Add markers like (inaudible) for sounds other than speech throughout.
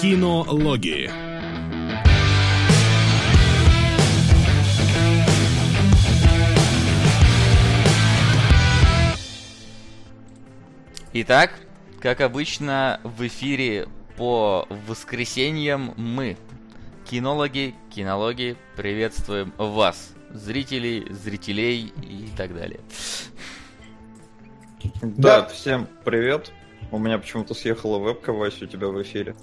Кинологии. Итак, как обычно, в эфире по воскресеньям мы, кинологи, кинологи, приветствуем вас, зрителей, зрителей и так далее. Да, всем привет. У меня почему-то съехала вебка, Вася, у тебя в эфире.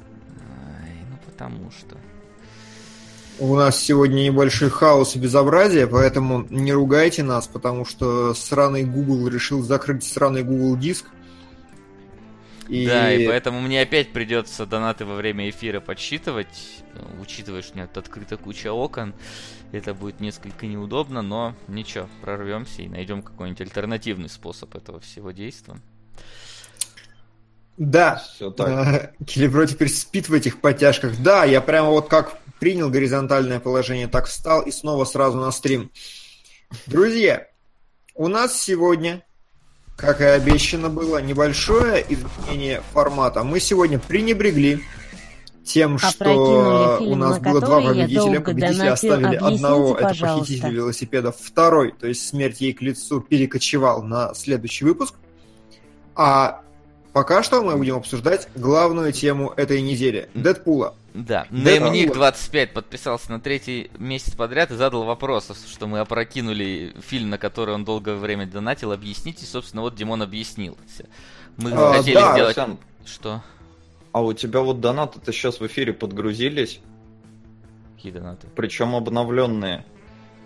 Потому что. У нас сегодня небольшой хаос и безобразие, поэтому не ругайте нас, потому что сраный Google решил закрыть сраный Google диск. И... Да, и поэтому мне опять придется донаты во время эфира подсчитывать, учитывая, что у меня тут открыта куча окон. Это будет несколько неудобно, но ничего, прорвемся и найдем какой-нибудь альтернативный способ этого всего действия. Да, Все так. Келебро теперь спит в этих подтяжках. Да, я прямо вот как принял горизонтальное положение, так встал и снова сразу на стрим. Друзья, у нас сегодня, как и обещано было, небольшое изменение формата. Мы сегодня пренебрегли тем, что у нас было два победителя. Победители оставили одного, пожалуйста. это похититель велосипедов. Второй, то есть смерть ей к лицу, перекочевал на следующий выпуск. А пока что мы будем обсуждать главную тему этой недели. Дэдпула. Да, Неймник 25 подписался на третий месяц подряд и задал вопрос, что мы опрокинули фильм, на который он долгое время донатил. Объясните, собственно, вот Димон объяснил. Мы а, хотели да, сделать... Сам... Что? А у тебя вот донаты-то сейчас в эфире подгрузились. Какие донаты? Причем обновленные.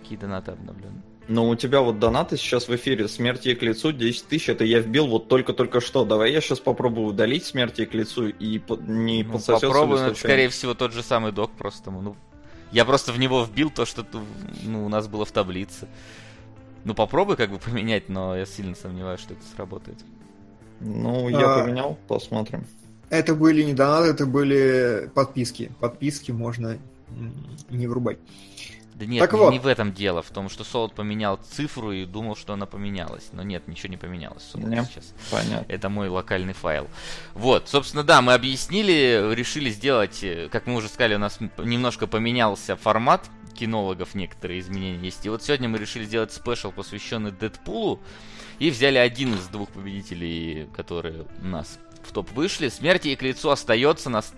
Какие донаты обновленные? Но у тебя вот донаты сейчас в эфире «Смерть ей к лицу» 10 тысяч, это я вбил вот только-только что. Давай я сейчас попробую удалить «Смерть ей к лицу» и по- не ну, подсосется Попробуем, это скорее всего тот же самый док просто. Ну, я просто в него вбил то, что ну, у нас было в таблице. Ну попробуй как бы поменять, но я сильно сомневаюсь, что это сработает. Ну, я а... поменял, посмотрим. Это были не донаты, это были подписки. Подписки можно не врубать. Да нет, так не, вот. не в этом дело, в том, что Солод поменял цифру и думал, что она поменялась. Но нет, ничего не поменялось. Нет, сейчас. Понятно. Это мой локальный файл. Вот, собственно, да, мы объяснили, решили сделать, э, как мы уже сказали, у нас немножко поменялся формат кинологов, некоторые изменения есть. И вот сегодня мы решили сделать спешл, посвященный Дэдпулу. И взяли один из двух победителей, которые у нас в топ вышли. Смерти и к лицу остается, нас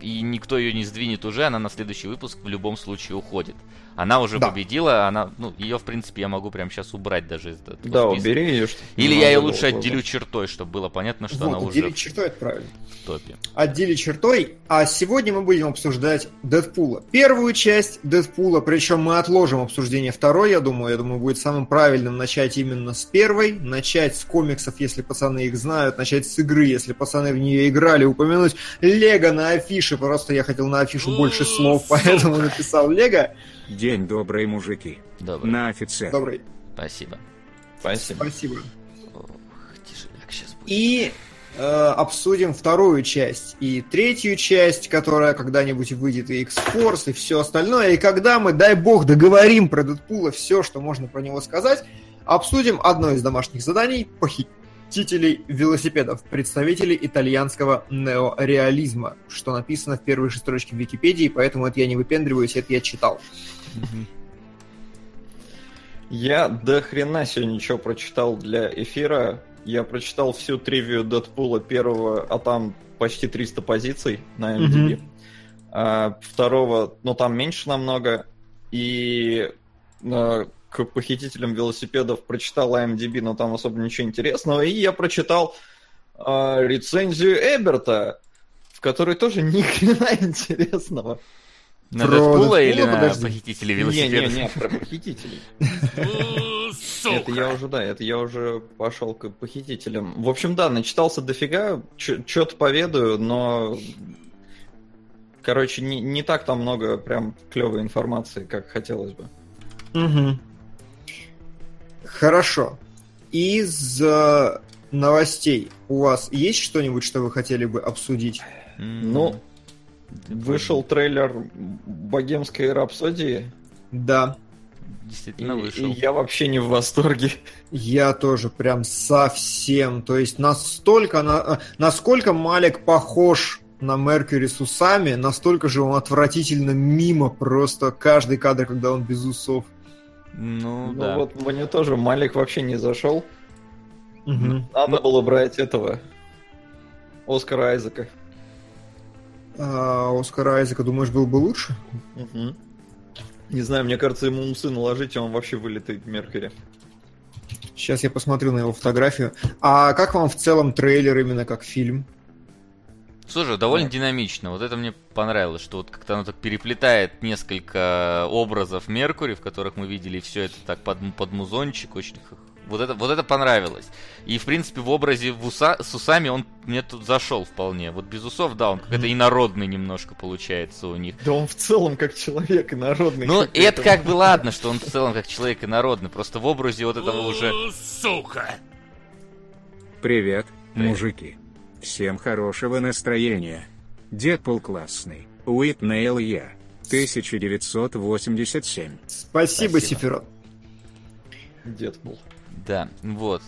и никто ее не сдвинет уже, она на следующий выпуск в любом случае уходит. Она уже да. победила, она, ну, ее, в принципе, я могу прямо сейчас убрать даже из этого Да, списка. убери ее. Или я ее лучше отделю чертой, чтобы было понятно, что вот, она уже отделить чертой, это правильно. в топе. Отделить чертой, а сегодня мы будем обсуждать Дэдпула. Первую часть Дэдпула, причем мы отложим обсуждение второй, я думаю, я думаю, будет самым правильным начать именно с первой, начать с комиксов, если пацаны их знают, начать с игры, если пацаны в нее играли, упомянуть Лего на афише, просто я хотел на афишу больше слов, (laughs) поэтому написал Лего. День добрый, мужики. Добрый. На офицер. Добрый. Спасибо. Спасибо. Спасибо. Ох, тяжеляк сейчас будет. И э, обсудим вторую часть и третью часть, которая когда-нибудь выйдет, и X-Force, и все остальное. И когда мы, дай бог, договорим про Дэдпула все, что можно про него сказать, обсудим одно из домашних заданий – похитить Мстителей велосипедов, представители итальянского неореализма, что написано в первой же строчке в Википедии, поэтому это я не выпендриваюсь, это я читал. Я до хрена сегодня ничего прочитал для эфира. Я прочитал всю тривию Дэдпула первого, а там почти 300 позиций на MDB. Mm-hmm. А, второго, ну там меньше намного. И а, к похитителям велосипедов прочитал IMDb, но там особо ничего интересного. И я прочитал э, рецензию Эберта, в которой тоже ни (laughs) хрена интересного. На про Дэдпула или на похитителей велосипедов? Не-не-не, про похитителей. Это я уже, да, это я уже пошел к похитителям. В общем, да, начитался дофига, что-то поведаю, но... Короче, не, не так там много прям клевой информации, как хотелось бы. Угу. Хорошо. Из э, новостей у вас есть что-нибудь, что вы хотели бы обсудить? Ну, вышел трейлер богемской рапсодии. Да. Действительно и, вышел. И я вообще не в восторге. Я тоже прям совсем. То есть настолько, на, насколько Малик похож на Меркьюри с усами, настолько же он отвратительно мимо просто каждый кадр, когда он без усов. Ну, Ну да. вот мне тоже Малик вообще не зашел. Мгм. Надо Ну- было брать этого. Оскара Айзека. А Оскар Айзека, думаешь, был бы лучше? Мгм. Не знаю, мне кажется, ему усы наложить, и он вообще вылетает в Меркьюри. Сейчас я посмотрю на его фотографию. А как вам в целом трейлер именно как фильм? Слушай, довольно Да. динамично. Вот это мне понравилось, что вот как-то оно так переплетает несколько образов Меркури, в которых мы видели все это так под, под музончик. Очень вот это, вот это понравилось. И, в принципе, в образе в уса, с усами он мне тут зашел вполне. Вот без усов, да, он какой-то инородный немножко получается у них. Да он в целом как человек инородный. Ну, какой-то. это как бы ладно, что он в целом как человек инородный. Просто в образе вот этого уже... Привет, Привет. мужики. Всем хорошего настроения. Дедпул классный. Уитнейл я. 1987. Спасибо, Спасибо. Сефирот. Дедпул. Да, вот.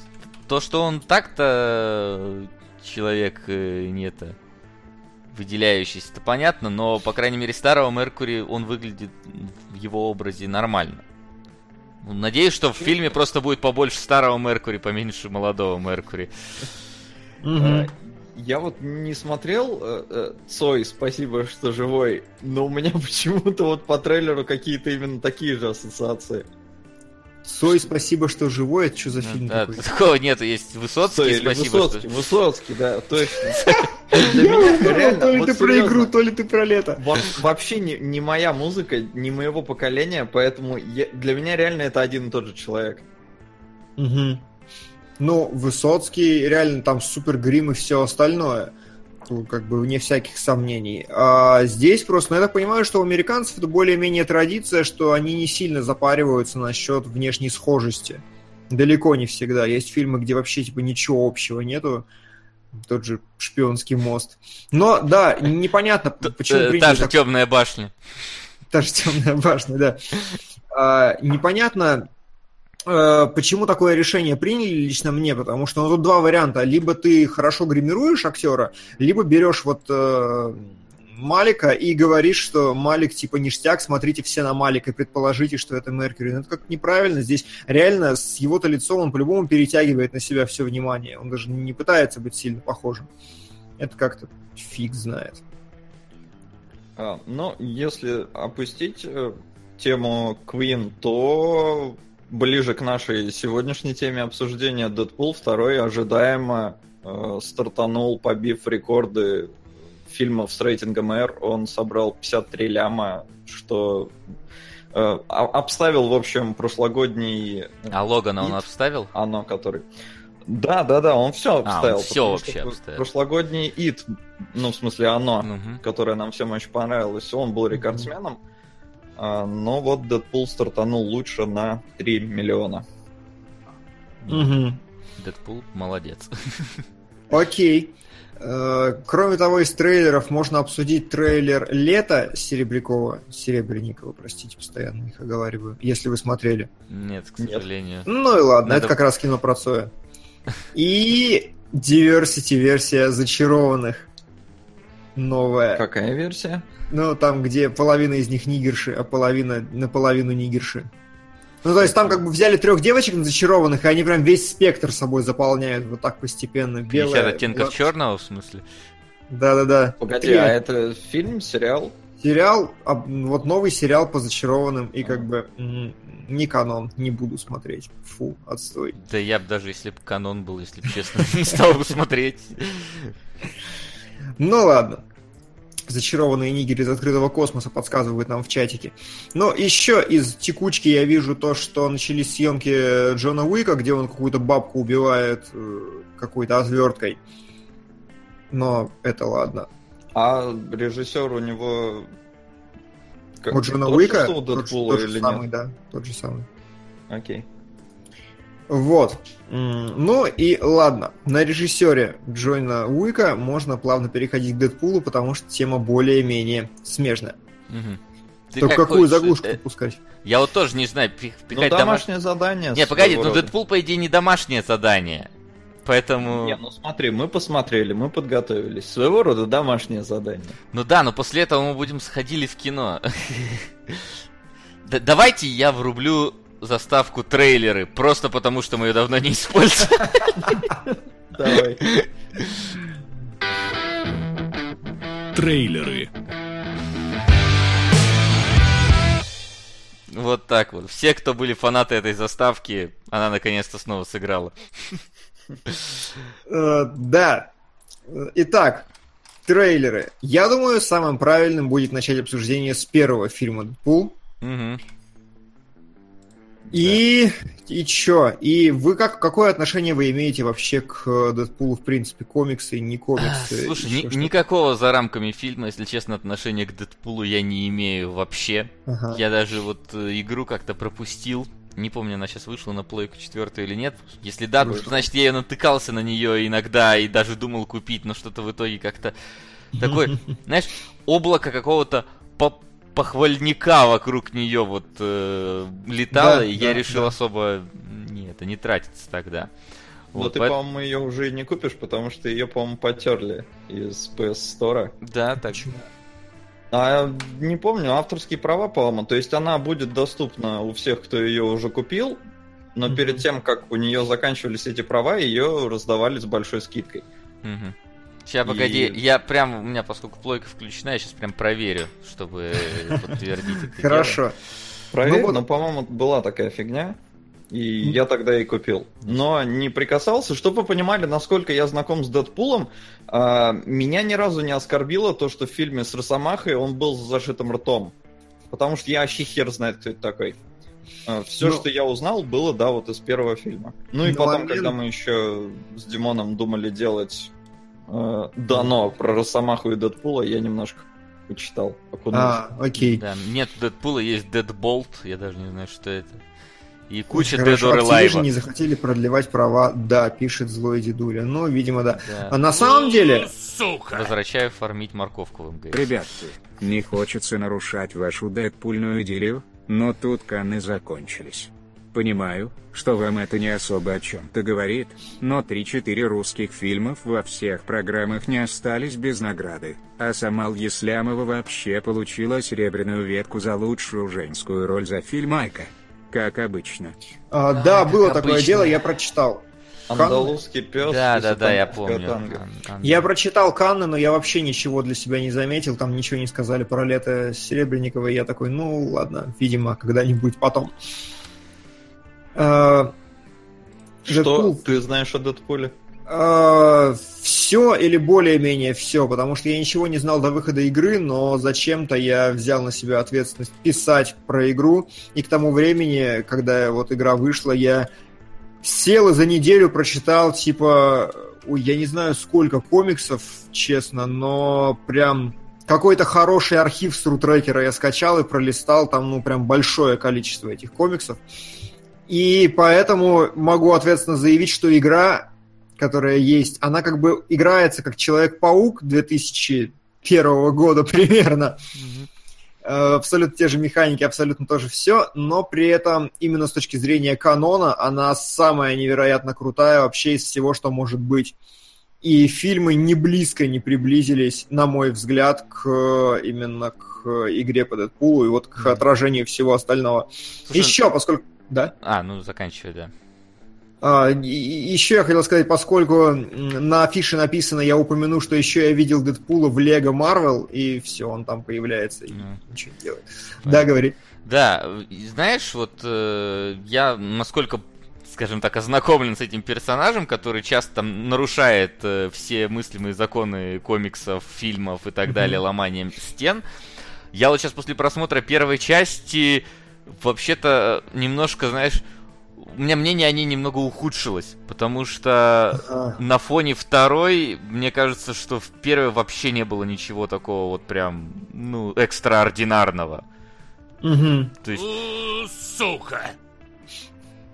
То, что он так-то э, человек э, не это выделяющийся, это понятно, но, по крайней мере, старого Меркури он выглядит в его образе нормально. Ну, Надеюсь, что в фильме просто будет побольше старого Меркури, поменьше молодого Меркури. А, Я вот не смотрел э, Цой, спасибо, что живой, но у меня (laughs) почему-то вот по трейлеру какие-то именно такие же ассоциации. Сой, спасибо, что живой. Это что за Ну фильм да, такой? такого нету, есть Высоцкий, или спасибо, Высоцкий, что... Высоцкий, да, точно. (laughs) Для меня реально, то ли ты про игру, то ли ты про лето. во- Вообще не, не моя музыка, не моего поколения, поэтому для меня реально это один и тот же человек. Мгм. Ну, Высоцкий, реально там супер грим и все остальное. Ну, Как бы вне всяких сомнений. А здесь просто, ну, я так понимаю, что у американцев это более-менее традиция, что они не сильно запариваются насчет внешней схожести. Далеко не всегда. Есть фильмы, где вообще типа ничего общего нету. Тот же шпионский мост. Но да, непонятно, почему Э, Та же темная башня. Та же темная башня, да. А, непонятно, почему такое решение приняли лично мне, потому что ну, тут два варианта. Либо ты хорошо гримируешь актера, либо берешь вот э, Малика и говоришь, что Малик типа ништяк, смотрите все на Малика и предположите, что это Меркьюри. Ну, это как неправильно. Здесь реально с его-то лицом он по-любому перетягивает на себя все внимание. Он даже не пытается быть сильно похожим. Это как-то фиг знает. А, но если опустить э, тему Queen, то ближе к нашей сегодняшней теме обсуждения Дэдпул второй ожидаемо э, стартанул, побив рекорды фильмов с рейтингом R. Он собрал 53 ляма, что э, а- обставил, в общем, прошлогодний... А Логана он обставил? Оно, который... Да, да, да, он все он обставил. всё потому вообще что обставил. Прошлогодний ИТ, ну, в смысле, оно Мгм. которое нам всем очень понравилось, он был рекордсменом. А, но вот Дэдпул стартанул лучше на 3 миллиона. Угу. Дэдпул молодец. Окей. Э, Кроме того, из трейлеров можно обсудить трейлер «Лето» Серебрякова, Серебренникова, простите, постоянно их оговариваю, если вы смотрели. Нет, к Нет. сожалению. Ну и ладно, Надо- это как раз кино про Цоя. И Diversity-версия «Зачарованных». Новая. Какая версия? Ну, там, где половина из них нигерши, а половина наполовину нигерши. Ну, то есть там как бы взяли трех девочек зачарованных, и они прям весь спектр собой заполняют вот так постепенно. 50 Белая, оттенков бла- черного, в смысле? Да-да-да. Погоди, Три. а это фильм, сериал? Сериал, а, вот новый сериал по зачарованным, и как бы м, не канон, не буду смотреть. Фу, отстой. Да я бы даже, если бы канон был, если бы честно, (laughs) не стал бы смотреть. Ну ладно. Зачарованные нигеры из открытого космоса подсказывают нам в чатике. Но еще из текучки я вижу то, что начались съемки Джона Уика, где он какую-то бабку убивает э, какой-то отверткой. Но это ладно. А режиссер у него... как- У Джона тот же, Уика что у тот, же- тот же или самый, нет? да, тот же самый. Окей. Вот. Ну и ладно. На режиссере Джона Уика можно плавно переходить к Дэдпулу, потому что тема более-менее смежная. Ты Только как какую хочешь, заглушку э, пускать? Я вот тоже не знаю, Ну, домашнее... домашнее задание. Не, погоди, своего ну. Дэдпул, по идее, не домашнее задание. Поэтому... Не, ну смотри, мы посмотрели, мы подготовились. Своего рода домашнее задание. Ну да, но после этого мы будем сходили в кино. (laughs) Давайте я врублю заставку трейлеры, просто потому что мы ее давно не использовали. Давай. Трейлеры. Вот так вот. Все, кто были фанаты этой заставки, она наконец-то снова сыграла. Э, Да. Итак, трейлеры. Я думаю, самым правильным будет начать обсуждение с первого фильма «Дэдпул». И, и чё? И вы как, какое отношение вы имеете вообще к э, Дэдпулу, в принципе, комиксы, не комиксы? Слушай, ещё ни- что-то? никакого за рамками фильма, если честно, отношения к Дэдпулу я не имею вообще. Ага. Я даже вот э, игру как-то пропустил. Не помню, она сейчас вышла на плойку четвертую или нет. Если да, то значит я ее натыкался на нее иногда и даже думал купить, но что-то в итоге как-то такое, (laughs) знаешь, облако какого-то похвальника вокруг нее вот э, летало, Да, и я да, решил да. особо не это не тратиться тогда. Вот Вот, ты, поэт- по-моему, ее уже и не купишь, потому что ее, по-моему, потерли из PS Store. Да, так. А не помню, авторские права, по-моему. То есть она будет доступна у всех, кто ее уже купил, но Мгм. перед тем, как у нее заканчивались эти права, ее раздавали с большой скидкой. Мгм. Сейчас, И- погоди, я прям, у меня, поскольку плойка включена, я сейчас прям проверю, чтобы (laughs) подтвердить это. Хорошо. Проверь, Ну но, по-моему, была такая фигня. И я тогда и купил. Но не прикасался. Чтобы вы понимали, насколько я знаком с Дэдпулом, а, меня ни разу не оскорбило то, что в фильме с Росомахой он был с зашитым ртом. Потому что я вообще хер знает, кто это такой. Все, Ну- что я узнал, было, да, вот из первого фильма. Ну и Ну, потом, момент- когда мы еще с Димоном думали делать э, дано про Росомаху и Дэдпула, я немножко почитал. окунулся. А, окей. Да, нет Дэдпула, есть Дэдболт, я даже не знаю, что это. И куча Хорошо, Лайва. не захотели продлевать права, да, пишет злой дедуля. Ну, видимо, да. А на самом деле, Возвращаю фармить морковку в МГС. Ребятки, не хочется нарушать вашу дэдпульную идиллию, но тут Канны закончились. Понимаю, что вам это не особо о чем-то говорит, но 3-4 русских фильмов во всех программах не остались без награды, а сама Еслямова вообще получила серебряную ветку за лучшую женскую роль за фильм «Айка». Как обычно. а, да, как было такое обычно. дело, я прочитал. Андалузский пес. Да, да, да, я помню. танго. Ан- ан- Я прочитал Канны, но я вообще ничего для себя не заметил, там ничего не сказали про лето Серебренникова, и я такой, ну ладно, видимо, когда-нибудь потом. А, Что Дэдпул. ты знаешь о Дэдпуле? все или более-менее все, потому что я ничего не знал до выхода игры, но зачем-то я взял на себя ответственность писать про игру, и к тому времени, когда вот игра вышла, я сел и за неделю прочитал, типа, ой, я не знаю сколько комиксов, честно, но прям какой-то хороший архив с рутрекера я скачал и пролистал, там, ну, прям большое количество этих комиксов. И поэтому могу ответственно заявить, что игра, которая есть, она как бы играется как Человек-паук 2001 года (laughs) примерно. Э, Абсолютно те же механики, абсолютно тоже все, но при этом именно с точки зрения канона она самая невероятно крутая вообще из всего, что может быть. И фильмы не близко не приблизились, на мой взгляд, к именно к игре по Дэдпулу и вот к отражению всего остального. Слушай, Еще, поскольку... Да? А, ну заканчивай, да. А, еще я хотел сказать, поскольку на афише написано, я упомяну, что еще я видел Дэдпула в Лего Марвел, и все, он там появляется и ничего не делает. Да, говори. Да, знаешь, вот э, я насколько, скажем так, ознакомлен с этим персонажем, который часто там нарушает э, все мыслимые законы комиксов, фильмов и так далее, ломанием стен. Я вот сейчас после просмотра первой части вообще-то немножко, знаешь, у меня мнение о ней немного ухудшилось, потому что А, на фоне второй, мне кажется, что в первой вообще не было ничего такого вот прям, ну, экстраординарного. мгм. То есть...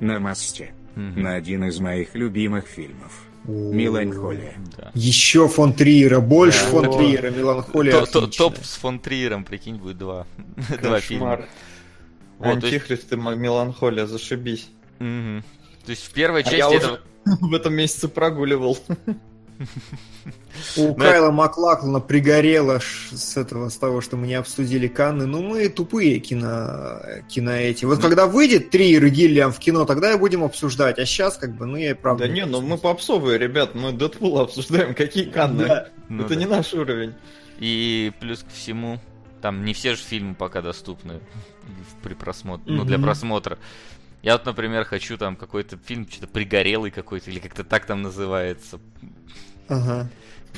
Намасте. мгм. На один из моих любимых фильмов. Меланхолия. Да. Еще фон Триера, больше Да. фон. Триера, Меланхолия. Топ с фон Триером, прикинь, будет два. (laughs) Два фильма. Вот, то есть- Антихрист и меланхолия, зашибись. Мгм. То есть в первой А части я это... уже- в этом месяце прогуливал. У (laughs) Кайла Маклаклана пригорело с этого, с того, что мы не обсудили Канны. Ну, мы тупые кино, кино эти. Вот когда выйдет три Иры Гиллиам в кино, тогда и будем обсуждать. А сейчас, как бы, ну, я и правда... Да не, ну мы попсовые, ребят, мы Дэдпула обсуждаем, какие канны. Да. Ну Это да. не наш уровень. И плюс ко всему, там не все же фильмы пока доступны при просмотре, ну, для просмотра. Я вот, например, хочу там какой-то фильм, что-то пригорелый какой-то, или как-то так там называется. Ага.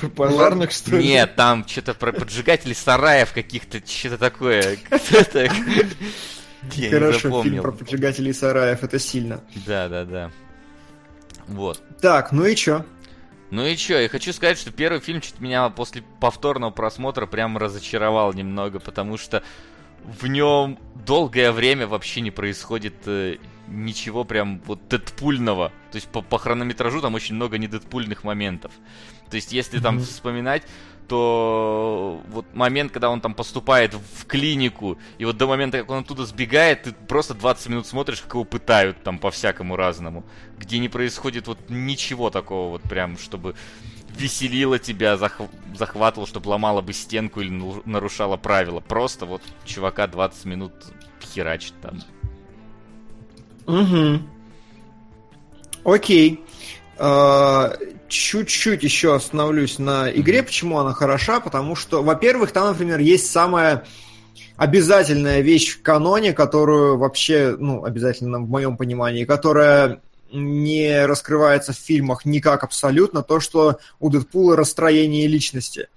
Про пожарных, что ли? Нет, там что-то про поджигателей сараев каких-то, что-то такое. (laughs) Я Хорошо, фильм про поджигателей сараев, это сильно. Да, да, да. Вот. Так, ну и чё? Ну и чё, я хочу сказать, что первый фильм чуть меня после повторного просмотра прям разочаровал немного, потому что в нем долгое время вообще не происходит э, ничего прям вот дэдпульного. То есть по, по хронометражу там очень много недедпульных моментов. То есть если там Мгм. вспоминать, то вот момент, когда он там поступает в клинику, и вот до момента, как он оттуда сбегает, ты просто 20 минут смотришь, как его пытают там по-всякому разному, где не происходит вот ничего такого вот прям, чтобы веселило тебя, захв- захватывало, чтобы ломало бы стенку или нару- нарушало правила. Просто вот чувака 20 минут херачит там. Угу. Окей. А, Чуть-чуть еще остановлюсь на игре. Почему она хороша? Потому что, во-первых, там, например, есть самая обязательная вещь в каноне, которую вообще, ну, обязательно в моем понимании, которая не раскрывается в фильмах никак абсолютно, то, что у Дэдпула расстроение личности.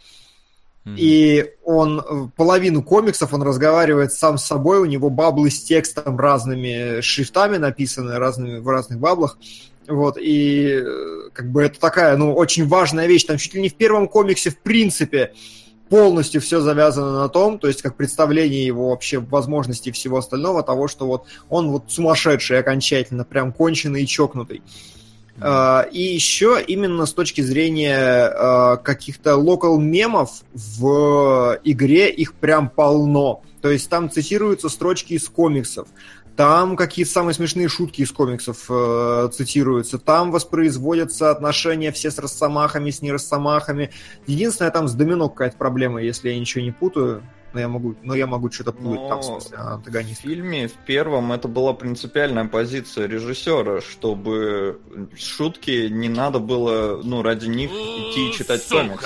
И он э, половину комиксов он разговаривает сам с собой, у него баблы с текстом разными шрифтами написаны, разными в разных баблах. Вот, и э, как бы это такая, ну, очень важная вещь. Там чуть ли не в первом комиксе, в принципе, полностью все завязано на том, то есть как представление его вообще возможностей и всего остального, того, что вот он вот сумасшедший окончательно, прям конченый и чокнутый. А, И еще именно с точки зрения а, каких-то локал мемов в игре их прям полно. То есть там цитируются строчки из комиксов, там какие-то самые смешные шутки из комиксов э, цитируются, там воспроизводятся отношения все с росомахами, с неросомахами. Единственное, там с домино какая-то проблема, если я ничего не путаю. Но я могу, но я могу что-то путать там, в Но смысле, В антагонист. фильме, в первом, это была принципиальная позиция режиссера, чтобы шутки не надо было, ну, ради них идти и читать комикс.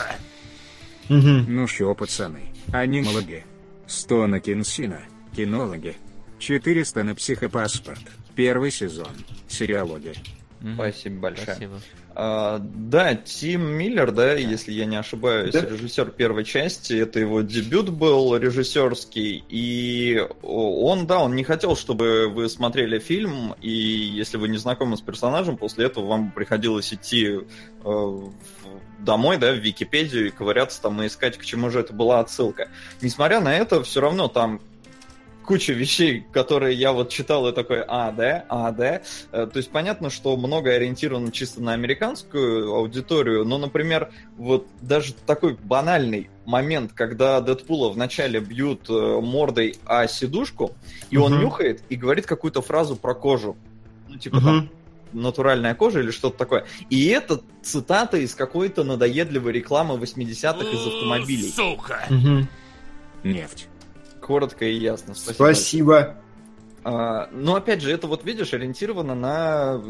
Мгм. Ну шо, пацаны, анимологи. 100 на кинсина, кинологи. 400 на психопаспорт. Первый сезон. Сериалоги. Мгм. Спасибо большое. Спасибо. А, да, Тим Миллер, да, если я не ошибаюсь, Да. режиссер первой части, это его дебют был режиссерский, и он, да, он не хотел, чтобы вы смотрели фильм, и если вы не знакомы с персонажем, после этого вам приходилось идти э, домой, да, в Википедию и ковыряться там и искать, к чему же это была отсылка. Несмотря на это, все равно там куча вещей, которые я вот читал и такой, а, да, а, да. Э, То есть понятно, что многое ориентировано чисто на американскую аудиторию, но, например, вот даже такой банальный момент, когда Дэдпула вначале бьют э, мордой о сидушку, и он Мгм. нюхает и говорит какую-то фразу про кожу. Ну, типа там, Мгм. натуральная кожа или что-то такое. И это цитата из какой-то надоедливой рекламы 80-х из автомобилей. Мгм. Нефть. Коротко и ясно. Спасибо. Спасибо. А, но опять же, это вот видишь, ориентировано на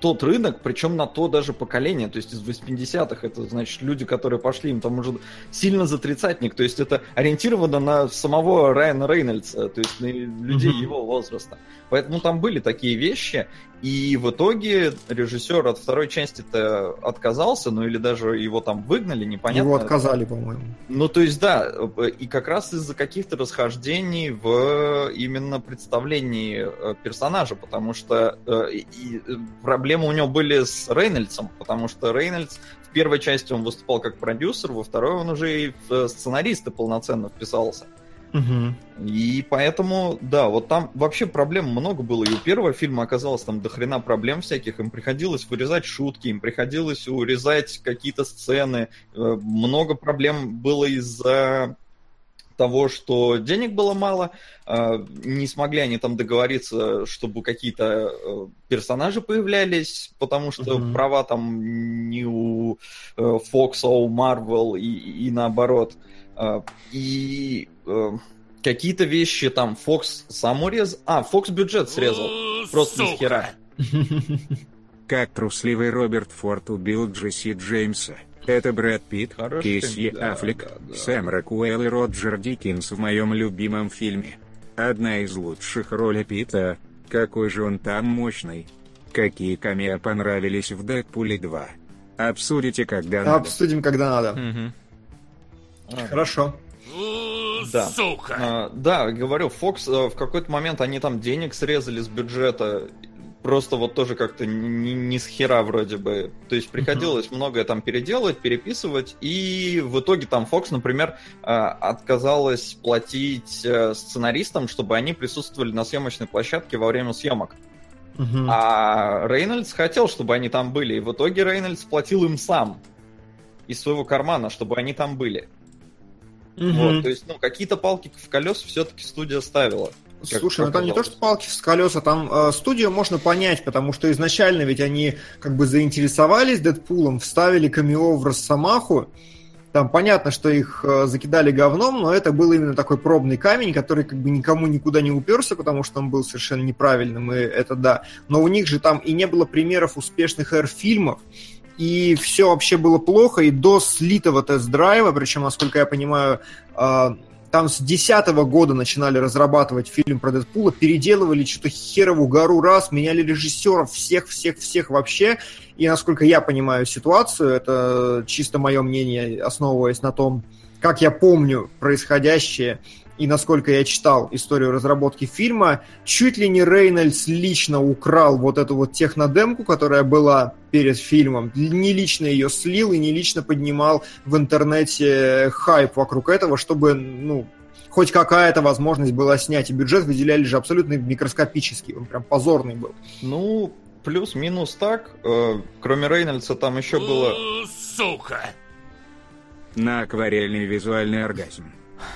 тот рынок, причем на то даже поколение, то есть из 80-х, это значит люди, которые пошли, им там уже сильно за тридцатник, то есть это ориентировано на самого Райана Рейнольдса, то есть на людей Мгм. его возраста. Поэтому там были такие вещи, и в итоге режиссер от второй части-то отказался, ну или даже его там выгнали, непонятно. Его отказали, по-моему. Ну, то есть, да, э, и как раз из-за каких-то расхождений в именно представлении э, персонажа, потому что э, и- э, проблемы у него были с Рейнольдсом, потому что Рейнольдс в первой части он выступал как продюсер, во второй он уже и в э, сценаристы полноценно вписался. И поэтому, да, вот там вообще проблем много было. И у первого фильма оказалось там до хрена проблем всяких. Им приходилось вырезать шутки, им приходилось урезать какие-то сцены. Э, Много проблем было из-за того, что денег было мало, э, не смогли они там договориться, чтобы какие-то э, персонажи появлялись, потому что mm-hmm. права там не у Fox, а у Marvel и, и наоборот. И какие-то вещи там Fox сам урез... А, Fox бюджет срезал. Просто ни хера. (laughs) Как трусливый Роберт Форд убил Джесси Джеймса. Это Брэд Питт, Кейси да, Аффлек, да, да. Сэм Рокуэлл и Роджер Диккинс в моем любимом фильме. Одна из лучших ролей Питта. Какой же он там мощный. Какие камео понравились в Дэдпуле 2. Обсудите, когда надо. Обсудим, когда надо. Угу. Хорошо. Да. Сука! А, да, говорю, Fox э, в какой-то момент они там денег срезали с бюджета просто вот тоже как-то не, не с хера вроде бы. То есть приходилось uh-huh. многое там переделывать, переписывать, и в итоге там Fox, например, а, отказалась платить э, сценаристам, чтобы они присутствовали на съемочной площадке во время съемок. Uh-huh. А Рейнольдс хотел, чтобы они там были, и в итоге Рейнольдс платил им сам из своего кармана, чтобы они там были. Uh-huh. Вот, то есть, ну, какие-то палки в колес все-таки студия ставила. Как, Слушай, как ну там не то, что палки с колеса, там э, студию можно понять, потому что изначально ведь они как бы заинтересовались Дэдпулом, вставили камео в Росомаху. Там понятно, что их э, закидали говном, но это был именно такой пробный камень, который как бы никому никуда не уперся, потому что он был совершенно неправильным, и это да. Но у них же там и не было примеров успешных R-фильмов, и все вообще было плохо, и до слитого тест-драйва, причем, насколько я понимаю, э, там с десятого года начинали разрабатывать фильм про Дэдпула, переделывали что-то херову гору раз, меняли режиссеров, всех-всех-всех вообще. И насколько я понимаю ситуацию, это чисто мое мнение, основываясь на том, как я помню происходящее и насколько я читал историю разработки фильма, чуть ли не Рейнольдс лично украл вот эту вот технодемку, которая была перед фильмом, не лично ее слил и не лично поднимал в интернете хайп вокруг этого, чтобы, ну, хоть какая-то возможность была снять. И бюджет выделяли же абсолютно микроскопический, он прям позорный был. Ну, плюс-минус так. Э, кроме Рейнольдса там еще было... Сука! На акварельный визуальный оргазм.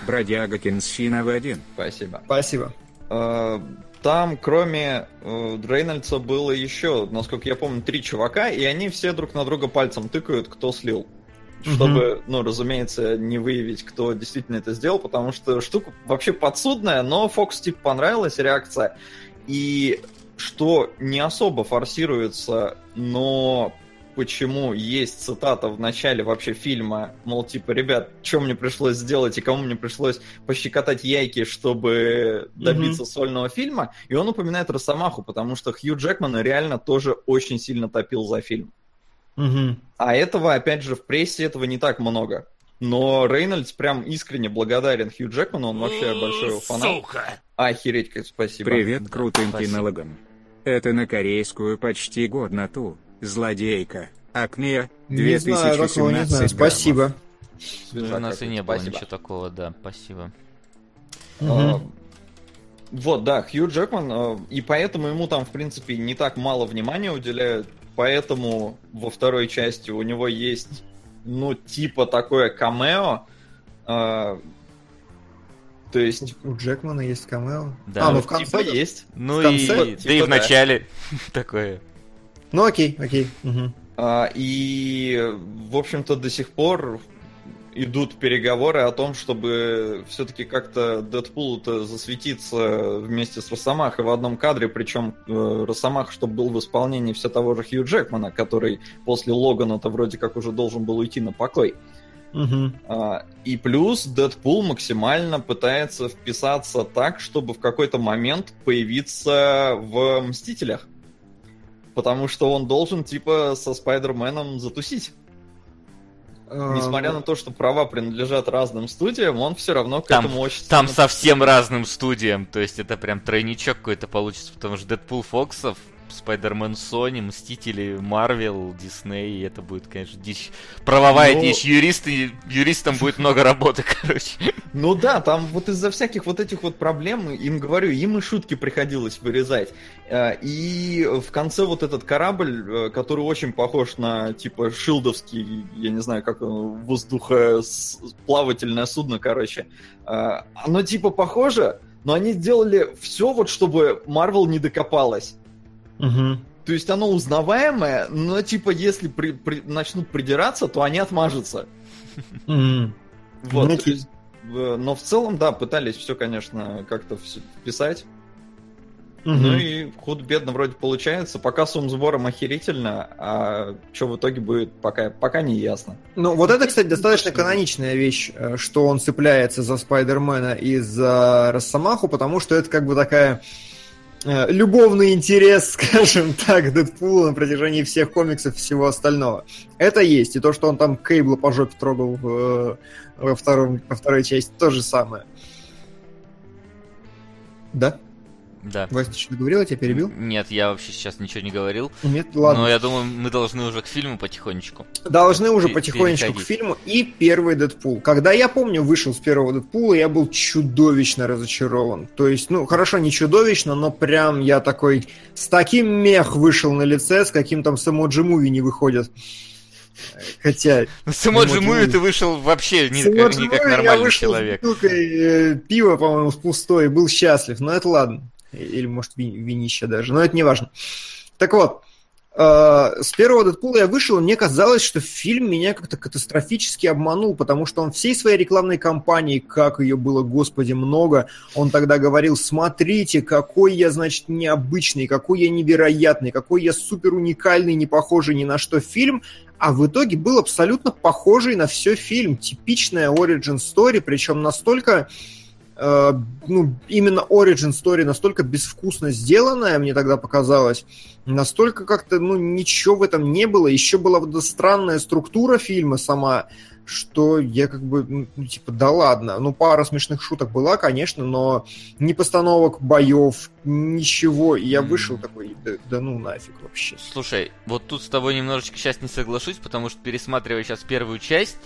Бродяга Кенсина в один. Спасибо. Спасибо. А, там, кроме э, Рейнольдса, было еще, насколько я помню, три чувака, и они все друг на друга пальцем тыкают, кто слил. Чтобы, ну, разумеется, не выявить, кто действительно это сделал, потому что штука вообще подсудная, но Фокс типа понравилась реакция. И что не особо форсируется, но почему есть цитата в начале вообще фильма, мол, типа, ребят, что мне пришлось сделать и кому мне пришлось пощекотать яйки, чтобы добиться mm-hmm. сольного фильма, и он упоминает Росомаху, потому что Хью Джекман реально тоже очень сильно топил за фильм. Mm-hmm. А этого, опять же, в прессе этого не так много. Но Рейнольдс прям искренне благодарен Хью Джекману, он вообще большой его фанат. Сука! Охереть, как спасибо. Привет, крутым кинологам. Это на корейскую почти годноту. Злодейка. Акне 2017 не знаю, не знаю. Спасибо. У нас и не было ничего такого, да, спасибо. А, вот, да, Хью Джекман, а, и поэтому ему там, в принципе, не так мало внимания уделяют, поэтому во второй части у него есть, ну, типа такое камео, а, то есть... У Джекмана есть камео? Да. А, ну в конце типа есть. Ну в конце, и, типа, да и в начале (laughs) такое. Ну окей, окей. Угу. А, и, в общем-то, до сих пор идут переговоры о том, чтобы все-таки как-то Дэдпул-то засветиться вместе с Росомахой в одном кадре, причем э, Росомах, чтобы был в исполнении все того же Хью Джекмана, который после Логана-то вроде как уже должен был уйти на покой. Угу. А, и плюс Дэдпул максимально пытается вписаться так, чтобы в какой-то момент появиться в Мстителях потому что он должен, типа, со Спайдерменом затусить. А, Несмотря на то, что права принадлежат разным студиям, он все равно к там, этому очень... Там совсем разным студиям, то есть это прям тройничок какой-то получится, потому что Дэдпул Фоксов Спайдермен Sony, Мстители Марвел, Дисней, это будет, конечно, дичь. Правовая Ну- дичь, юристы, юристам будет много работы, (laughs) короче. Ну да, там вот из-за всяких вот этих вот проблем, им говорю, им и шутки приходилось вырезать. Э, И в конце вот этот корабль, э, который очень похож на типа шилдовский, я не знаю, как он, воздухоплавательное судно, короче, э, оно типа похоже, но они сделали все вот, чтобы Марвел не докопалась. Мгм. То есть оно узнаваемое, но типа если при- при- начнут придираться, то они отмажутся. Вот, Ну, есть, э, но в целом, да, пытались все, конечно, как-то вписать. Мгм. Ну и худ-бедно вроде получается. Пока сумм сбором охерительно, а что в итоге будет, пока, пока не ясно. Ну, вот это, кстати, достаточно каноничная вещь, э, что он цепляется за Спайдермена и за Росомаху, потому что это как бы такая любовный интерес, (laughs) скажем так, Дэдпула на протяжении всех комиксов и всего остального. Это есть. И то, что он там Кейбла по жопе трогал э, во, втором, во второй части, то же самое. Да? Да. Вася, ты что-то говорил, я тебя перебил? Нет, я вообще сейчас ничего не говорил. Нет, ладно. Но я думаю, мы должны уже к фильму потихонечку. Должны уже потихонечку переходить. к фильму. И первый Дэдпул. Когда я помню, вышел с первого Дэдпула, я был чудовищно разочарован. То есть, ну, хорошо, не чудовищно, но прям я такой... С таким мех вышел на лице, с каким там с эмоджи муви не выходит. Хотя... Ну, с Эмоджи Муви ты вышел вообще не, как, не как муви я нормальный вышел человек. с бутылкой э, пива, по-моему, с пустой, был счастлив. Но это ладно. Или, может, ви- винище даже. Но это не важно. Так вот, э, с первого Дэдпула я вышел, и мне казалось, что фильм меня как-то катастрофически обманул, потому что он всей своей рекламной кампании, как ее было, господи, много, он тогда говорил, смотрите, какой я, значит, необычный, какой я невероятный, какой я супер уникальный, не похожий ни на что фильм, а в итоге был абсолютно похожий на все фильм. Типичная origin story, причем настолько э, ну, именно origin story настолько безвкусно сделанная, мне тогда показалось, настолько как-то, ну, ничего в этом не было. Еще была вот эта странная структура фильма сама, что я как бы, ну, типа, да ладно. Ну, пара смешных шуток была, конечно, но ни постановок боев, ничего. И я вышел такой, да, да ну нафиг вообще. Слушай, вот тут с тобой немножечко сейчас не соглашусь, потому что пересматривая сейчас первую часть,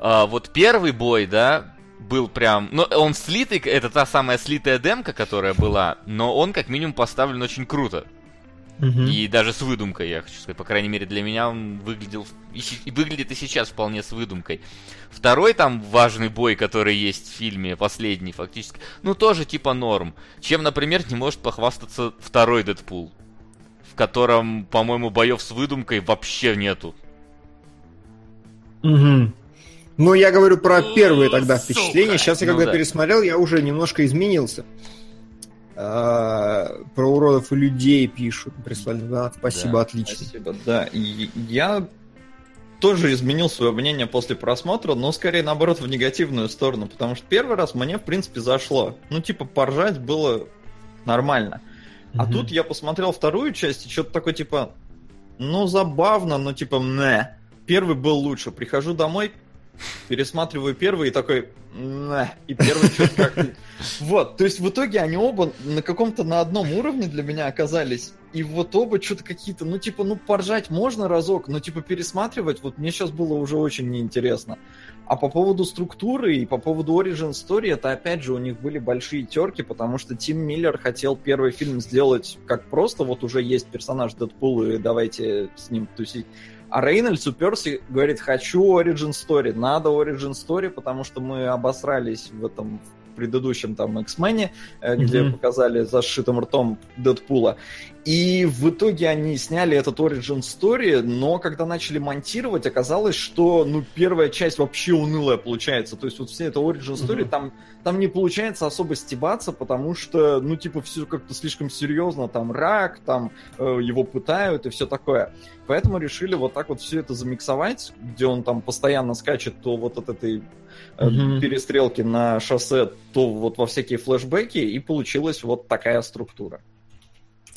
а, вот первый бой, да, был прям... Ну, он слитый, это та самая слитая демка, которая была, но он как минимум поставлен очень круто. И даже с выдумкой, я хочу сказать. По крайней мере, для меня он выглядел... И, выглядит и сейчас вполне с выдумкой. Второй там важный бой, который есть в фильме, последний фактически, ну, тоже типа норм. Чем, например, не может похвастаться второй Дэдпул, в котором, по-моему, боев с выдумкой вообще нету. Мгм. Ну, я говорю про первые тогда впечатления. Сейчас я Ну когда да. пересмотрел, я уже немножко изменился. А, про уродов и людей пишут. Прислали донат. Спасибо, Да, отлично. Спасибо, да. И я тоже изменил свое мнение после просмотра, но скорее наоборот в негативную сторону, потому что первый раз мне, в принципе, зашло. Ну, типа, поржать было нормально. А Мгм. тут я посмотрел вторую часть, и что-то такое, типа, ну, забавно, но типа, не. Первый был лучше. Прихожу домой, пересматриваю первый и такой. И первый что-то как-то... Вот, то есть в итоге они оба на каком-то на одном уровне для меня оказались. И вот оба что-то какие-то, ну, типа, ну, поржать можно разок, но, типа, пересматривать, вот мне сейчас было уже очень неинтересно. А по поводу структуры и по поводу Origin Story, это опять же у них были большие терки, потому что Тим Миллер хотел первый фильм сделать как просто, вот уже есть персонаж Дэдпул, и давайте с ним тусить. А Рейнольдс уперся говорит, хочу Origin Story, надо Origin Story, потому что мы обосрались в этом предыдущем там X-Men, э, где показали за сшитым ртом Дэдпула. И в итоге они сняли этот Origin Story, но когда начали монтировать, оказалось, что ну первая часть вообще унылая получается. То есть вот все это Origin Story, Мгм. там, там не получается особо стебаться, потому что, ну, типа, все как-то слишком серьезно. Там рак, там э, его пытают и все такое. Поэтому решили вот так вот все это замиксовать, где он там постоянно скачет то вот от этой Мгм. перестрелки на шоссе, то вот во всякие флешбеки, и получилась вот такая структура.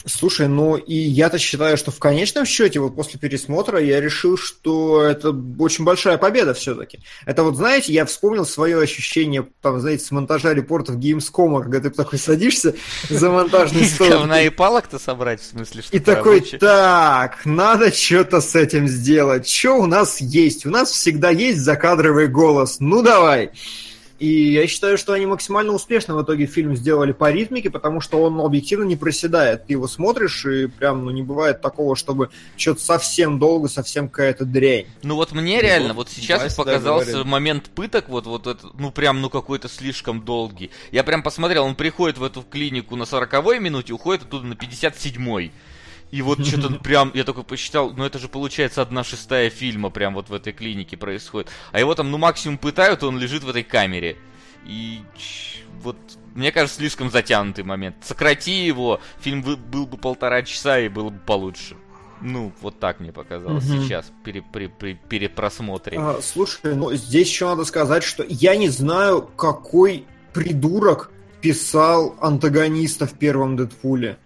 Слушай, ну и я-то считаю, что в конечном счете, вот после пересмотра, я решил, что это очень большая победа все-таки. Это вот, знаете, я вспомнил свое ощущение, там, знаете, с монтажа репортов Gamescom, когда ты такой садишься за монтажный (laughs) стол. Говна и палок-то собрать, в смысле, что И такой, так, надо что-то с этим сделать. Что у нас есть? У нас всегда есть закадровый голос. Ну давай. И я считаю, что они максимально успешно в итоге фильм сделали по ритмике, потому что он объективно не проседает. Ты его смотришь, и прям ну, не бывает такого, чтобы что-то совсем долго, совсем какая-то дрянь. Ну вот мне реально, вот, вот сейчас Вась, показался да, момент пыток, вот, вот это, ну прям, ну какой-то слишком долгий. Я прям посмотрел, он приходит в эту клинику на 40-й минуте, уходит оттуда на 57-й. И вот что-то (laughs) прям, я только посчитал, ну это же получается одна шестая фильма прям вот в этой клинике происходит. А его там, ну максимум пытают, он лежит в этой камере. И вот, мне кажется, слишком затянутый момент. Сократи его, фильм был бы полтора часа и было бы получше. Ну, вот так мне показалось угу. сейчас, пере, пере, пере, перед просмотром. А, слушай, ну здесь еще надо сказать, что я не знаю, какой придурок писал антагониста в первом Дэдпуле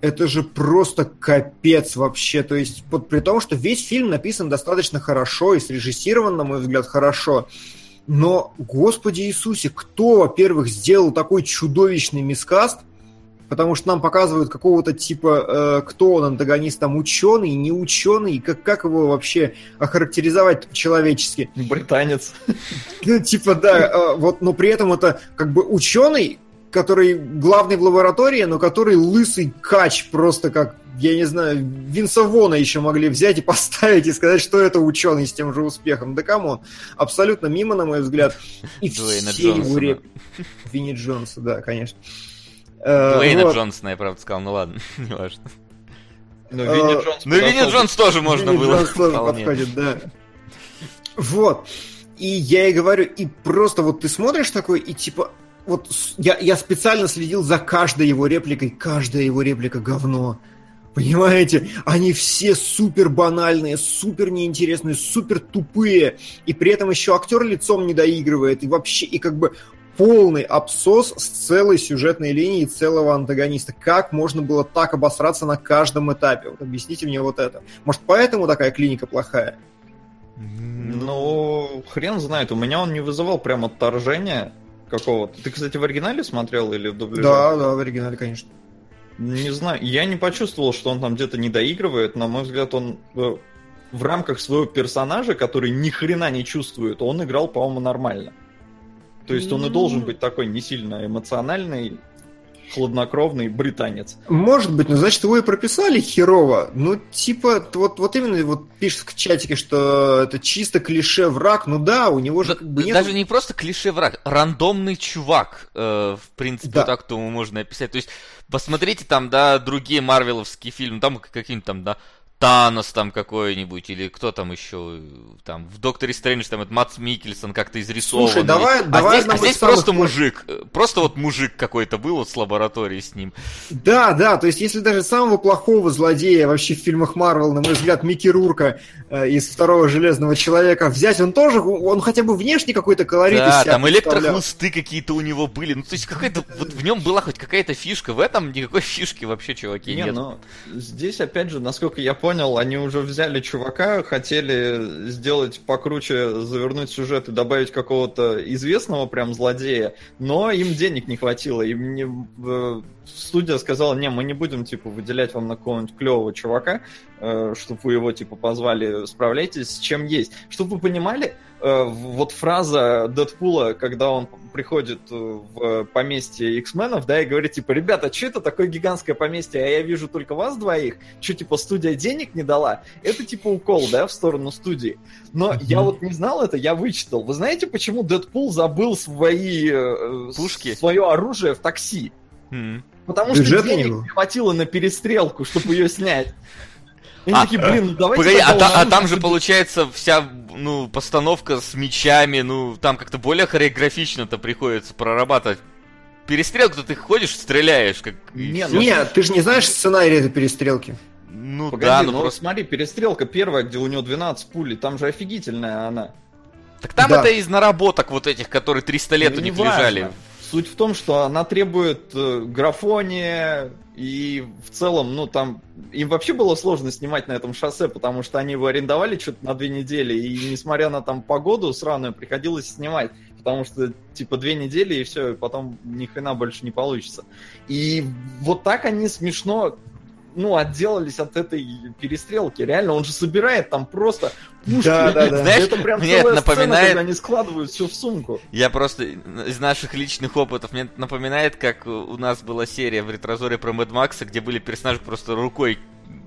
это же просто капец вообще. То есть, под, при том, что весь фильм написан достаточно хорошо и срежиссирован, на мой взгляд, хорошо. Но, Господи Иисусе, кто, во-первых, сделал такой чудовищный мискаст? Потому что нам показывают какого-то типа, э, кто он, антагонист, там, ученый, не ученый, как, как его вообще охарактеризовать человечески? Британец. Ну, (laughs) типа, да, э, вот, но при этом это как бы ученый, который главный в лаборатории, но который лысый кач, просто как, я не знаю, Винса Вона еще могли взять и (laughs) поставить и сказать, что это ученый с тем же успехом. Да кому? Абсолютно мимо, на мой взгляд. И (laughs) Дуэйна все Джонсона. его реп... Винни Джонса, да, конечно. Э, Дуэйна вот. Джонсона, я правда сказал, ну ладно, (laughs) не важно. Ну, Винни э, Джонс, ну, Винни Джонс тоже можно Винни было. Джонс тоже подходит, да. Вот. И я и говорю, и просто вот ты смотришь такой, и типа, вот я, я специально следил за каждой его репликой, каждая его реплика говно. Понимаете? Они все супер банальные, супер неинтересные, супер тупые. И при этом еще актер лицом не доигрывает. И вообще, и как бы полный абсос с целой сюжетной линией целого антагониста. Как можно было так обосраться на каждом этапе? Вот объясните мне вот это. Может, поэтому такая клиника плохая? Ну, хрен знает. У меня он не вызывал прям отторжения какого-то. Ты, кстати, в оригинале смотрел или в дубляже? Да, да, в оригинале, конечно. Не знаю, я не почувствовал, что он там где-то не доигрывает. На мой взгляд, он э, в рамках своего персонажа, который ни хрена не чувствует, он играл, по-моему, нормально. То есть он и должен быть такой не сильно эмоциональный, хладнокровный британец. Может быть, но значит его и прописали херово. Ну, типа, вот, вот именно вот пишет в чатике, что это чисто клише враг. Ну да, у него же как бы нет... Даже не просто клише враг, рандомный чувак, э, в принципе, да. так то можно описать. То есть, посмотрите там, да, другие марвеловские фильмы, там какие-нибудь там, да, Танос там какой-нибудь, или кто там еще, там, в Докторе Стрэндж, там, это Мац Микельсон как-то изрисован. Слушай, давай, а давай здесь, а здесь просто самых... мужик, просто вот мужик какой-то был вот с лабораторией с ним. Да, да, то есть если даже самого плохого злодея вообще в фильмах Марвел, на мой взгляд, Микки Рурка э, из Второго Железного Человека взять, он тоже, он хотя бы внешне какой-то колорит Да, там электрохлысты какие-то у него были, ну, то есть какая-то, вот в нем была хоть какая-то фишка, в этом никакой (laughs) фишки вообще, чуваки, не, нет. Ну, здесь, опять же, насколько я понял, понял, они уже взяли чувака, хотели сделать покруче, завернуть сюжет и добавить какого-то известного прям злодея, но им денег не хватило. Им не... Студия сказала, не, мы не будем, типа, выделять вам на какого-нибудь клевого чувака, э, чтобы вы его, типа, позвали, справляйтесь с чем есть. Чтобы вы понимали, Э, вот фраза Дэдпула, когда он приходит э, в поместье X-менов, да, и говорит, типа, ребята, что это такое гигантское поместье, а я вижу только вас двоих, что, типа, студия денег не дала? Это, типа, укол, да, в сторону студии. Но mm-hmm. я вот не знал это, я вычитал. Вы знаете, почему Дэдпул забыл свои... Э, Пушки? Свое оружие в такси? Mm-hmm. Потому Бюджет что денег не хватило на перестрелку, чтобы ее снять. И а, такие, блин, ну давайте... Погоди, а, та, а там же получается вся, ну, постановка с мечами, ну, там как-то более хореографично-то приходится прорабатывать. Перестрелку-то ты ходишь, стреляешь, как... Не, ну, Нет, ты же не знаешь сценарий этой перестрелки. Ну Погоди, да, ну, ну просто... смотри, перестрелка первая, где у него 12 пулей, там же офигительная она. Так там да. это из наработок вот этих, которые 300 лет ну, у них важно. лежали Суть в том, что она требует э, графония, и в целом, ну, там, им вообще было сложно снимать на этом шоссе, потому что они его арендовали что-то на две недели, и несмотря на там погоду сраную, приходилось снимать, потому что, типа, две недели, и все, и потом ни хрена больше не получится. И вот так они смешно ну, отделались от этой перестрелки. Реально, он же собирает там просто пушки. Да, да, да. Знаешь, это прям мне это напоминает... Сцена, когда они складывают все в сумку. Я просто из наших личных опытов, мне напоминает, как у нас была серия в ретрозоре про Мэд Макса, где были персонажи просто рукой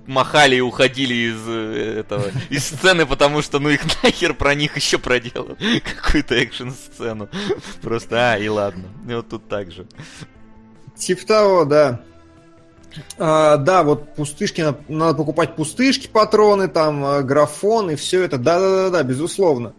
махали и уходили из э, этого (laughs) из сцены, потому что ну их нахер про них еще проделал (laughs) какую-то экшн сцену. Просто а и ладно. И вот тут так же. Типа того, да. А, да, вот пустышки, надо покупать пустышки, патроны, там, э, графон и все это. Да-да-да, безусловно.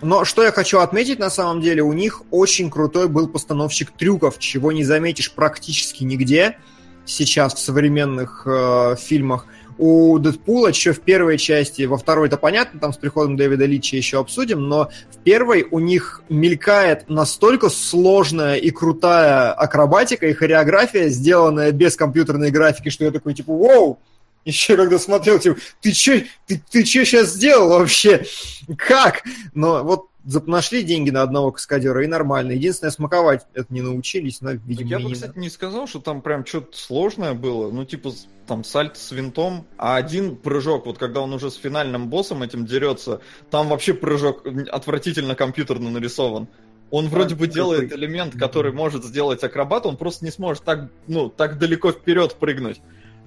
Но что я хочу отметить, на самом деле, у них очень крутой был постановщик трюков, чего не заметишь практически нигде сейчас в современных э, фильмах у Дэдпула еще в первой части, во второй это понятно, там с приходом Дэвида Личи еще обсудим, но в первой у них мелькает настолько сложная и крутая акробатика и хореография, сделанная без компьютерной графики, что я такой, типа, вау, еще когда смотрел, типа, ты че, ты, ты сейчас сделал вообще? Как? Но вот нашли деньги на одного каскадера, и нормально. Единственное, смаковать это не научились, но, видимо, Я бы, кстати, не сказал, что там прям что-то сложное было. Ну, типа, там, сальт с винтом. А один прыжок, вот когда он уже с финальным боссом этим дерется, там вообще прыжок отвратительно компьютерно нарисован. Он вроде бы делает элемент, который может сделать акробат, он просто не сможет так, ну, так далеко вперед прыгнуть.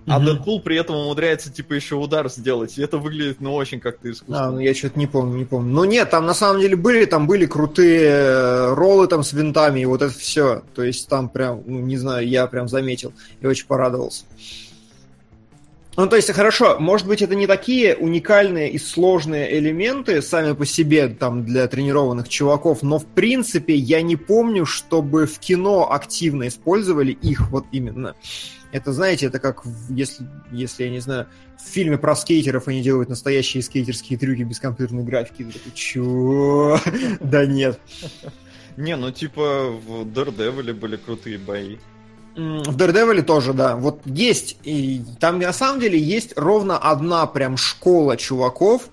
А угу. Дэдпул при этом умудряется, типа, еще удар сделать. И это выглядит, ну, очень как-то искусственно. А, ну я что-то не помню, не помню. Ну нет, там на самом деле были, там были крутые э, роллы там с винтами, и вот это все. То есть там прям, ну, не знаю, я прям заметил и очень порадовался. Ну, то есть, хорошо, может быть, это не такие уникальные и сложные элементы сами по себе там для тренированных чуваков, но в принципе я не помню, чтобы в кино активно использовали их вот именно. Это, знаете, это как, если, если, я не знаю, в фильме про скейтеров они делают настоящие скейтерские трюки без компьютерной графики. Ты чё? (laughs) Да нет. Не, ну типа в Daredevil были крутые бои. В Daredevil тоже, да. Вот есть, и там на самом деле есть ровно одна прям школа чуваков,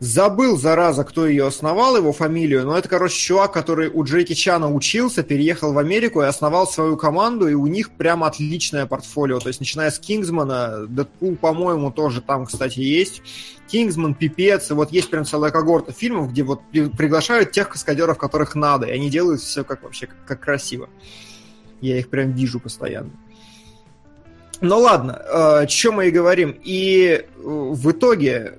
Забыл, зараза, кто ее основал, его фамилию, но это, короче, чувак, который у Джеки Чана учился, переехал в Америку и основал свою команду, и у них прям отличное портфолио. То есть, начиная с Кингсмана, Дэдпул, по-моему, тоже там, кстати, есть. Кингсман, Пипец, и вот есть прям целая когорта фильмов, где вот приглашают тех каскадеров, которых надо, и они делают все как вообще, как, как красиво. Я их прям вижу постоянно. Ну ладно, о чем мы и говорим. И в итоге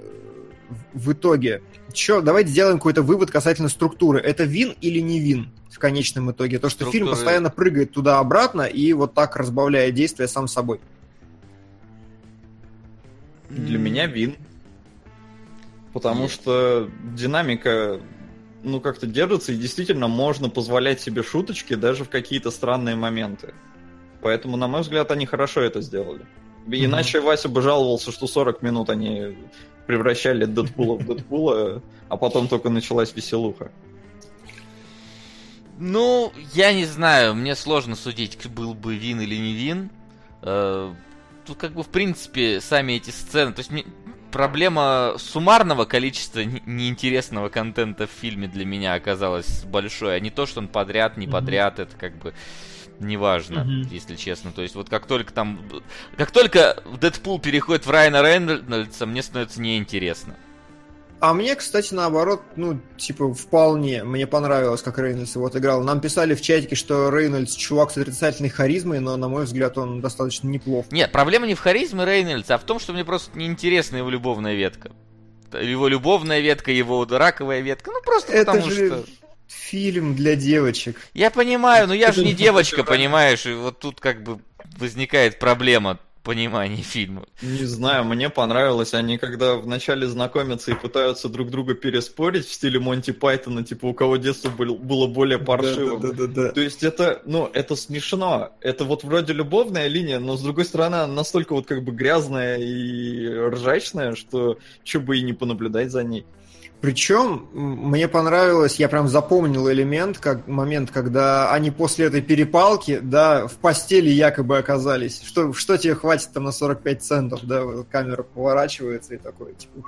в итоге, что, давайте сделаем какой-то вывод касательно структуры. Это вин или не вин в конечном итоге? То, что Структуры... фильм постоянно прыгает туда-обратно и вот так разбавляет действие сам собой. Для меня вин. Потому что динамика ну, как-то держится, и действительно можно позволять себе шуточки даже в какие-то странные моменты. Поэтому, на мой взгляд, они хорошо это сделали. Иначе mm-hmm. Вася бы жаловался, что 40 минут они превращали Дэдпула в Дэдпула, а потом только началась веселуха. Ну, я не знаю, мне сложно судить, был бы вин или не вин. Э, тут как бы, в принципе, сами эти сцены... То есть мне... проблема суммарного количества неинтересного контента в фильме для меня оказалась большой, а не то, что он подряд, не подряд, mm-hmm. это как бы неважно, mm-hmm. если честно. То есть вот как только там... Как только Дэдпул переходит в Райана Рейнольдса, мне становится неинтересно. А мне, кстати, наоборот, ну, типа, вполне. Мне понравилось, как Рейнольдс его отыграл. Нам писали в чатике, что Рейнольдс чувак с отрицательной харизмой, но, на мой взгляд, он достаточно неплох. Нет, проблема не в харизме Рейнольдса, а в том, что мне просто неинтересна его любовная ветка. Его любовная ветка, его раковая ветка. Ну, просто Это потому же... что фильм для девочек. Я понимаю, но я же не (laughs) девочка, понимаешь, и вот тут как бы возникает проблема понимания фильма. Не знаю, мне понравилось. Они когда вначале знакомятся и пытаются друг друга переспорить в стиле Монти Пайтона, типа у кого детство было более паршивым. Да, да, да, да, То есть это, ну, это смешно. Это вот вроде любовная линия, но с другой стороны она настолько вот как бы грязная и ржачная, что что бы и не понаблюдать за ней. Причем мне понравилось, я прям запомнил элемент, как момент, когда они после этой перепалки, да, в постели якобы оказались. Что, что тебе хватит там на 45 центов, да, камера поворачивается и такой, типа,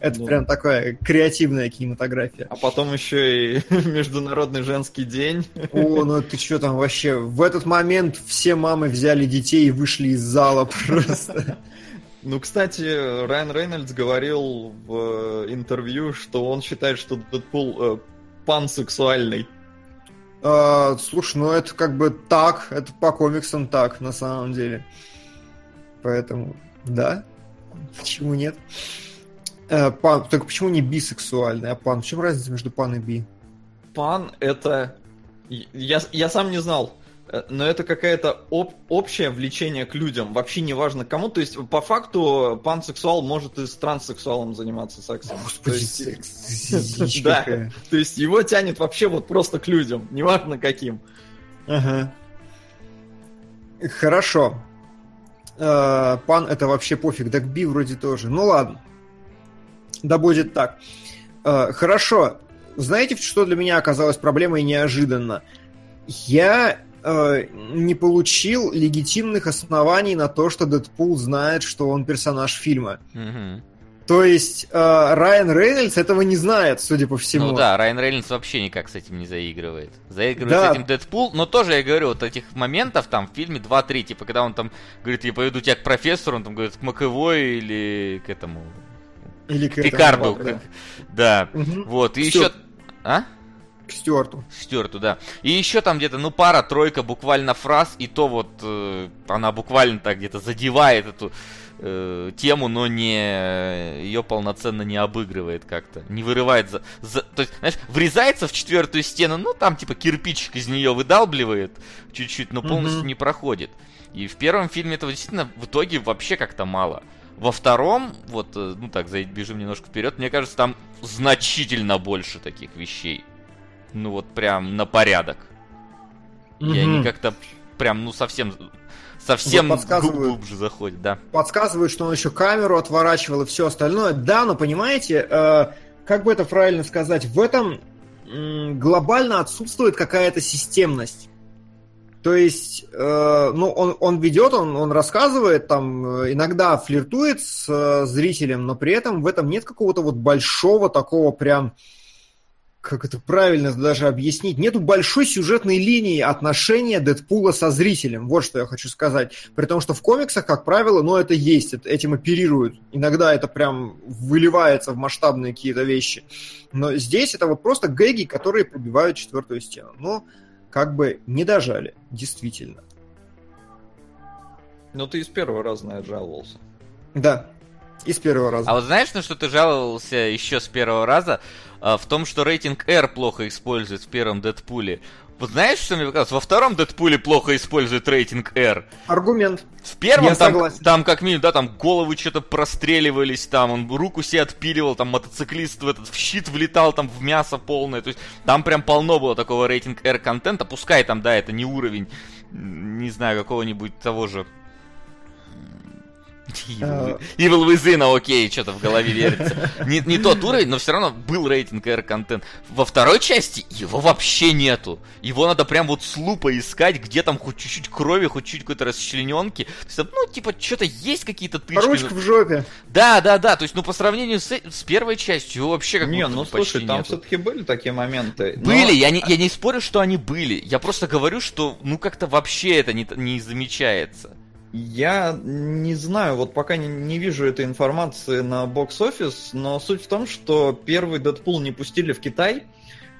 это да. прям такая креативная кинематография. А потом еще и (laughs) Международный женский день. О, ну ты что там вообще? В этот момент все мамы взяли детей и вышли из зала (laughs) просто. Ну, кстати, Райан Рейнольдс говорил в э, интервью, что он считает, что Дэдпул э, пансексуальный. А, слушай, ну это как бы так, это по комиксам так, на самом деле. Поэтому, да, почему нет? Э, пан, только почему не бисексуальный, а пан? В чем разница между пан и би? Пан это... Я, я сам не знал. Э, но это какая-то об, общее влечение к людям, вообще не важно кому. То есть, по факту, пансексуал может и с транссексуалом заниматься сексом. Господи, секс. (laughs) Да, то есть его тянет вообще вот просто к людям, неважно каким. Ага. Хорошо. Э, пан это вообще пофиг, да к би вроде тоже. Ну ладно. Да будет так. Э, хорошо. Знаете, что для меня оказалось проблемой неожиданно? Я э, не получил легитимных оснований на то, что Дэдпул знает, что он персонаж фильма. Угу. То есть э, Райан Рейнольдс этого не знает, судя по всему. Ну да, Райан Рейнольдс вообще никак с этим не заигрывает. Заигрывает да. с этим Дэдпул, но тоже, я говорю, вот этих моментов там в фильме 2-3, типа, когда он там говорит, я поведу тебя к профессору, он там говорит, к Маковой или к этому... Или к Рикарду. (laughs) Да, да. Угу. вот, и Все. еще... А? К Стюарту. Стюарту, да. И еще там где-то, ну, пара-тройка буквально фраз, и то вот э, она буквально так где-то задевает эту э, тему, но не ее полноценно не обыгрывает как-то. Не вырывает за, за... То есть, знаешь, врезается в четвертую стену, ну, там типа кирпичик из нее выдалбливает чуть-чуть, но полностью mm-hmm. не проходит. И в первом фильме этого действительно в итоге вообще как-то мало. Во втором, вот, э, ну так, бежим немножко вперед, мне кажется, там значительно больше таких вещей ну вот прям на порядок. Угу. И они как-то прям, ну совсем совсем вот глубже заходит, да. Подсказывают, что он еще камеру отворачивал и все остальное. Да, но понимаете, э, как бы это правильно сказать, в этом э, глобально отсутствует какая-то системность. То есть, э, ну, он, он ведет, он, он рассказывает, там, э, иногда флиртует с э, зрителем, но при этом в этом нет какого-то вот большого такого прям как это правильно даже объяснить, нету большой сюжетной линии отношения Дэдпула со зрителем. Вот что я хочу сказать. При том, что в комиксах, как правило, ну, это есть, этим оперируют. Иногда это прям выливается в масштабные какие-то вещи. Но здесь это вот просто гэги, которые пробивают четвертую стену. Но как бы не дожали, действительно. Ну, ты из первого раза, наверное, жаловался. Да, из первого раза. А вот знаешь, на что ты жаловался еще с первого раза? А, в том, что рейтинг R плохо использует в первом Дэдпуле. Вот знаешь, что мне показалось? Во втором Дэдпуле плохо использует рейтинг R. Аргумент. В первом Я там, согласен. там как минимум, да, там головы что-то простреливались, там он руку себе отпиливал, там мотоциклист в этот в щит влетал, там в мясо полное. То есть там прям полно было такого рейтинг R контента. Пускай там, да, это не уровень, не знаю, какого-нибудь того же Evil, Evil Within, окей, что-то в голове верится. Не, не тот уровень, но все равно был рейтинг R контент. Во второй части его вообще нету. Его надо прям вот с лупой искать, где там хоть чуть-чуть крови, хоть чуть-чуть какой-то расчлененки. То есть, ну, типа, что-то есть какие-то тычки. Ручка в жопе. Да, да, да. То есть, ну, по сравнению с, с первой частью, его вообще как Не, ну, слушай, там все-таки были такие моменты. Но... Были, я не, я не спорю, что они были. Я просто говорю, что, ну, как-то вообще это не, не замечается. Я не знаю, вот пока не, не вижу этой информации на бокс-офис, но суть в том, что первый Дэдпул не пустили в Китай,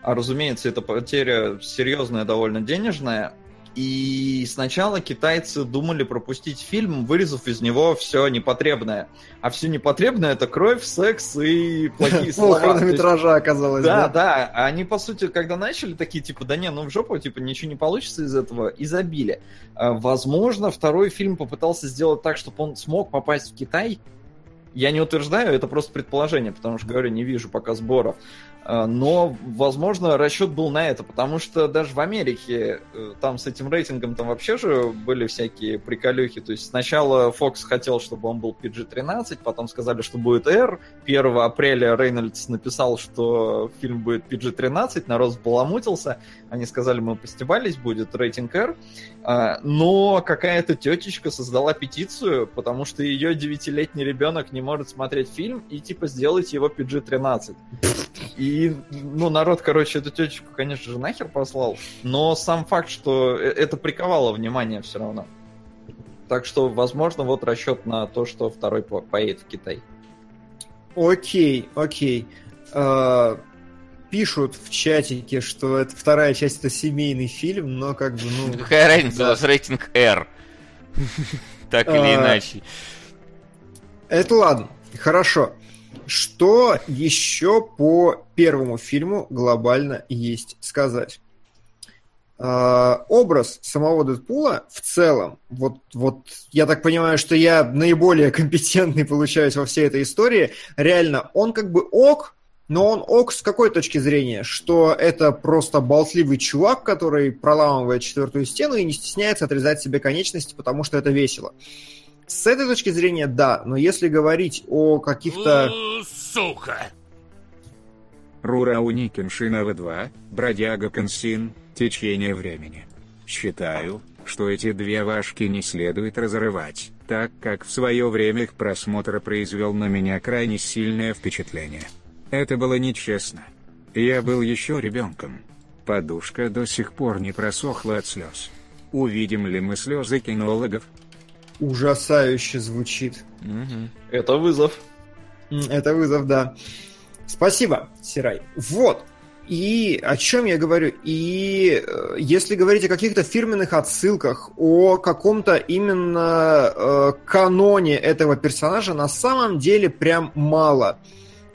а разумеется, это потеря серьезная, довольно денежная, и сначала китайцы думали пропустить фильм, вырезав из него все непотребное. А все непотребное это кровь, секс и плохие (laughs) слова. хронометража оказалось. Да, да. Они, по сути, когда начали, такие, типа, да не, ну в жопу, типа, ничего не получится из этого, и забили. А, возможно, второй фильм попытался сделать так, чтобы он смог попасть в Китай, я не утверждаю, это просто предположение, потому что, говорю, не вижу пока сборов. А, но, возможно, расчет был на это, потому что даже в Америке э, там с этим рейтингом там вообще же были всякие приколюхи. То есть сначала Fox хотел, чтобы он был PG-13, потом сказали, что будет R. 1 апреля Рейнольдс написал, что фильм будет PG-13, народ сбаламутился. Они сказали, мы постебались, будет рейтинг R. А, но какая-то тетечка создала петицию, потому что ее девятилетний ребенок не может смотреть фильм и типа сделать его PG-13. И, ну, народ, короче, эту тетечку, конечно же, нахер послал. Но сам факт, что э, это приковало внимание все равно. Так что, возможно, вот расчет на то, что второй поедет в Китай. Окей, окей. А, пишут в чатике, что это вторая часть это семейный фильм, но как бы, ну... Какая разница, у нас рейтинг R. (laughs) Так или а, иначе. Это ладно, хорошо. Что еще по первому фильму глобально есть сказать? Uh, образ самого Дэдпула в целом, вот, вот я так понимаю, что я наиболее компетентный получаюсь во всей этой истории, реально, он как бы ок, но он ок с какой точки зрения? Что это просто болтливый чувак, который проламывает четвертую стену и не стесняется отрезать себе конечности, потому что это весело. С этой точки зрения, да, но если говорить о каких-то... Сука! Рурау Никеншина В2, Бродяга Консин, Течение времени. Считаю, что эти две вашки не следует разрывать, так как в свое время их просмотр произвел на меня крайне сильное впечатление. Это было нечестно. Я был еще ребенком. Подушка до сих пор не просохла от слез. Увидим ли мы слезы кинологов? Ужасающе звучит. Угу. Это вызов. Это вызов, да. Спасибо, Сирай. Вот. И о чем я говорю? И э, если говорить о каких-то фирменных отсылках, о каком-то именно э, каноне этого персонажа, на самом деле прям мало.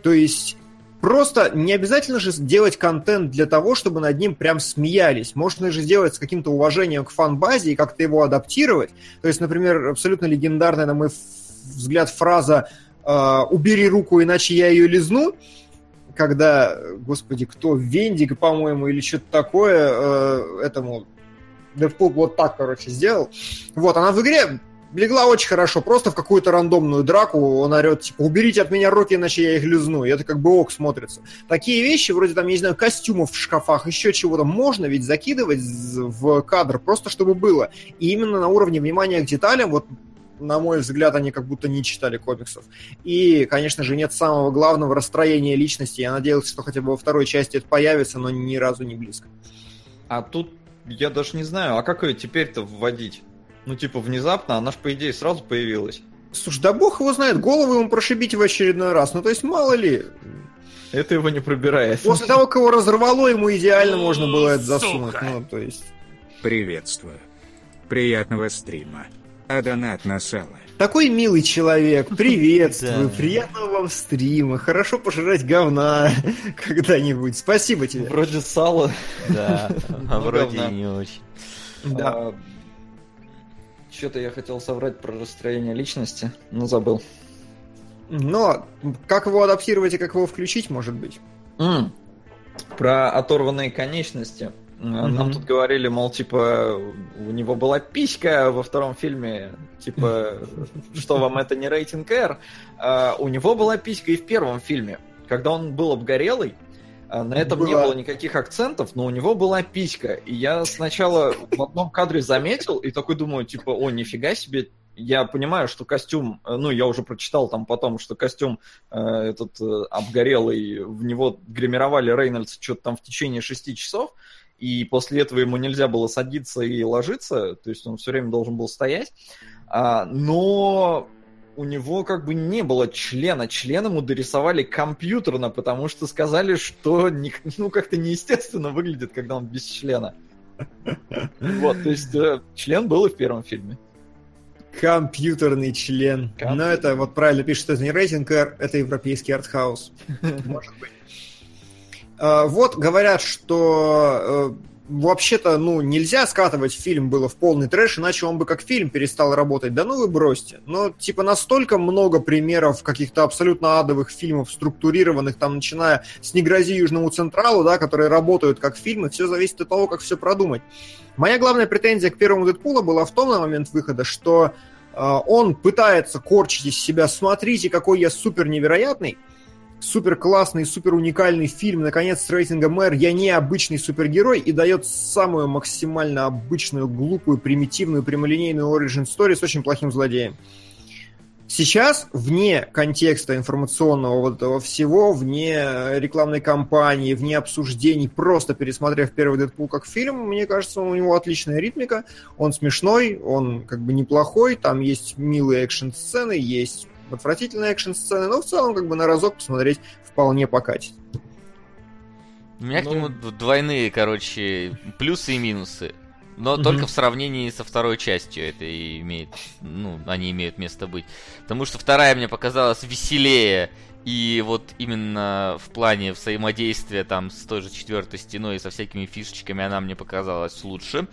То есть Просто не обязательно же делать контент для того, чтобы над ним прям смеялись. Можно же сделать с каким-то уважением к фан-базе и как-то его адаптировать. То есть, например, абсолютно легендарная, на мой взгляд, фраза э, «убери руку, иначе я ее лизну», когда, господи, кто, Вендик, по-моему, или что-то такое э, этому Дэвпул вот так, короче, сделал. Вот, она в игре легла очень хорошо, просто в какую-то рандомную драку он орет, типа, уберите от меня руки, иначе я их лизну, и это как бы ок смотрится. Такие вещи, вроде там, я не знаю, костюмов в шкафах, еще чего-то, можно ведь закидывать в кадр, просто чтобы было. И именно на уровне внимания к деталям, вот на мой взгляд, они как будто не читали комиксов. И, конечно же, нет самого главного расстроения личности. Я надеялся, что хотя бы во второй части это появится, но ни разу не близко. А тут я даже не знаю, а как ее теперь-то вводить? Ну, типа, внезапно, она ж, по идее, сразу появилась. Слушай, да бог его знает, голову ему прошибить в очередной раз. Ну, то есть, мало ли. Это его не пробирает. После того, кого разорвало, ему идеально можно было это засунуть. Ну, то есть... Приветствую. Приятного стрима. А донат на сало. Такой милый человек, приветствую, (laughs) приятного вам стрима, хорошо пожрать говна (laughs) когда-нибудь. Спасибо тебе. Вроде сало. Да, (laughs) а вроде не очень. Да. Что-то я хотел соврать про расстроение личности, но забыл. Но как его адаптировать и как его включить, может быть? Mm. Про оторванные конечности. Mm-hmm. Нам тут говорили, мол, типа, у него была писька во втором фильме, типа, (laughs) что вам это не рейтинг R? А, у него была писька и в первом фильме. Когда он был обгорелый, на этом была. не было никаких акцентов, но у него была писька. И я сначала в одном кадре заметил и такой думаю, типа, о, нифига себе, я понимаю, что костюм, э, ну, я уже прочитал там потом, что костюм э, этот э, обгорелый, в него гримировали Рейнольдса что-то там в течение шести часов, и после этого ему нельзя было садиться и ложиться, то есть он все время должен был стоять. А, но у него как бы не было члена. Член ему дорисовали компьютерно, потому что сказали, что не, ну как-то неестественно выглядит, когда он без члена. Вот, то есть э, член был и в первом фильме. Компьютерный член. Компьютер. Но это вот правильно пишет, что это не рейтинг это европейский артхаус. (laughs) Может быть. А, вот говорят, что вообще-то, ну, нельзя скатывать фильм было в полный трэш, иначе он бы как фильм перестал работать. Да ну вы бросьте. Но, типа, настолько много примеров каких-то абсолютно адовых фильмов, структурированных, там, начиная с «Не грози Южному Централу», да, которые работают как фильмы, все зависит от того, как все продумать. Моя главная претензия к первому Дэдпулу была в том на момент выхода, что э, он пытается корчить из себя «смотрите, какой я супер невероятный», супер классный, супер уникальный фильм, наконец, с рейтингом R, я не обычный супергерой, и дает самую максимально обычную, глупую, примитивную, прямолинейную origin story с очень плохим злодеем. Сейчас, вне контекста информационного вот этого всего, вне рекламной кампании, вне обсуждений, просто пересмотрев первый Дэдпул как фильм, мне кажется, у него отличная ритмика, он смешной, он как бы неплохой, там есть милые экшн-сцены, есть отвратительные экшн-сцены, но в целом как бы на разок посмотреть вполне покатит. У меня ну... к нему двойные, короче, плюсы и минусы. Но угу. только в сравнении со второй частью это и имеет, ну, они имеют место быть. Потому что вторая мне показалась веселее, и вот именно в плане взаимодействия там с той же четвертой стеной и со всякими фишечками она мне показалась лучше.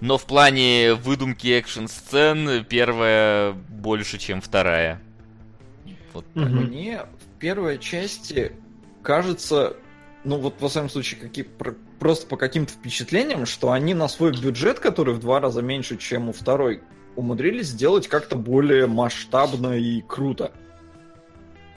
Но в плане выдумки экшн-сцен первая больше, чем вторая. Вот угу. Мне в первой части кажется, ну вот во всяком случае, какие, просто по каким-то впечатлениям, что они на свой бюджет, который в два раза меньше, чем у второй, умудрились сделать как-то более масштабно и круто.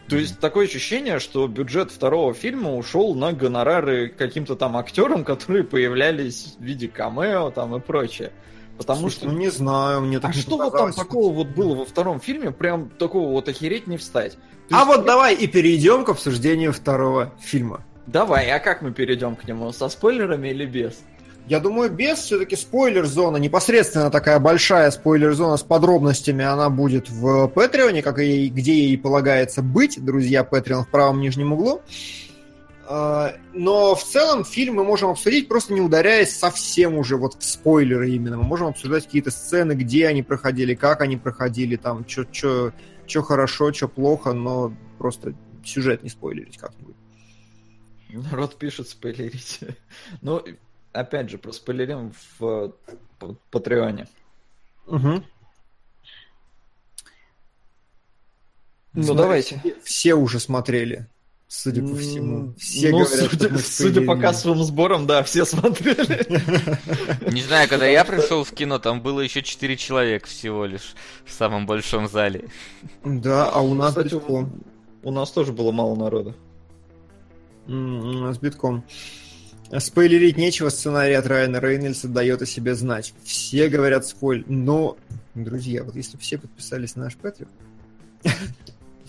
То есть такое ощущение, что бюджет второго фильма ушел на гонорары каким-то там актерам, (laughs) которые появлялись в виде камео там и прочее. Потому Слушай, что... Ну, не знаю, мне так А что вот там такого вот было во втором фильме, прям такого вот охереть не встать? То а есть... вот давай и перейдем к обсуждению второго фильма. Давай, а как мы перейдем к нему? Со спойлерами или без? Я думаю, без все-таки спойлер-зона, непосредственно такая большая спойлер-зона с подробностями, она будет в Патреоне, как и где ей полагается быть, друзья, Патреон в правом нижнем углу. Но в целом фильм мы можем обсудить, просто не ударяясь совсем уже вот в спойлеры именно. Мы можем обсуждать какие-то сцены, где они проходили, как они проходили, там, что хорошо, что плохо, но просто сюжет не спойлерить как-нибудь. Народ пишет спойлерить. (laughs) Ну, опять же, про спойлерим в Патреоне. Угу. Ну, давайте. Все уже смотрели. Судя по всему. Все ну, говорят, судя, судя по кассовым сборам, да, все смотрели. (laughs) Не знаю, когда я пришел в кино, там было еще 4 человека всего лишь в самом большом зале. Да, а у нас Кстати, битком. У нас тоже было мало народа. У нас битком. Спойлерить нечего, сценарий от Райана Рейнольдса дает о себе знать. Все говорят спойлер. Но, друзья, вот если все подписались на наш Патреон, (laughs)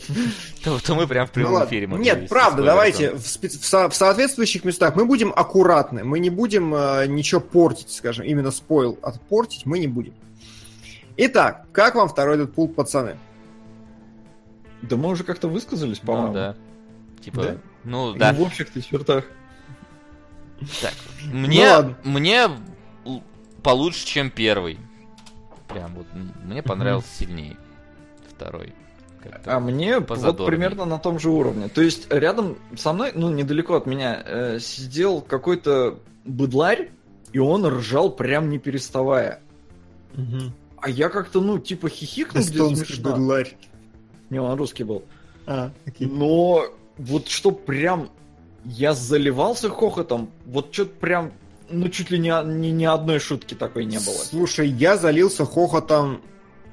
(laughs) то, то мы прям в прямом ну, эфире можем Нет, правда, давайте в, в, со, в соответствующих местах мы будем аккуратны, мы не будем э, ничего портить, скажем, именно спойл отпортить мы не будем. Итак, как вам второй этот пул, пацаны? Да мы уже как-то высказались, по-моему. Ну, да. Типа, да? ну да. в общих-то чертах. Так, мне, ну, мне получше, чем первый. Прям вот, мне понравился сильнее второй. А мне вот примерно на том же уровне. То есть рядом со мной, ну недалеко от меня, э, сидел какой-то быдларь, и он ржал прям не переставая. Угу. А я как-то, ну, типа хихикнул где смешно. быдларь. Не, он русский был. А, окей. Но вот что прям я заливался хохотом, вот что-то прям, ну, чуть ли не, не, ни одной шутки такой не было. Слушай, я залился хохотом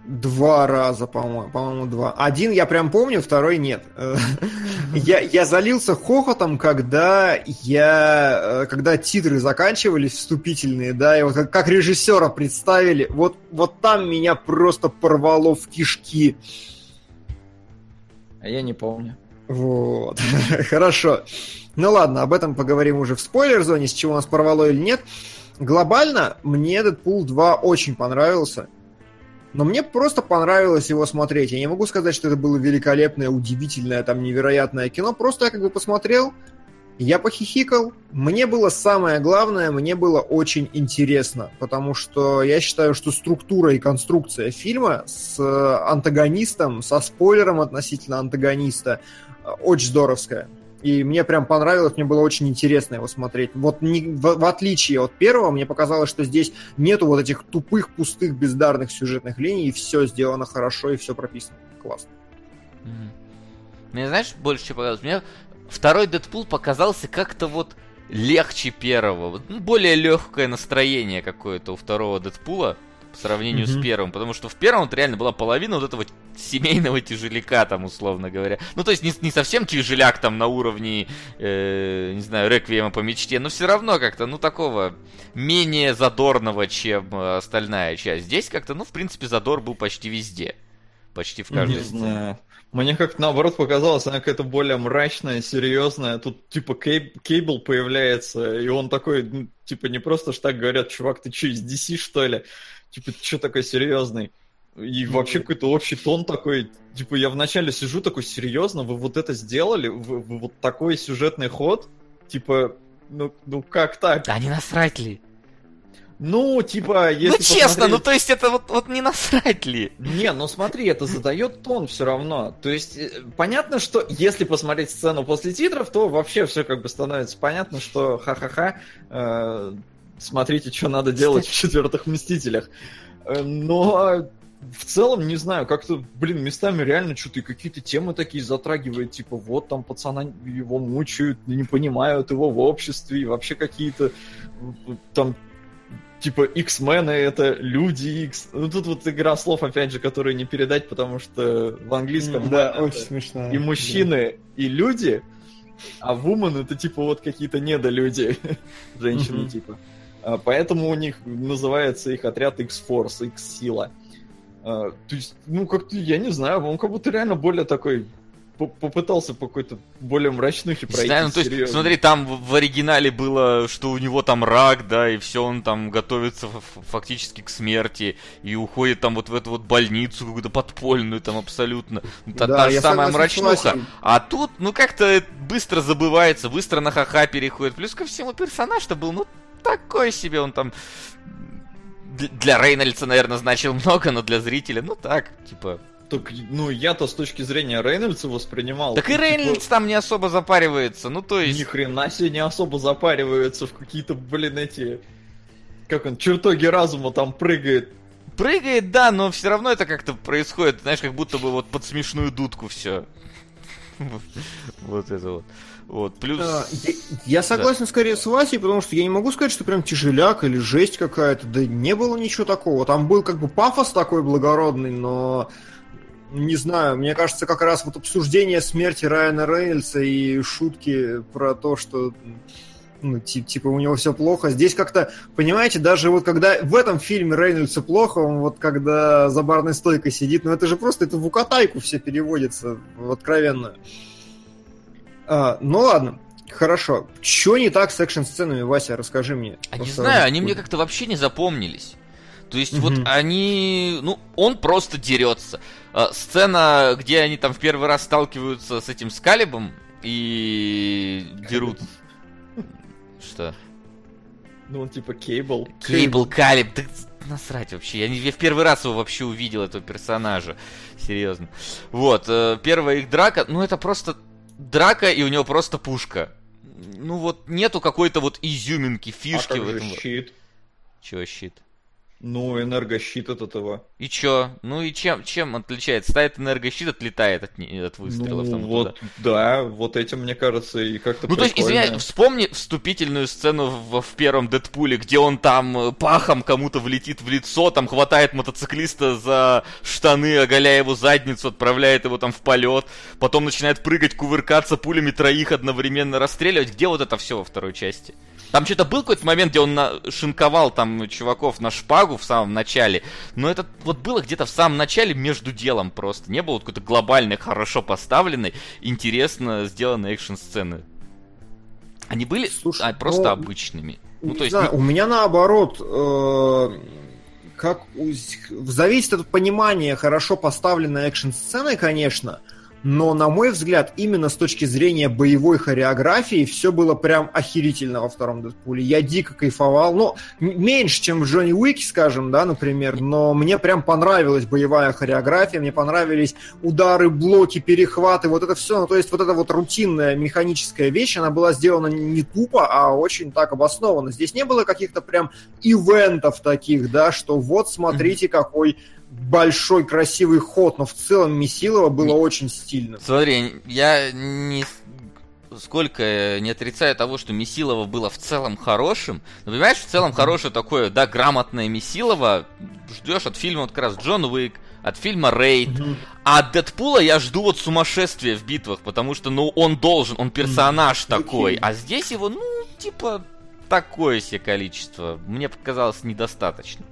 Два раза, по-моему, по-моему, два. Один я прям помню, второй нет. (laughs) я, я залился хохотом, когда я, э, когда титры заканчивались, вступительные, да, и вот как, как режиссера представили, вот, вот там меня просто порвало в кишки. А я не помню. Вот, (laughs) хорошо. Ну ладно, об этом поговорим уже в спойлер-зоне, с чего нас порвало или нет. Глобально мне Дэдпул 2 очень понравился. Но мне просто понравилось его смотреть. Я не могу сказать, что это было великолепное, удивительное, там, невероятное кино. Просто я как бы посмотрел, я похихикал. Мне было самое главное, мне было очень интересно, потому что я считаю, что структура и конструкция фильма с антагонистом, со спойлером относительно антагониста, очень здоровская. И мне прям понравилось, мне было очень интересно его смотреть. Вот не, в, в отличие от первого, мне показалось, что здесь нету вот этих тупых, пустых, бездарных сюжетных линий, и все сделано хорошо, и все прописано. Классно. Мне знаешь, больше чего показалось? Мне второй Дэдпул показался как-то вот легче первого. Ну, более легкое настроение какое-то у второго Дэдпула по сравнению mm-hmm. с первым. Потому что в первом вот реально была половина вот этого семейного тяжеляка, там, условно говоря. Ну, то есть не, не совсем тяжеляк там на уровне, э, не знаю, реквиема по мечте, но все равно как-то, ну, такого менее задорного, чем э, остальная часть. Здесь как-то, ну, в принципе, задор был почти везде. Почти в каждой Не знаю. Мне как-то наоборот показалось, она какая-то более мрачная, серьезная. Тут типа Кейб, Кейбл появляется, и он такой, ну, типа не просто ж так говорят, чувак, ты что, из DC что ли? Типа, ты что такой серьезный? И вообще какой-то общий тон такой, типа, я вначале сижу такой, серьезно, вы вот это сделали? Вы, вы вот такой сюжетный ход? Типа, ну, ну как так? Да не насрать ли? Ну, типа, если Ну, честно, посмотреть... ну, то есть это вот, вот не насрать ли? Не, ну смотри, это задает тон все равно. То есть, э, понятно, что если посмотреть сцену после титров, то вообще все как бы становится понятно, что ха-ха-ха, э, смотрите, что надо делать в четвертых Мстителях. Э, но в целом, не знаю, как-то, блин, местами реально что-то и какие-то темы такие затрагивает, типа, вот там пацана его мучают, не понимают его в обществе, и вообще какие-то там типа X-мены это люди X. Ну тут вот игра слов, опять же, которые не передать, потому что в английском да, очень смешно. И мужчины, да. и люди, а woman это типа вот какие-то недолюди, (laughs) женщины типа. А, поэтому у них называется их отряд X-Force, X-сила. А, то есть, ну как-то, я не знаю, он как будто реально более такой попытался по какой-то более мрачнухе пройти. Да, ну, то есть, смотри, там в, в оригинале было, что у него там рак, да, и все, он там готовится фактически к смерти, и уходит там вот в эту вот больницу какую-то подпольную там абсолютно. Та, да, та же самая мрачнуха. А тут, ну, как-то быстро забывается, быстро на ха-ха переходит. Плюс ко всему персонаж-то был, ну, такой себе, он там для Рейнольдса, наверное, значил много, но для зрителя, ну так, типа, так, ну, я-то с точки зрения Рейнольдса воспринимал. Так и типа, Рейнольдс типа... там не особо запаривается, ну то есть... Ни хрена себе не особо запаривается в какие-то, блин, эти... Как он, чертоги разума там прыгает. Прыгает, да, но все равно это как-то происходит, знаешь, как будто бы вот под смешную дудку все. (laughs) Вот это вот. Вот, плюс... А, я, я согласен да. скорее с Васей, потому что я не могу сказать, что прям тяжеляк или жесть какая-то. Да не было ничего такого. Там был как бы пафос такой благородный, но не знаю, мне кажется, как раз вот обсуждение смерти Райана Рейнольдса и шутки про то, что ну, типа у него все плохо. Здесь как-то, понимаете, даже вот когда в этом фильме Рейнольдсу плохо, он вот когда за барной стойкой сидит, ну это же просто это в укатайку все переводится, в откровенную. А, ну ладно, хорошо. Что не так с экшн-сценами, Вася, расскажи мне. А не знаю, они мне как-то вообще не запомнились. То есть mm-hmm. вот они, ну, он просто дерется. А, сцена, где они там в первый раз сталкиваются с этим Скалибом и дерут. Что? Ну, он типа Кейбл. Кейбл, Калиб, да насрать вообще. Я, не, я в первый раз его вообще увидел, этого персонажа. Серьезно. Вот, э, первая их драка, ну это просто драка, и у него просто пушка. Ну вот, нету какой-то вот изюминки, фишки а в этом. щит? Чего щит? Ну, энергощит от этого. И чё? Ну и чем, чем отличается? Ставит энергощит, отлетает от, от выстрелов. Ну, там вот, туда. да, вот этим, мне кажется, и как-то Ну, то есть, извиняюсь, вспомни вступительную сцену в, в первом Дэдпуле, где он там э, пахом кому-то влетит в лицо, там хватает мотоциклиста за штаны, оголяя его задницу, отправляет его там в полет, потом начинает прыгать, кувыркаться, пулями троих одновременно расстреливать. Где вот это все во второй части? Там что-то был какой-то момент, где он на... шинковал там чуваков на шпагу в самом начале, но это вот было где-то в самом начале между делом просто. Не было какой-то глобальной, хорошо поставленной, интересно сделанной экшн-сцены. Они были Слушай, а, просто но... обычными. Ну, то есть, знаю, не... У меня наоборот, э, как у... зависит от понимания хорошо поставленной экшн-сцены, конечно, но, на мой взгляд, именно с точки зрения боевой хореографии все было прям охерительно во втором Дэдпуле. Я дико кайфовал, ну, меньше, чем в Джонни Уике, скажем, да, например, но мне прям понравилась боевая хореография, мне понравились удары, блоки, перехваты, вот это все, ну, то есть вот эта вот рутинная механическая вещь, она была сделана не тупо, а очень так обоснованно. Здесь не было каких-то прям ивентов таких, да, что вот смотрите, какой большой красивый ход, но в целом Месилова было не, очень стильно. Смотри, я не сколько не отрицаю того, что Месилова было в целом хорошим. Но понимаешь, в целом хорошее такое, да, грамотное Месилова ждешь от фильма вот как раз Джон Уик, от фильма Рейд. Mm-hmm. А от Дэдпула я жду вот сумасшествия в битвах, потому что, ну, он должен, он персонаж mm-hmm. такой. А здесь его, ну, типа, такое себе количество. Мне показалось недостаточно.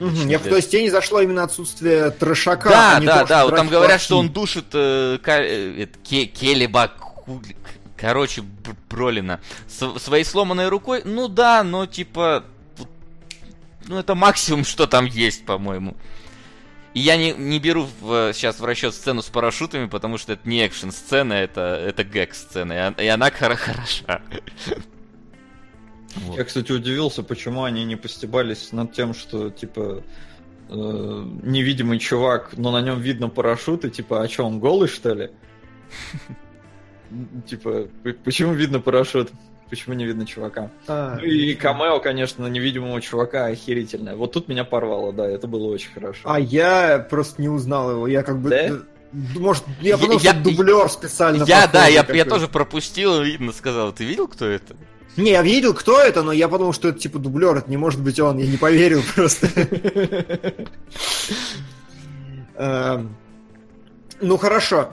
Угу, я, то есть тебе не зашло именно отсутствие трошака. Да, а да, то, да. Вот там говорят, плохие. что он душит э, э, Ке, Келеба, короче, Бролина с, своей сломанной рукой. Ну да, но типа, ну это максимум, что там есть, по-моему. И я не, не беру в, сейчас в расчет сцену с парашютами, потому что это не экшн-сцена, это, это гэг-сцена, и, и она хороша. Вот. Я, кстати, удивился, почему они не постебались над тем, что, типа, э, невидимый чувак, но на нем видно парашют, и типа, а что, он голый, что ли? (laughs) Типа, почему видно парашют? Почему не видно чувака? А, ну и камео, конечно, невидимого чувака охерительное. Вот тут меня порвало, да, это было очень хорошо. А я просто не узнал его. Я как бы... Да? Может, я подумал, я, что дублер специально. Я, да, я, я тоже пропустил, видно, сказал. Ты видел, кто это? Не, я видел, кто это, но я подумал, что это типа дублер, это не может быть он, я не поверил просто. Эм, ну хорошо,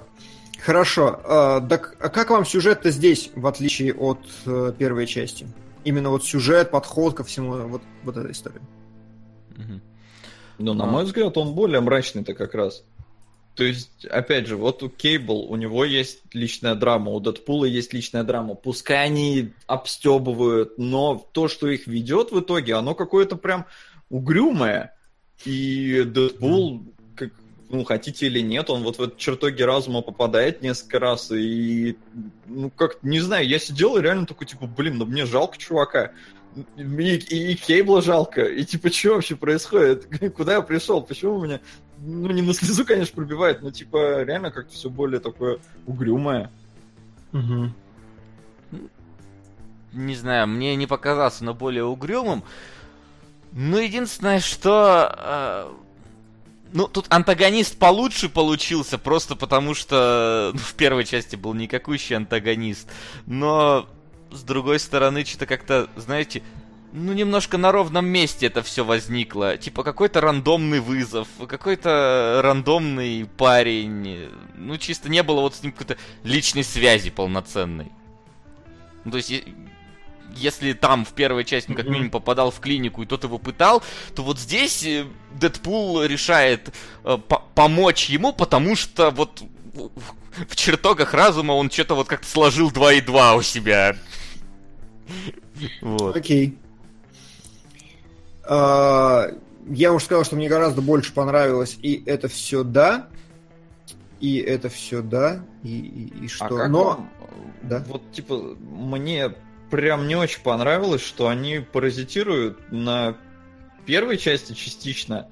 хорошо. Э, так а как вам сюжет-то здесь, в отличие от э, первой части? Именно вот сюжет, подход ко всему, вот, вот этой истории. Ну, на мой взгляд, он более мрачный-то как раз. То есть, опять же, вот у Кейбл, у него есть личная драма, у Дэдпула есть личная драма. Пускай они обстебывают, но то, что их ведет в итоге, оно какое-то прям угрюмое. И Дэдпул, как, ну, хотите или нет, он вот в этот чертоги разума попадает несколько раз, и, ну, как, не знаю, я сидел и реально такой, типа, блин, ну мне жалко чувака. И, и, и Кейбла жалко. И типа, что вообще происходит? (laughs) Куда я пришел? Почему у меня ну, не на слезу, конечно, пробивает, но, типа, реально как-то все более такое угрюмое. Угу. Не знаю, мне не показался, но более угрюмым. Ну, единственное, что... Э, ну, тут антагонист получше получился, просто потому что ну, в первой части был никакущий антагонист. Но, с другой стороны, что-то как-то, знаете, ну, немножко на ровном месте это все возникло. Типа какой-то рандомный вызов, какой-то рандомный парень. Ну, чисто не было вот с ним какой-то личной связи полноценной. Ну, то есть, если там в первой части как минимум попадал в клинику и тот его пытал, то вот здесь э, Дэдпул решает э, помочь ему, потому что вот в чертогах разума он что-то вот как-то сложил 2 и 2 у себя. (laughs) Вот. Окей. А, я уже сказал, что мне гораздо больше понравилось, и это все да, и это все да, и, и, и что. А как Но вам, да? вот типа мне прям не очень понравилось, что они паразитируют на первой части частично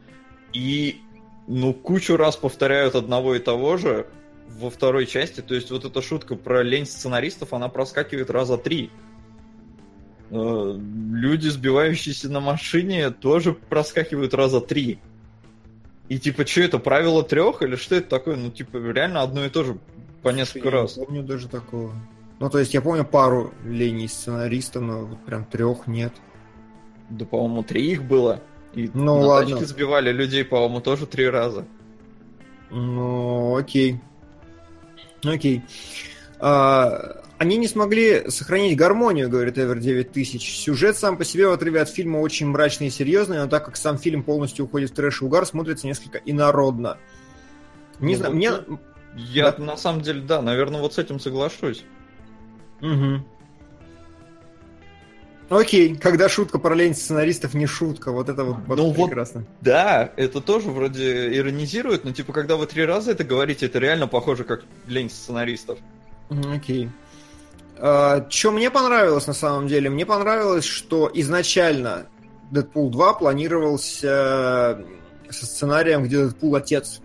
и ну кучу раз повторяют одного и того же во второй части. То есть вот эта шутка про лень сценаристов, она проскакивает раза три. Э, люди, сбивающиеся на машине, тоже проскакивают раза три. И типа, что это, правило трех или что это такое? Ну, типа, реально одно и то же по несколько я раз. Я помню даже такого. Ну, то есть я помню пару линий сценариста, но вот прям трех нет. Да, по-моему, три их было. И ну, на ладно. тачке сбивали людей, по-моему, тоже три раза. Ну, окей. Окей. А, они не смогли сохранить гармонию, говорит Эвер 9000. Сюжет сам по себе в отрыве от фильма очень мрачный и серьезный, но так как сам фильм полностью уходит в трэш и угар, смотрится несколько инородно. Не ну, знаю, вот мне... Я да? на самом деле, да, наверное, вот с этим соглашусь. Угу. Окей, когда шутка про лень сценаристов не шутка, вот это вот, вот Ну вот- прекрасно. Да, это тоже вроде иронизирует, но типа, когда вы три раза это говорите, это реально похоже как лень сценаристов. Окей. Что мне понравилось на самом деле? Мне понравилось, что изначально Дэдпул 2 планировался со сценарием, где Дэдпул отец.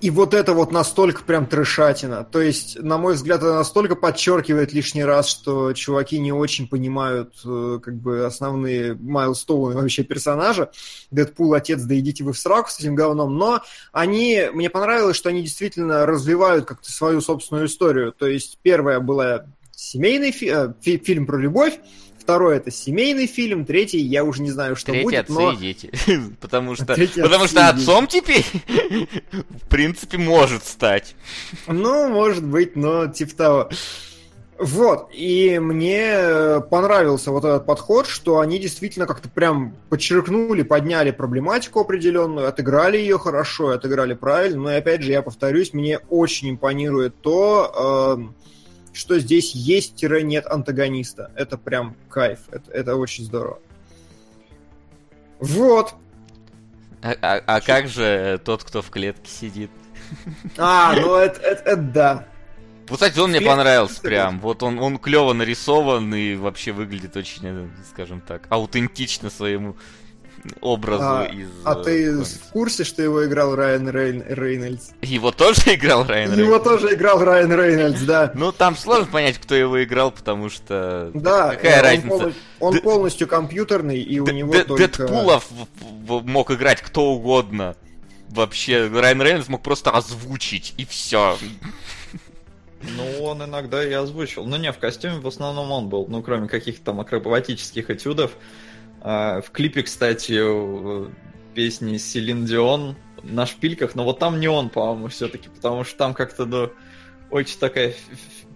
И вот это вот настолько прям трешатина. То есть, на мой взгляд, это настолько подчеркивает лишний раз, что чуваки не очень понимают э, как бы основные майлстоуны вообще персонажа. Дэдпул отец, да идите вы в сраку с этим говном. Но они, мне понравилось, что они действительно развивают как-то свою собственную историю. То есть, первая была семейный фи- э, фи- фильм про любовь, второй это семейный фильм, третий я уже не знаю, что Третий будет, отцы но... и дети. (laughs) Потому что, Третий потому что отцом теперь, (laughs) в принципе, может стать. Ну, может быть, но типа того. Вот, и мне э, понравился вот этот подход, что они действительно как-то прям подчеркнули, подняли проблематику определенную, отыграли ее хорошо, отыграли правильно, но и опять же, я повторюсь, мне очень импонирует то, эм, что здесь есть-нет антагониста. Это прям кайф, это, это очень здорово. Вот. А, а- а как же тот, кто в клетке сидит? А, ну (laughs) это, это, это да. Вот, кстати, он мне понравился прям. Вот он, он клево нарисован и вообще выглядит очень, э, скажем так, аутентично своему образу А, из... А э, ты комикса. в курсе, что его играл Райан Рейн- Рейнольдс? Его тоже (laughs) играл Райан Его Рейнольдс? тоже играл Райан Рейнольдс, да. Ну, там сложно понять, кто его играл, потому что... Да, Какая он, разница? он Д- полностью компьютерный, и у него Д- только... Дэдпула в- в- мог играть кто угодно. Вообще, Райан Рейнольдс мог просто озвучить, и все. Ну, он иногда и озвучил. Ну, не, в костюме в основном он был, ну, кроме каких-то там акробатических этюдов. А, в клипе, кстати, песни Селин Дион на шпильках, но вот там не он, по-моему, все-таки, потому что там как-то, ну, очень такая,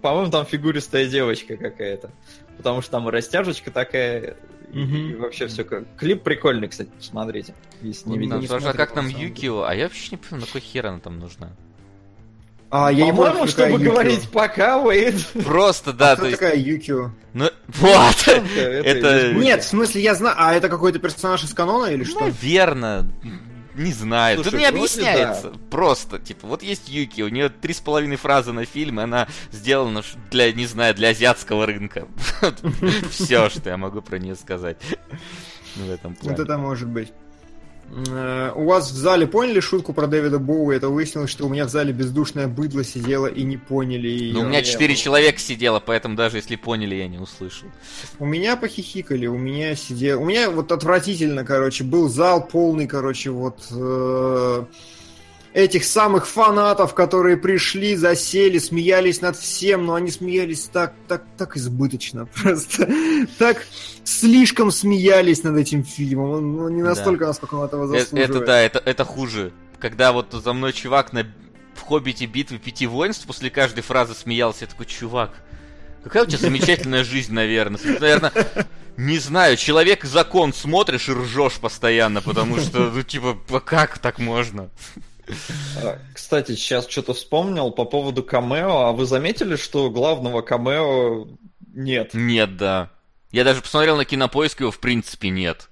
по-моему, там фигуристая девочка какая-то. Потому что там и растяжечка такая, и, Мгм. и вообще все как... Клип прикольный, кстати, посмотрите, если не видели. а как самом Юкио? А я вообще не понимаю, на какой хер она там нужна. А, я не помню, По-моему, чтобы Юкио. говорить пока, Уэйд. Просто, А да, кто то есть... такая Юкио? Ну, вот! Это... Это- Нет, в смысле, я знаю... А это какой-то персонаж из канона или что? Наверно. Не знаю. Слушай, Тут не объясняется. Просто, типа, вот есть Юки, у нее три с половиной фразы на фильм, и она сделана для, не знаю, для азиатского рынка. (laughs) Все, что я могу про нее сказать. В этом Вот плане. это может быть. Э, У вас в зале поняли шутку про Дэвида Боуи? Это выяснилось, что у меня в зале бездушное быдло сидело и не поняли ее. Ну, у меня четыре человека сидело, поэтому даже если поняли, я не услышал. У меня похихикали, у меня сидел... У меня вот отвратительно, короче, был зал полный, короче, вот... э, этих самых фанатов, которые пришли, засели, смеялись над всем, но они смеялись так, так, так избыточно, (laughs) просто так слишком смеялись над этим фильмом, он ну, не Да. настолько, насколько он этого Э, заслуживает. Это да, это, это хуже. Когда вот за мной чувак на в Хоббите битвы пяти воинств после каждой фразы смеялся, я такой, чувак, какая у тебя замечательная жизнь, наверное. Наверное, не знаю, человек закон смотришь и ржешь постоянно, потому что, ну, типа, как так можно? А, Кстати, сейчас что-то вспомнил по поводу камео. А вы заметили, что главного камео нет? Нет, да. Я даже посмотрел на кинопоиск, его в принципе нет.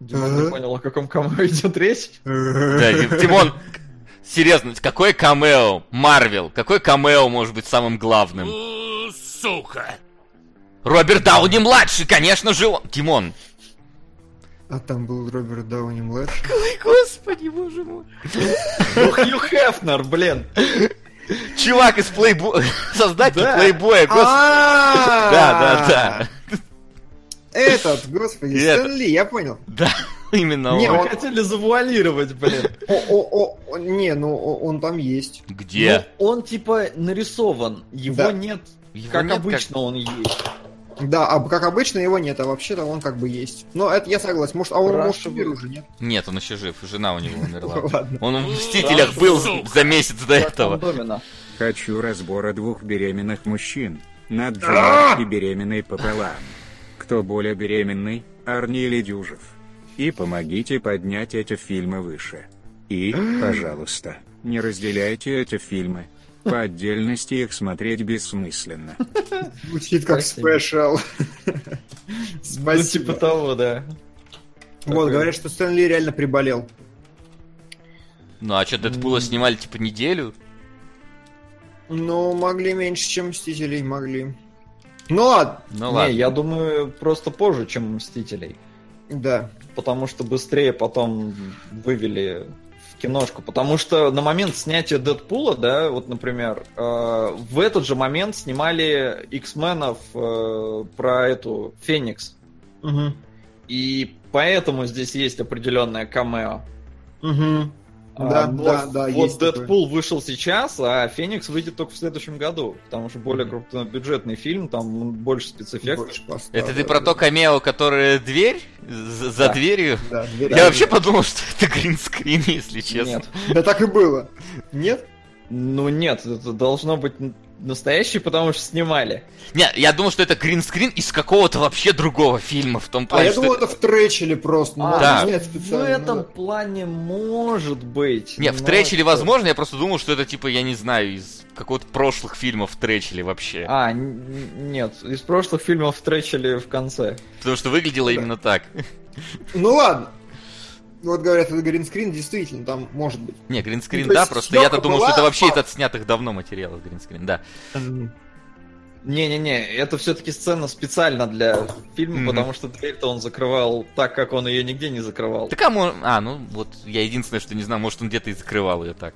Димон не понял, о каком камео идет речь. Да, Дим- Димон, серьезно, какой камео? Марвел, какой камео может быть самым главным? Сука! Роберт Дауни младший, конечно же он. Димон. А там был Роберт Дауни младший. Ой, господи, боже мой. Хью Хефнер, блин. Чувак из плейбоя, создатель Да. плейбоя, господи. Да, да, да. Этот, господи, И это. Стэн Ли, я понял. Да, именно Не, он. Хотели завуалировать, блин. О, о, о, не, ну он там есть. Где? Ну, он типа нарисован, его нет. Как обычно он есть. Да, а как обычно его нет, а вообще-то он как бы есть. Но это я согласен. Может, а он может умер уже, нет? Нет, он еще жив, жена у него умерла. (laughs) Он в Мстителях был за месяц до этого. Хочу разбора двух беременных мужчин. Над Джумарки беременной пополам. Кто более беременный, Арни или Дюжев? И помогите поднять эти фильмы выше. И, (gasps) пожалуйста, не разделяйте эти фильмы. По отдельности их смотреть бессмысленно. Звучит как Спасибо. спешл. Ну, типа Спасибо. того, да. Вот, Такое. говорят, что Стэн Ли реально приболел. Ну а что, Дэдпула снимали типа неделю? Ну, могли меньше, чем Мстителей, могли. Ну ладно, Ну Не, ладно. я думаю, просто позже, чем Мстителей. да. Потому что быстрее потом вывели киношку. Потому что на момент снятия Дэдпула, да, вот, например, э, в этот же момент снимали X-менов э, про эту Феникс. Мгм. И поэтому здесь есть определенное камео. Мгм. А, Да, но да, да, Вот. Дэдпул вышел сейчас, а Феникс выйдет только в следующем году. Потому что более крупнобюджетный фильм, там больше спецэффектов. Больше поставок, Это ты да, про да. то камео, которое дверь? За, за Да. дверью? Да, дверь. Я вообще подумал, что это гринскрин, если честно. Нет. Да так и было. Нет? Ну нет, это должно быть настоящий, потому что снимали. Не, я думал, что это гринскрин из какого-то вообще другого фильма, в том А плане, я что думал, это- это втречили просто. ну, А, да. нет, В специально, этом да. плане может быть. Не, в это- возможно, я просто думал, что это типа, я не знаю, из какого-то прошлых фильмов в тречеле вообще. А, нет, из прошлых фильмов тречили в конце. Потому что выглядело Да. именно так. Ну ладно. Вот говорят, это гринскрин, действительно, там может быть. Не, гринскрин, Ну, да, просто я-то думал, была, что это вообще а- из отснятых давно материалов гринскрин, да. Не-не-не, это все-таки сцена специально для фильма, Мгм. потому что дверь-то он закрывал так, как он ее нигде не закрывал. Так а, мо- а, ну вот я единственное, что не знаю, может он где-то и закрывал ее так.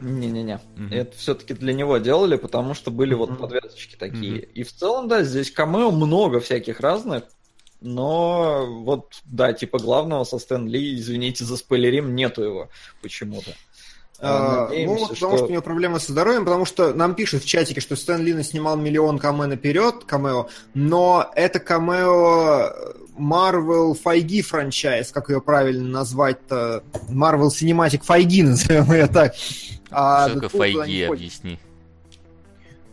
Не-не-не. Мгм. Это все-таки для него делали, потому что были вот Мгм. подвязочки такие. И в целом, да, здесь камео много всяких разных. Но вот, да, типа главного со Стэн Ли, извините за спойлерим, нету его почему-то. А, ну, Надеемся, вот потому что... у него проблемы со здоровьем, потому что нам пишут в чатике, что Стэн Ли снимал миллион камео наперед, камео, но это камео Marvel Файги франчайз, как ее правильно назвать-то, Marvel Cinematic Файги, (laughs) назовем ее так. А Что такое файги, объясни.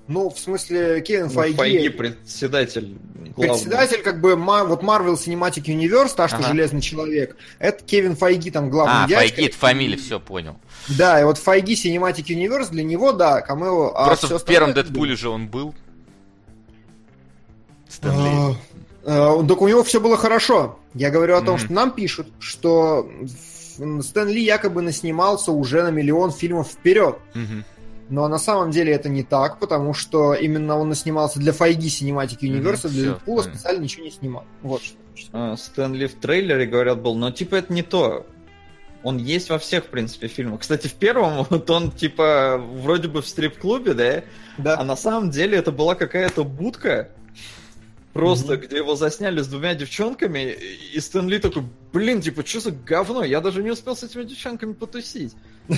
Ну, в смысле, Кевин Ну, Файги, Файги председатель. главный. председатель, как бы, вот Marvel Cinematic Universe, та, что Ага. Железный Человек, это Кевин Файги, там, главный А, дядька. файги, это фамилия, все, понял. Да, и вот Файги Cinematic Universe для него, да, камео. а Просто всё в первом Дэдпуле же он был. Стэн Ли. А, а, Так у него все было хорошо. Я говорю о том, Мгм. что нам пишут, что Стэн Ли якобы наснимался уже на миллион фильмов вперед. Мгм. Но на самом деле это не так, потому что именно он наснимался для Файги Cinematic Universe, а для Дэдпула понятно. специально ничего не снимал. Вот что. А, Стэн Ли в трейлере, говорят, был, но типа это не то. Он есть во всех, в принципе, фильмах. Кстати, в первом (laughs) вот он типа вроде бы в стрип-клубе, да? Да. А на самом деле это была какая-то будка, просто где его засняли с двумя девчонками, и Стэн Ли такой, блин, типа, что за говно? Я даже не успел с этими девчонками потусить. (laughs)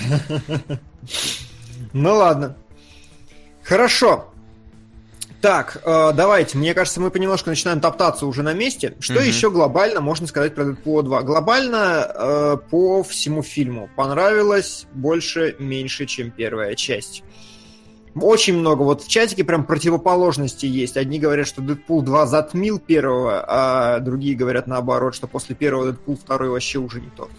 Ну ладно. Хорошо. Так, э, давайте. Мне кажется, мы понемножку начинаем топтаться уже на месте. Что Мгм. еще глобально можно сказать про Дэдпула 2? Глобально э, по всему фильму понравилось больше, меньше, чем первая часть. Очень много. Вот в чатике прям противоположности есть. Одни говорят, что Дэдпул 2 затмил первого, а другие говорят наоборот, что после первого Дэдпул второй вообще уже не тот.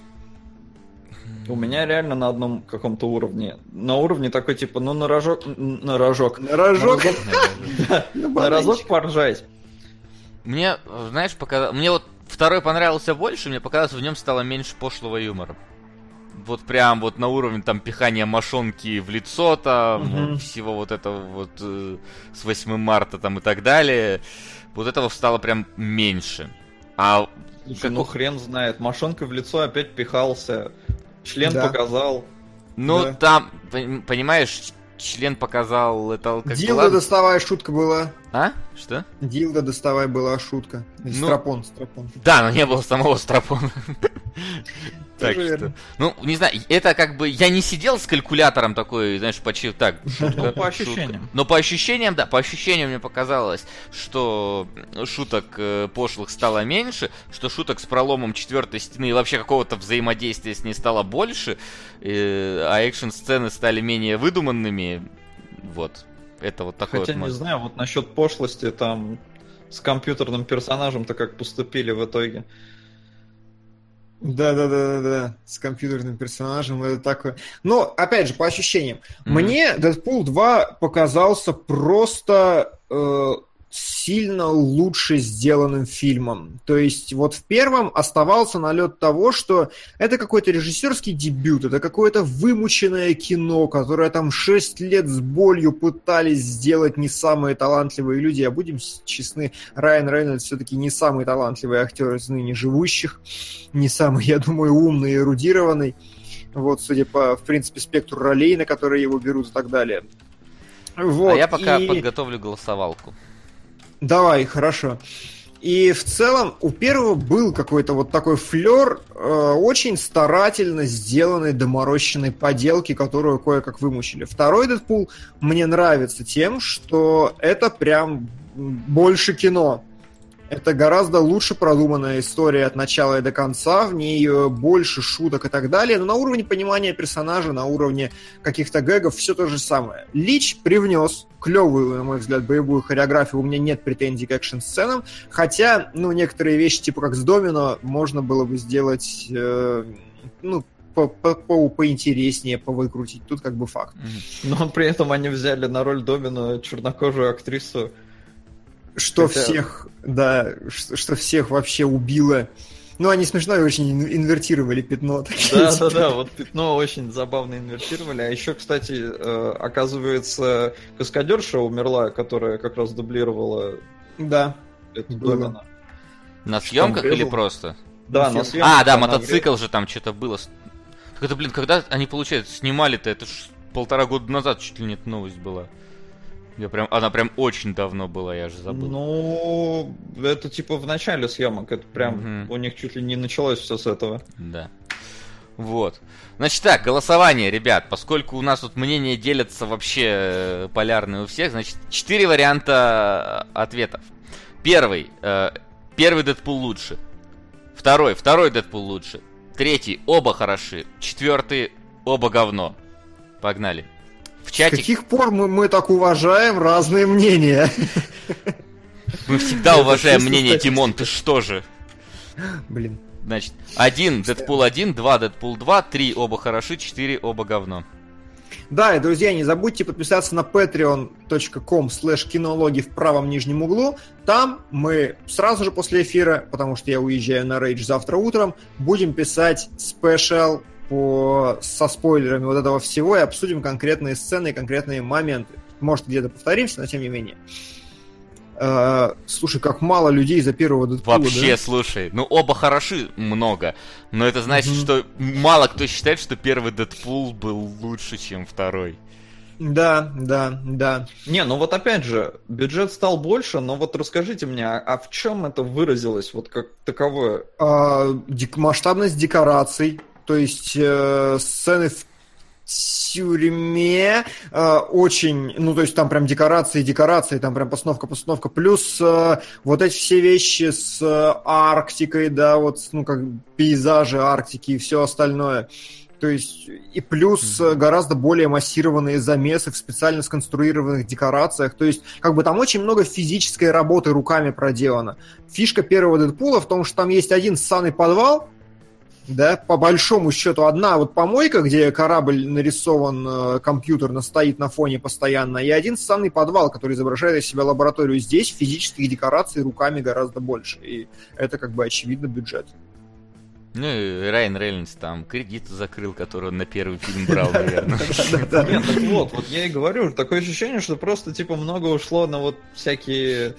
У меня реально на одном каком-то уровне. На уровне такой, типа, ну на рожок... На рожок. На рожок. На разок (laughs) поржать. Мне, знаешь, пока... Мне вот второй понравился больше, мне показалось, в нем стало меньше пошлого юмора. Вот прям вот на уровне там пихания мошонки в лицо там, всего вот этого вот э, с 8 марта там и так далее. Вот этого стало прям меньше. А Слушай, ну хрен знает. Мошонка в лицо опять пихался. Член Да. показал. Ну, Да. там, пон- понимаешь, член показал это как Дилда ладно. доставая шутка была. А? Что? Дилда доставай была шутка. Или Ну, Страпон, страпон. Да, но не было самого стропона. (laughs) Так что, ну, не знаю, это как бы, я не сидел с калькулятором такой, знаешь, почти так. шутка, Ну, по шутка. ощущениям. Но по ощущениям, да, по ощущениям мне показалось, что шуток э, пошлых стало меньше, что шуток с проломом четвертой стены и вообще какого-то взаимодействия с ней стало больше, э, а экшн-сцены стали менее выдуманными. Вот. Это вот такой Хотя вот не мой- знаю, вот насчет пошлости там с компьютерным персонажем-то как поступили в итоге. Да, да, да, да, да, с компьютерным персонажем это такое. Но, опять же, по ощущениям, mm-hmm. мне Deadpool 2 показался просто э, сильно лучше сделанным фильмом. То есть вот в первом оставался налет того, что это какой-то режиссерский дебют, это какое-то вымученное кино, которое там 6 лет с болью пытались сделать не самые талантливые люди. А будем честны, Райан Рейнольдс все-таки не самый талантливый актер из ныне живущих, не самый, я думаю, умный и эрудированный. Вот, судя по, в принципе, спектру ролей, на которые его берут и так далее. Вот, а я пока и... подготовлю голосовалку. Давай, хорошо. И в целом у первого был какой-то вот такой флер э, очень старательно сделанной доморощенной поделки, которую кое-как вымучили. Второй Дэдпул мне нравится тем, что это прям больше кино. Это гораздо лучше продуманная история от начала и до конца, в ней э, больше шуток и так далее, но на уровне понимания персонажа, на уровне каких-то гэгов все то же самое. Лич привнес клевую, на мой взгляд, боевую хореографию, у меня нет претензий к экшн-сценам, хотя, ну, некоторые вещи, типа как с Домино, можно было бы сделать, э, ну, по, по, по, поинтереснее, повыкрутить. Тут как бы факт. Но при этом они взяли на роль Домина чернокожую актрису что Хотя... всех, да, что, что всех вообще убило. Ну, они смешно и очень инвертировали пятно. Да, да, да, вот пятно очень забавно инвертировали. А еще, кстати, э, оказывается, каскадерша умерла, которая как раз дублировала да, эту было. На съемках или просто? Да, на съемках. А, да, мотоцикл же там что-то было. Так это, блин, когда они, получается, снимали-то, это ж полтора года назад чуть ли нет новость была. Я прям, она прям очень давно была, я же забыл. Ну, это типа в начале съемок, это прям угу. у них чуть ли не началось все с этого. Да. Вот. Значит так, голосование, ребят, поскольку у нас тут мнения делятся вообще э, полярные у всех, значит, четыре варианта э, ответов. Первый, э, первый Дэдпул лучше. Второй, второй Дэдпул лучше. Третий, оба хороши. Четвертый, оба говно. Погнали. В чате... С каких пор мы, мы так уважаем разные мнения? Мы всегда уважаем мнение Тимон, ты что же? Блин. Значит, один Дэдпул 1, два Дэдпул 2, три оба хороши, четыре оба говно. Да, и, друзья, не забудьте подписаться на patreon.com slash кинологи в правом нижнем углу. Там мы сразу же после эфира, потому что я уезжаю на рейдж завтра утром, будем писать спешл по, со спойлерами вот этого всего и обсудим конкретные сцены и конкретные моменты. Может, где-то повторимся, но тем не менее. Uh, слушай, как мало людей за первого Дэдпула, Вообще, да? слушай, ну оба хороши много, но это значит, mm-hmm. что мало кто считает, что первый Дэдпул был лучше, чем второй. Да, да, да. Не, ну вот опять же, бюджет стал больше, но вот расскажите мне, а, а в чем это выразилось вот как таковое? Uh, дик- масштабность декораций, то есть э, сцены в тюрьме э, очень, ну то есть там прям декорации, декорации, там прям постановка, постановка, плюс э, вот эти все вещи с э, Арктикой, да, вот ну как пейзажи Арктики и все остальное. То есть и плюс mm-hmm. гораздо более массированные замесы в специально сконструированных декорациях. То есть как бы там очень много физической работы руками проделано. Фишка первого Дэдпула в том, что там есть один ссаный подвал, да, по большому счету одна вот помойка, где корабль нарисован э, компьютерно, стоит на фоне постоянно, и один самый подвал, который изображает из себя лабораторию. Здесь физических декораций руками гораздо больше, и это как бы очевидно бюджет. Ну и Райан Рейнольдс там кредит закрыл, который он на первый фильм (laughs) брал, наверное. Вот, вот я и говорю, такое ощущение, что просто типа много ушло на вот всякие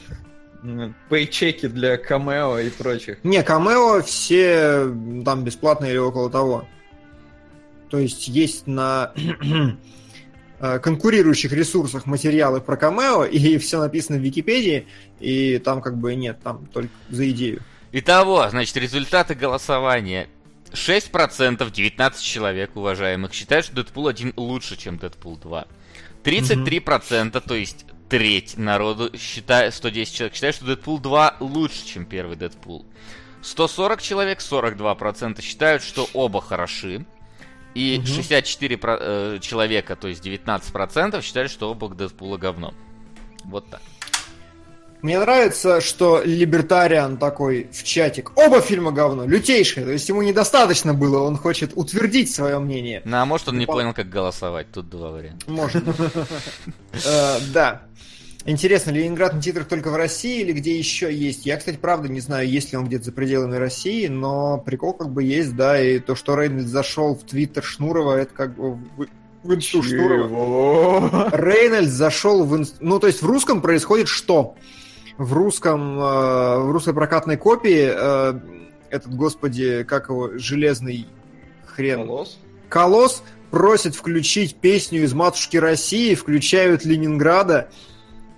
пейчеки для камео и прочих. Не, камео все там бесплатные или около того. То есть есть на (clears throat) конкурирующих ресурсах материалы про камео, и (laughs) все написано в Википедии, и там как бы нет, там только за идею. Итого, значит, результаты голосования. 6% 19 человек, уважаемых, считают, что Дэдпул 1 лучше, чем Дэдпул 2. 33%, то есть треть народу считает, 110 человек считает, что Дэдпул 2 лучше, чем первый Дэдпул. 140 человек, 42% считают, что оба хороши. И угу. 64 э, человека, то есть 19% считают, что оба Дэдпула говно. Вот так. Мне нравится, что либертариан такой в чатик. Оба фильма говно, лютейшие. То есть ему недостаточно было, он хочет утвердить свое мнение. Ну, а может он не понял, как голосовать. Тут два варианта. Может. Э, Да. Интересно, Ленинград на титрах только в России или где еще есть? Я, кстати, правда не знаю, есть ли он где-то за пределами России, но прикол как бы есть, да, и то, что Рейнольд зашел в твиттер Шнурова, это как бы в- инсту Шнурова. Рейнольдс зашел в инст... Ну, то есть в русском происходит что? В русском, э, в русской прокатной копии э, этот, господи, как его, железный хрен... Колосс? Колосс просит включить песню из «Матушки России», включают Ленинграда,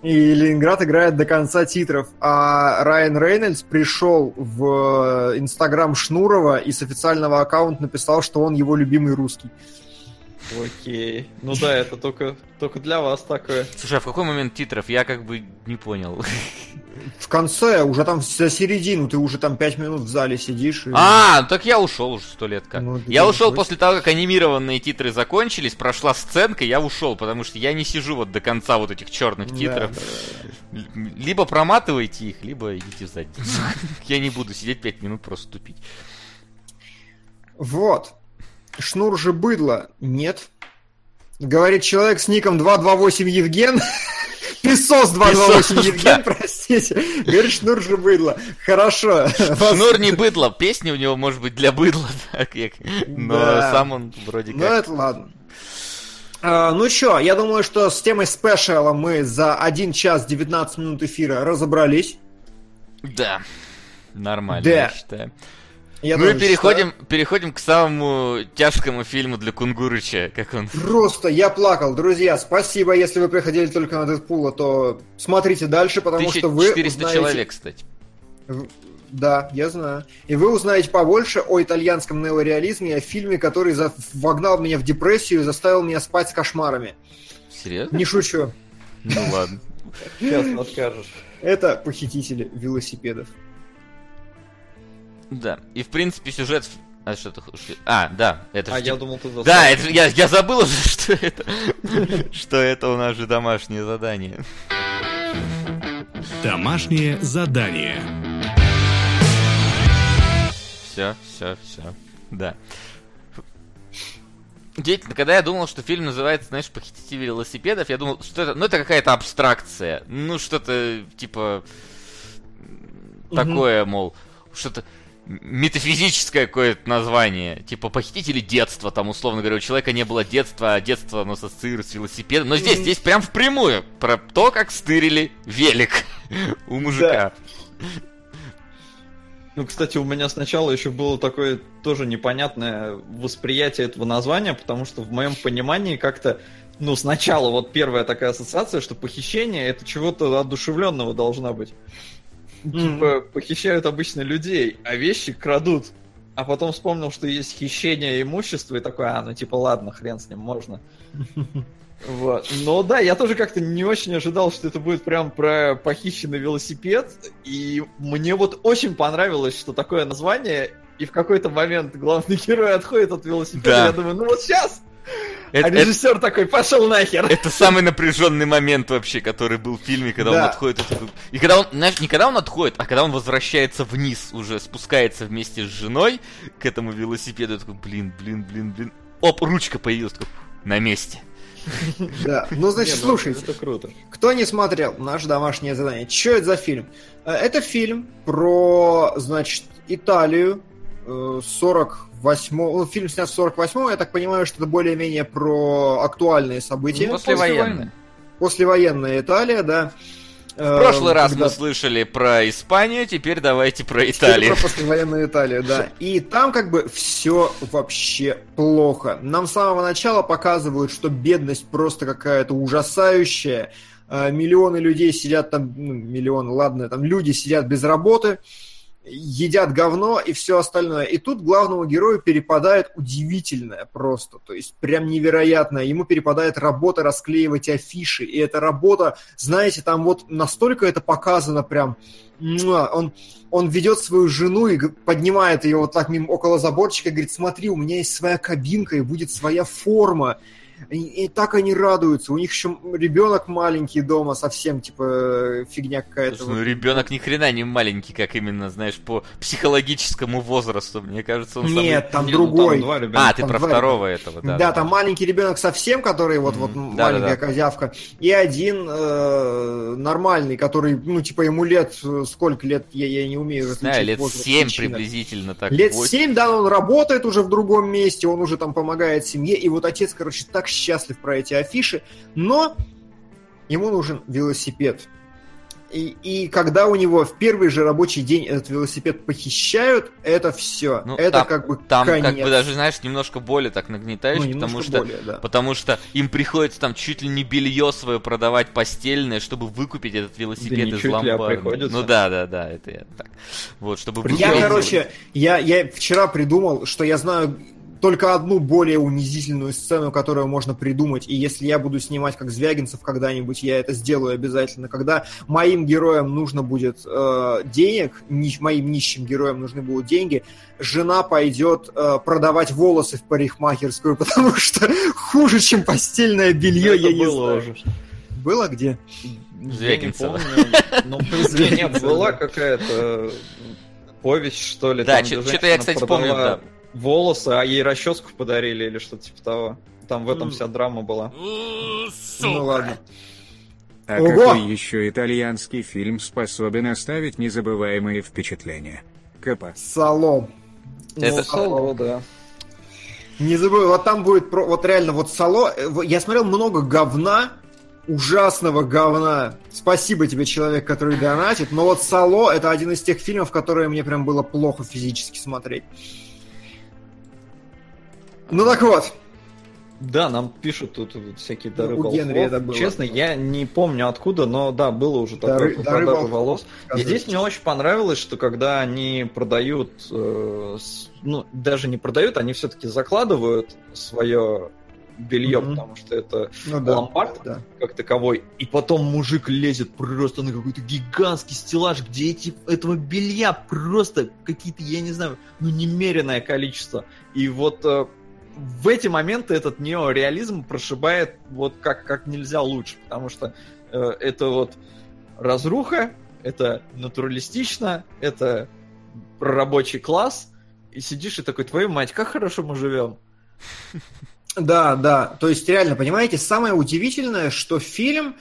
и Ленинград играет до конца титров. А Райан Рейнольдс пришел в Инстаграм Шнурова и с официального аккаунта написал, что он его любимый русский. Окей. Ну да, это только, только для вас такое. Слушай, а в какой момент титров? Я как бы не понял. В конце, уже там за середину, ты уже там пять минут в зале сидишь. и- А, так я ушел уже сто лет как. Ну, да я ушел после того, как анимированные титры закончились, прошла сценка, я ушел, потому что я не сижу вот до конца вот этих черных Да, титров. да, да. Л- Либо проматывайте их, либо идите в задницу. (laughs) Я не буду сидеть пять минут просто тупить. Вот. Шнур же быдло. Нет. Говорит человек с ником 228 Евген. (laughs) Песос 228 Песос, Евген, да. простите. Говорит, шнур же быдло. Хорошо. Шнур не быдло, песня у него может быть для быдла, (laughs) так, но Да. сам он вроде Ну, как... это ладно. А, ну чё, я думаю, что с темой спешала мы за 1 час 19 минут эфира разобрались. Да, нормально, Да. я считаю. Я ну и тоже переходим, переходим к самому тяжкому фильму для Кунгурыча, как он... Просто я плакал. Друзья, спасибо, если вы приходили только на Дэдпула, то смотрите дальше, потому что вы 1400 узнаете... человек, кстати. Да, я знаю. И вы узнаете побольше о итальянском неореализме и о фильме, который за- вогнал меня в депрессию и заставил меня спать с кошмарами. Серьезно? Не шучу. Ну ладно. Сейчас откажешь. Это похитители велосипедов. Да. И в принципе сюжет... А что ты... А, да, это А ж я думал, ты застал. Да, это, я, я забыл уже, (laughs) что это. (laughs) Что это у нас же домашнее задание. Домашнее задание. Все, все, все. Да. Действительно, когда я думал, что фильм называется, знаешь, «Похитители велосипедов», я думал, что это, ну, это какая-то абстракция. Ну, что-то, типа, такое, мол, что-то метафизическое какое-то название. Типа, «Похитители детства», там, условно говоря, у человека не было детства, а детство, оно ассоциируется с велосипедом. Но здесь, здесь прям впрямую про то, как стырили велик (laughs) у мужика. Ну, кстати, у меня сначала еще было такое тоже непонятное восприятие этого названия, потому что в моем понимании как-то, ну, сначала вот первая такая ассоциация, что похищение это чего-то одушевленного должна быть. Типа, похищают обычно людей, а вещи крадут. А потом вспомнил, что есть хищение имущества, и такой, а, ну типа, ладно, хрен с ним, можно. (laughs) Вот. Но да, я тоже как-то не очень ожидал, что это будет прям про похищенный велосипед. И мне вот очень понравилось, что такое название. И в какой-то момент главный (laughs) герой отходит от велосипеда. Да. Я думаю, ну вот сейчас. (laughs) Это- а это- режиссер такой, пошел нахер. Это самый напряженный момент вообще, который был в фильме, когда он Да. отходит от И когда он, знаешь, не когда он отходит, а когда он возвращается вниз, уже спускается вместе с женой к этому велосипеду, я такой, блин, блин, блин, блин. Оп, ручка появилась, такой, на месте. (laughs) Да. Ну, значит, ну, слушайте. Это круто. Кто не смотрел наше домашнее задание? Что это за фильм? Э, Это фильм про, значит, Италию э, 48 ну, фильм снят в 48 я так понимаю, что это более-менее про актуальные события. Ну, Послевоенное. Послевоенная Италия, да. В прошлый раз когда- мы слышали про Испанию, теперь давайте про Теперь Италию. Про послевоенную Италию, да. И там как бы все вообще плохо. Нам с самого начала показывают, что бедность просто какая-то ужасающая. Э, Миллионы людей сидят там, ну, миллионы, ладно, там люди сидят без работы, едят говно и все остальное. И тут главному герою перепадает удивительное просто, то есть прям невероятное. Ему перепадает работа расклеивать афиши, и эта работа, знаете, там вот настолько это показано прям, он, он ведет свою жену и поднимает ее вот так мимо, около заборчика и говорит, смотри, у меня есть своя кабинка и будет своя форма. И, и так они радуются. У них еще ребенок маленький дома, совсем типа фигня какая-то. Слушай, ну ребенок ни хрена не маленький, как именно, знаешь, по психологическому возрасту. Мне кажется, он Нет, самый... там Не, ну, другой. там два ребенка. А, ты там про два второго этого, да. Да, там маленький ребенок совсем, который вот, вот Мгм. маленькая Да-да-да. козявка, и один э, нормальный, который, ну, типа, ему лет, э, сколько лет, я, я не умею знаю, лет возраст 7 мужчины. приблизительно так. Лет восемь. 7, да, он работает уже в другом месте, он уже там помогает семье, и вот отец, короче, так счастлив про эти афиши, но ему нужен велосипед. И, и когда у него в первый же рабочий день этот велосипед похищают, это все. Ну, это там- как бы Там конец. как бы даже, знаешь, немножко более так нагнетаешь, Ну, потому что более, да. Потому что им приходится там чуть ли не белье свое продавать постельное, чтобы выкупить этот велосипед Да из ломбарда. Ну да, да, да, это я так. Вот, чтобы Я, короче, я, я вчера придумал, что я знаю только одну более унизительную сцену, которую можно придумать, и если я буду снимать как Звягинцев когда-нибудь, я это сделаю обязательно. Когда моим героям нужно будет э, денег, ни- моим нищим героям нужны будут деньги, жена пойдет э, продавать волосы в парикмахерскую, (laughs) потому что хуже, чем постельное белье, Это я не было знаю. уже. Было где? Я не Звягинцева. помню. Ну, (laughs) была какая-то повесть, что ли. Да, чё-то я, кстати, помню, да. Волосы, а ей расческу подарили или что-то типа того. Там в этом вся драма была. Ну ладно. А Ого! какой еще итальянский фильм способен оставить незабываемые впечатления? КП. Салом. Это- Ну, Соло, да. Не забывай, вот там будет, про- вот реально, вот Сало, э, я смотрел много говна, ужасного говна. Спасибо тебе, человек, который донатит, но вот Сало это один из тех фильмов, которые мне прям было плохо физически смотреть. Ну так вот, Да, нам пишут тут всякие дары у волхвов. Генри это было. Честно, я не помню откуда, но да, было уже Дары- такое дары волхвов, волос. И здесь мне очень понравилось, что когда они продают, э, с- ну, даже не продают, они все-таки закладывают свое белье, Мгм. потому что это ну да, ломбард да. как таковой, и потом мужик лезет просто на какой-то гигантский стеллаж, где эти, этого белья просто какие-то, я не знаю, ну немеренное количество. И вот э, в эти моменты этот неореализм прошибает вот как, как нельзя лучше, потому что э, это вот разруха, это натуралистично, это рабочий класс, и сидишь и такой, твою мать, как хорошо мы живем. (laughs) Да, да. То есть, реально, понимаете, самое удивительное, что фильм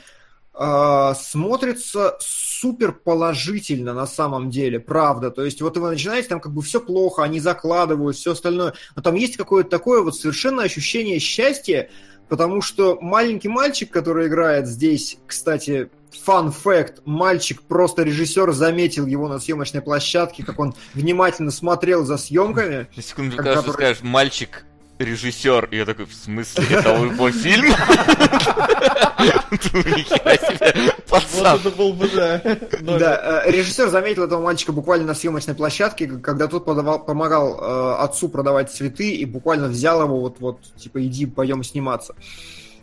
э, смотрится супер положительно на самом деле, правда. То есть, вот вы начинаете, там как бы все плохо, они закладывают, все остальное. Но там есть какое-то такое вот совершенно ощущение счастья, потому что маленький мальчик, который играет здесь, кстати, фан факт, мальчик, просто режиссер заметил его на съемочной площадке, как он внимательно смотрел за съемками. На секунду, когда который- скажешь, мальчик режиссер, и я такой, в смысле, это его фильм? (laughs) Это был бы, да. Да, э, режиссер заметил этого мальчика буквально на съемочной площадке, когда тот подавал- помогал э, отцу продавать цветы и буквально взял его вот, вот, типа, иди, пойдем сниматься.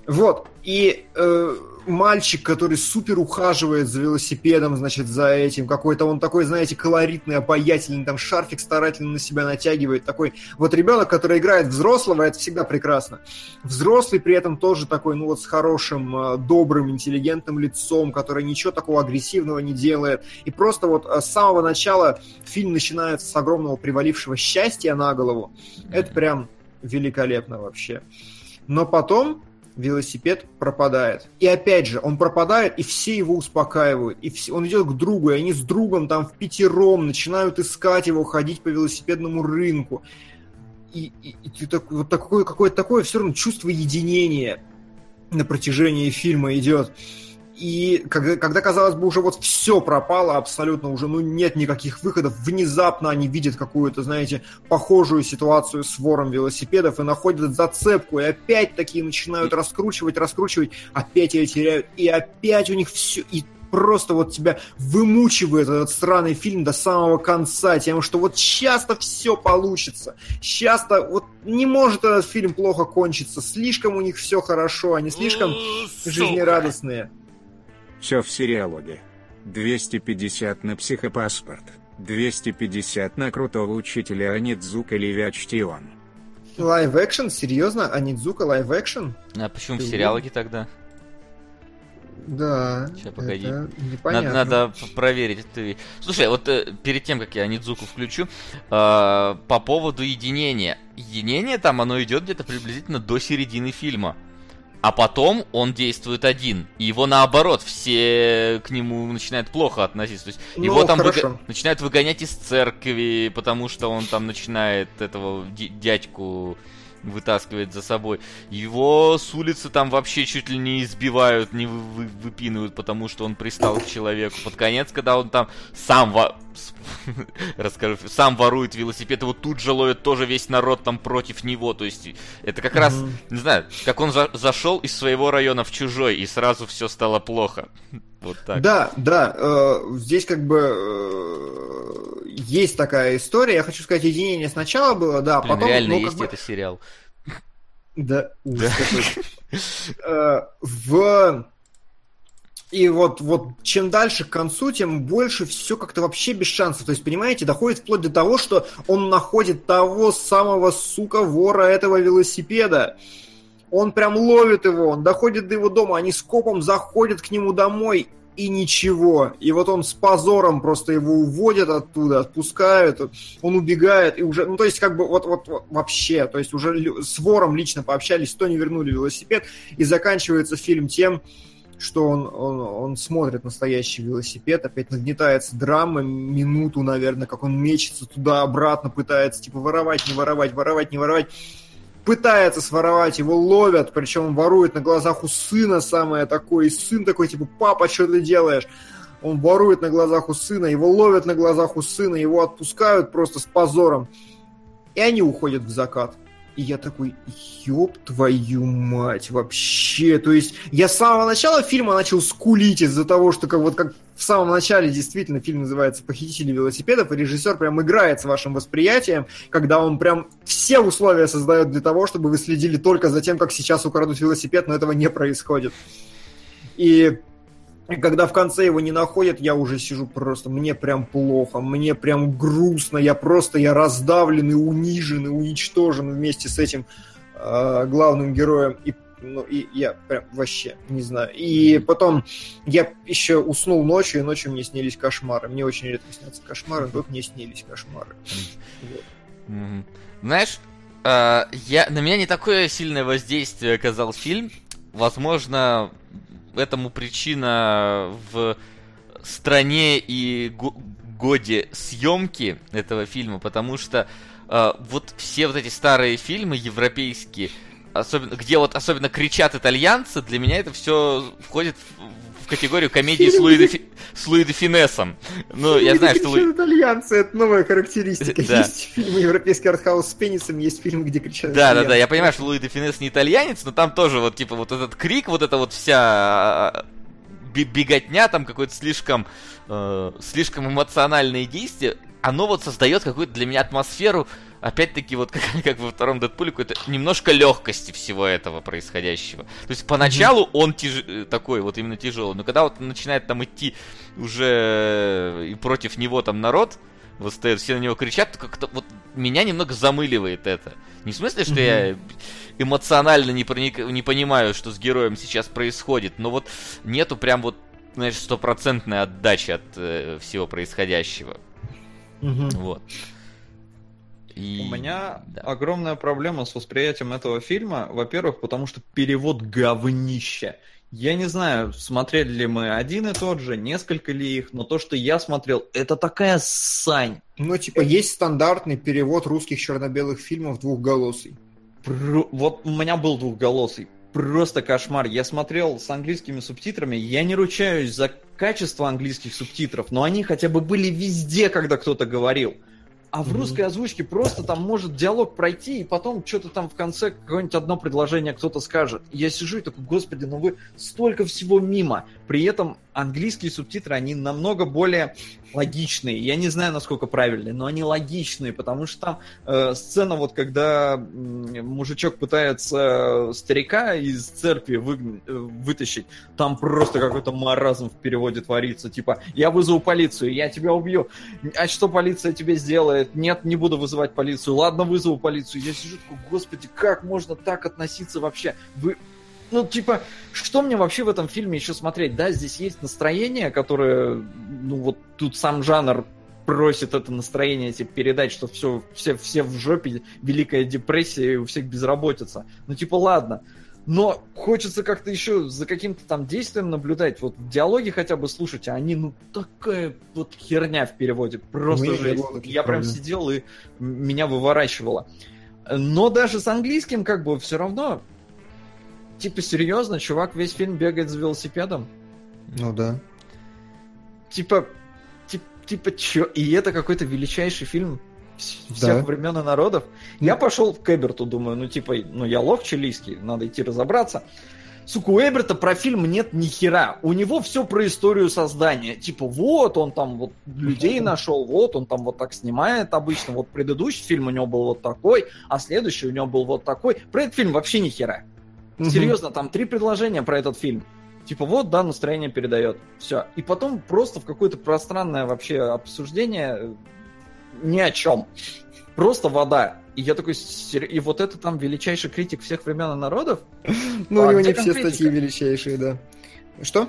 Вот, и э, мальчик, который супер ухаживает за велосипедом, значит, за этим, какой-то он такой, знаете, колоритный, обаятельный, там шарфик старательно на себя натягивает, такой, вот ребенок, который играет взрослого, это всегда прекрасно. Взрослый при этом тоже такой, ну вот с хорошим, э, добрым, интеллигентным лицом, который ничего такого агрессивного не делает. И просто вот э, с самого начала фильм начинается с огромного привалившего счастья на голову. Это прям великолепно вообще. Но потом велосипед пропадает. И опять же, он пропадает, и все его успокаивают. И все, он идет к другу, и они с другом там в пятером начинают искать его, ходить по велосипедному рынку. И, и- и ты так, вот такое, какое-то такое все равно чувство единения на протяжении фильма идет. И когда, когда, казалось бы, уже вот все пропало абсолютно, уже ну нет никаких выходов, внезапно они видят какую-то, знаете, похожую ситуацию с вором велосипедов и находят зацепку, и опять-таки начинают раскручивать, раскручивать, опять ее теряют, и опять у них все, и просто вот тебя вымучивает этот странный фильм до самого конца, тем, что вот часто все получится, часто вот не может этот фильм плохо кончиться, слишком у них все хорошо, они слишком жизнерадостные. Все в сериалоге. 250 на психопаспорт. 250 на крутого учителя Онидзука live-action. Live-action? Серьезно? Онидзука live-action? А почему в Ты сериалоге тогда? Да. Ща, погоди. это Надо, надо проверить. Ты... Слушай, вот э, перед тем, как я Онидзуку включу, э, по поводу единения. Единение там, оно идет где-то приблизительно до середины фильма. А потом он действует один. И его наоборот, все к нему начинают плохо относиться. То есть Ну, его там выго- начинают выгонять из церкви, потому что он там начинает этого дядьку вытаскивать за собой. Его с улицы там вообще чуть ли не избивают, не вы- вы- выпинывают, потому что он пристал к человеку. Под конец, когда он там сам во- (laughs) расскажу, сам ворует велосипед, его тут же ловят тоже весь народ там против него. То есть это как раз, не знаю, как он за- зашел из своего района в чужой, и сразу все стало плохо. (laughs) Вот так. Да, да, э, здесь как бы э, есть такая история. Я хочу сказать, единение сначала было, да, а Блин, потом... реально ну, есть бы- это сериал. Да, ужас какой. Э, В... И вот, вот чем дальше к концу, тем больше все как-то вообще без шансов. То есть, понимаете, доходит вплоть до того, что он находит того самого, сука, вора этого велосипеда. Он прям ловит его, он доходит до его дома, они с копом заходят к нему домой, и ничего. И вот он с позором просто его уводят оттуда, отпускают, он убегает, и уже, ну, то есть, как бы, вот, вот, вот вообще, то есть, уже с вором лично пообщались, то не вернули велосипед, и заканчивается фильм тем, что он, он, он смотрит настоящий велосипед, опять нагнетается драма, минуту, наверное, как он мечется туда-обратно, пытается, типа, воровать, не воровать, воровать, не воровать, пытается своровать, его ловят, причем ворует на глазах у сына самое такое, и сын такой, типа, папа, что ты делаешь? Он ворует на глазах у сына, его ловят на глазах у сына, его отпускают просто с позором. И они уходят в закат. И я такой, ёб твою мать, вообще. То есть я с самого начала фильма начал скулить из-за того, что как, вот как в самом начале действительно фильм называется «Похитители велосипедов», и режиссер прям играет с вашим восприятием, когда он прям все условия создает для того, чтобы вы следили только за тем, как сейчас украдут велосипед, но этого не происходит. И когда в конце его не находят, я уже сижу просто, мне прям плохо, мне прям грустно, я просто, я раздавлен и унижен, и уничтожен вместе с этим э, главным героем. И, ну, и я прям вообще не знаю. И потом я еще уснул ночью, и ночью мне снились кошмары. Мне очень редко снятся кошмары, но тут мне снились кошмары. Вот. Знаешь, э, я, на меня не такое сильное воздействие оказал фильм. Возможно, этому причина в стране и го- годе съемки этого фильма, потому что э, вот все вот эти старые фильмы европейские, особенно, где вот особенно кричат итальянцы, для меня это все входит в, категорию комедии с Луи де, Фи- с Луи де Финесом. Ну, я знаю, что Луи... итальянцы, это новая характеристика. Да. Есть фильмы европейский артхаус с пенисом, есть фильмы, где кричат Да, да, да, итальянцы. я понимаю, что Луи де Финес не итальянец, но там тоже вот, типа, вот этот крик, вот эта вот вся а, бе- беготня, там какое-то слишком, э, слишком эмоциональное действие, оно вот создает какую-то для меня атмосферу, опять-таки, вот как, (laughs) как во втором Дэдпуле, какой-то немножко легкости всего этого происходящего. То есть поначалу он тяж... э, такой вот именно тяжелый, но когда вот начинает там идти уже и против него там народ, восстает, все на него кричат, то как-то вот меня немного замыливает это. Не в смысле, что я эмоционально не, проник... не понимаю, что с героем сейчас происходит, но вот нету прям вот, знаешь, стопроцентной отдачи от э, всего происходящего. Вот. И... У меня да. огромная проблема с восприятием этого фильма. Во-первых, потому что перевод говнище. Я не знаю, смотрели ли мы один и тот же, несколько ли их, но то, что я смотрел, это такая сань. Ну, типа, есть стандартный перевод русских черно-белых фильмов двухголосый. Вот у меня был двухголосый. Просто кошмар. Я смотрел с английскими субтитрами. Я не ручаюсь за качество английских субтитров, но они хотя бы были везде, когда кто-то говорил. А в русской озвучке просто там может диалог пройти, и потом что-то там в конце какое-нибудь одно предложение кто-то скажет. И я сижу и такой, господи, ну вы столько всего мимо. При этом английские субтитры, они намного более логичные. Я не знаю, насколько правильные, но они логичные, потому что там э, сцена, вот когда м, мужичок пытается старика из церкви вы, э, вытащить, там просто какой-то маразм в переводе творится. Типа, я вызову полицию, я тебя убью. А что полиция тебе сделает? Нет, не буду вызывать полицию. Ладно, вызову полицию. Я сижу такой, господи, как можно так относиться вообще? Вы ну, типа, что мне вообще в этом фильме еще смотреть? Да, здесь есть настроение, которое, ну, вот тут сам жанр просит это настроение типа, передать, что все, все, все в жопе, великая депрессия, и у всех безработица. Ну, типа, ладно. Но хочется как-то еще за каким-то там действием наблюдать. Вот в диалоге хотя бы слушать, а они, ну, такая вот херня в переводе. Просто Мы жесть. Я прям сидел и меня выворачивало. Но даже с английским как бы все равно Типа, серьезно, чувак весь фильм бегает за велосипедом? Ну да. Типа, тип, типа, чё? И это какой-то величайший фильм всех Да. времен и народов. Я пошел в Кэберту, думаю, ну типа, ну я лох чилийский, надо идти разобраться. Сука, у Эберта про фильм нет ни хера. У него все про историю создания. Типа, вот он там вот людей (laughs) нашел, вот он там вот так снимает обычно. Вот предыдущий фильм у него был вот такой, а следующий у него был вот такой. Про этот фильм вообще ни хера. Серьезно, там три предложения про этот фильм. Типа, вот, да, настроение передает. Все. И потом просто в какое-то пространное вообще обсуждение э, ни о чем. Просто вода. И я такой, «Сер- и вот это там величайший критик всех времен и народов? (laughs) Ну, А у него не все статьи величайшие, да. Что?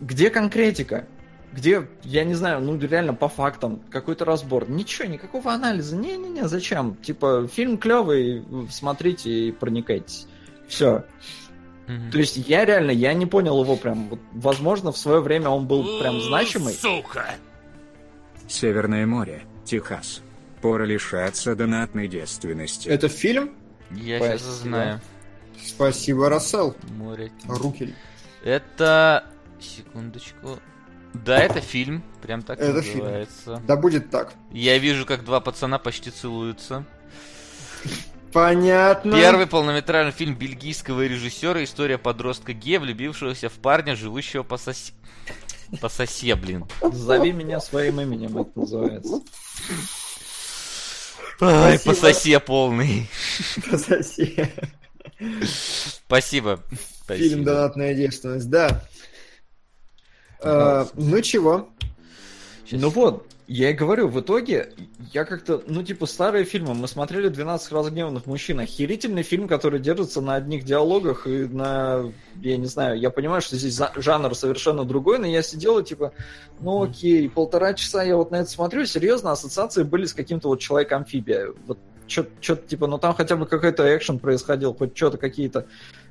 Где конкретика? Где, я не знаю, ну реально по фактам, какой-то разбор. Ничего, никакого анализа. Не-не-не, зачем? Типа, фильм клевый, смотрите и проникайтесь. Все. Мгм. То есть я реально, я не понял его прям. Вот, возможно, в свое время он был прям значимый. Северное море, Техас. Пора лишаться донатной девственности. Это фильм? Я Спасибо. сейчас знаю. Спасибо, Рассел. Море. Руки. Это... Секундочку. Да, это фильм. Прям так Это фильм. называется. Да будет так. Я вижу, как два пацана почти целуются. Понятно. Первый полнометражный фильм бельгийского режиссера «История подростка Ге, влюбившегося в парня, живущего по сосе... По сосе, блин. Зови меня своим именем, это называется. Ай, по сосе полный. Пососи. Спасибо. Фильм. «Донатная девственность», да. А, ну чего? Ну вот, я и говорю, в итоге я как-то, ну типа старые фильмы, мы смотрели 12 разгневанных мужчин, охерительный фильм, который держится на одних диалогах и на, я не знаю, я понимаю, что здесь жанр совершенно другой, но я сидел и типа, ну окей, полтора часа я вот на это смотрю, серьезно, ассоциации были с каким-то вот человек-амфибия, вот что-то типа, ну там хотя бы какой-то экшен происходил, хоть что-то какие-то.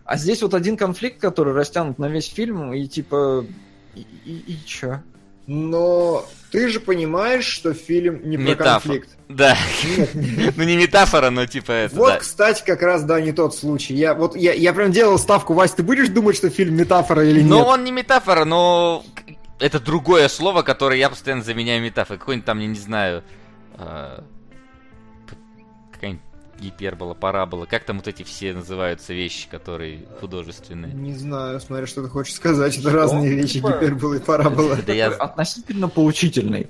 А здесь вот один конфликт, который растянут на весь фильм, и типа, и, и, и чё? Но ты же понимаешь, что фильм не про Метафора. конфликт. Да. (laughs) Ну не метафора, но типа это, Вот, да. кстати, как раз, да, не тот случай. Я, вот, я, я прям делал ставку, Вась, ты будешь думать, что фильм метафора или Но нет? он не метафора, но это другое слово, которое я постоянно заменяю метафорой. Какой-нибудь там, я не знаю, какая-нибудь гипербола, парабола. Как там вот эти все называются вещи, которые художественные? Не знаю, смотря что ты хочешь сказать. Это разные вещи, Типа- гипербола и парабола. Да я... (laughs) Относительно поучительный.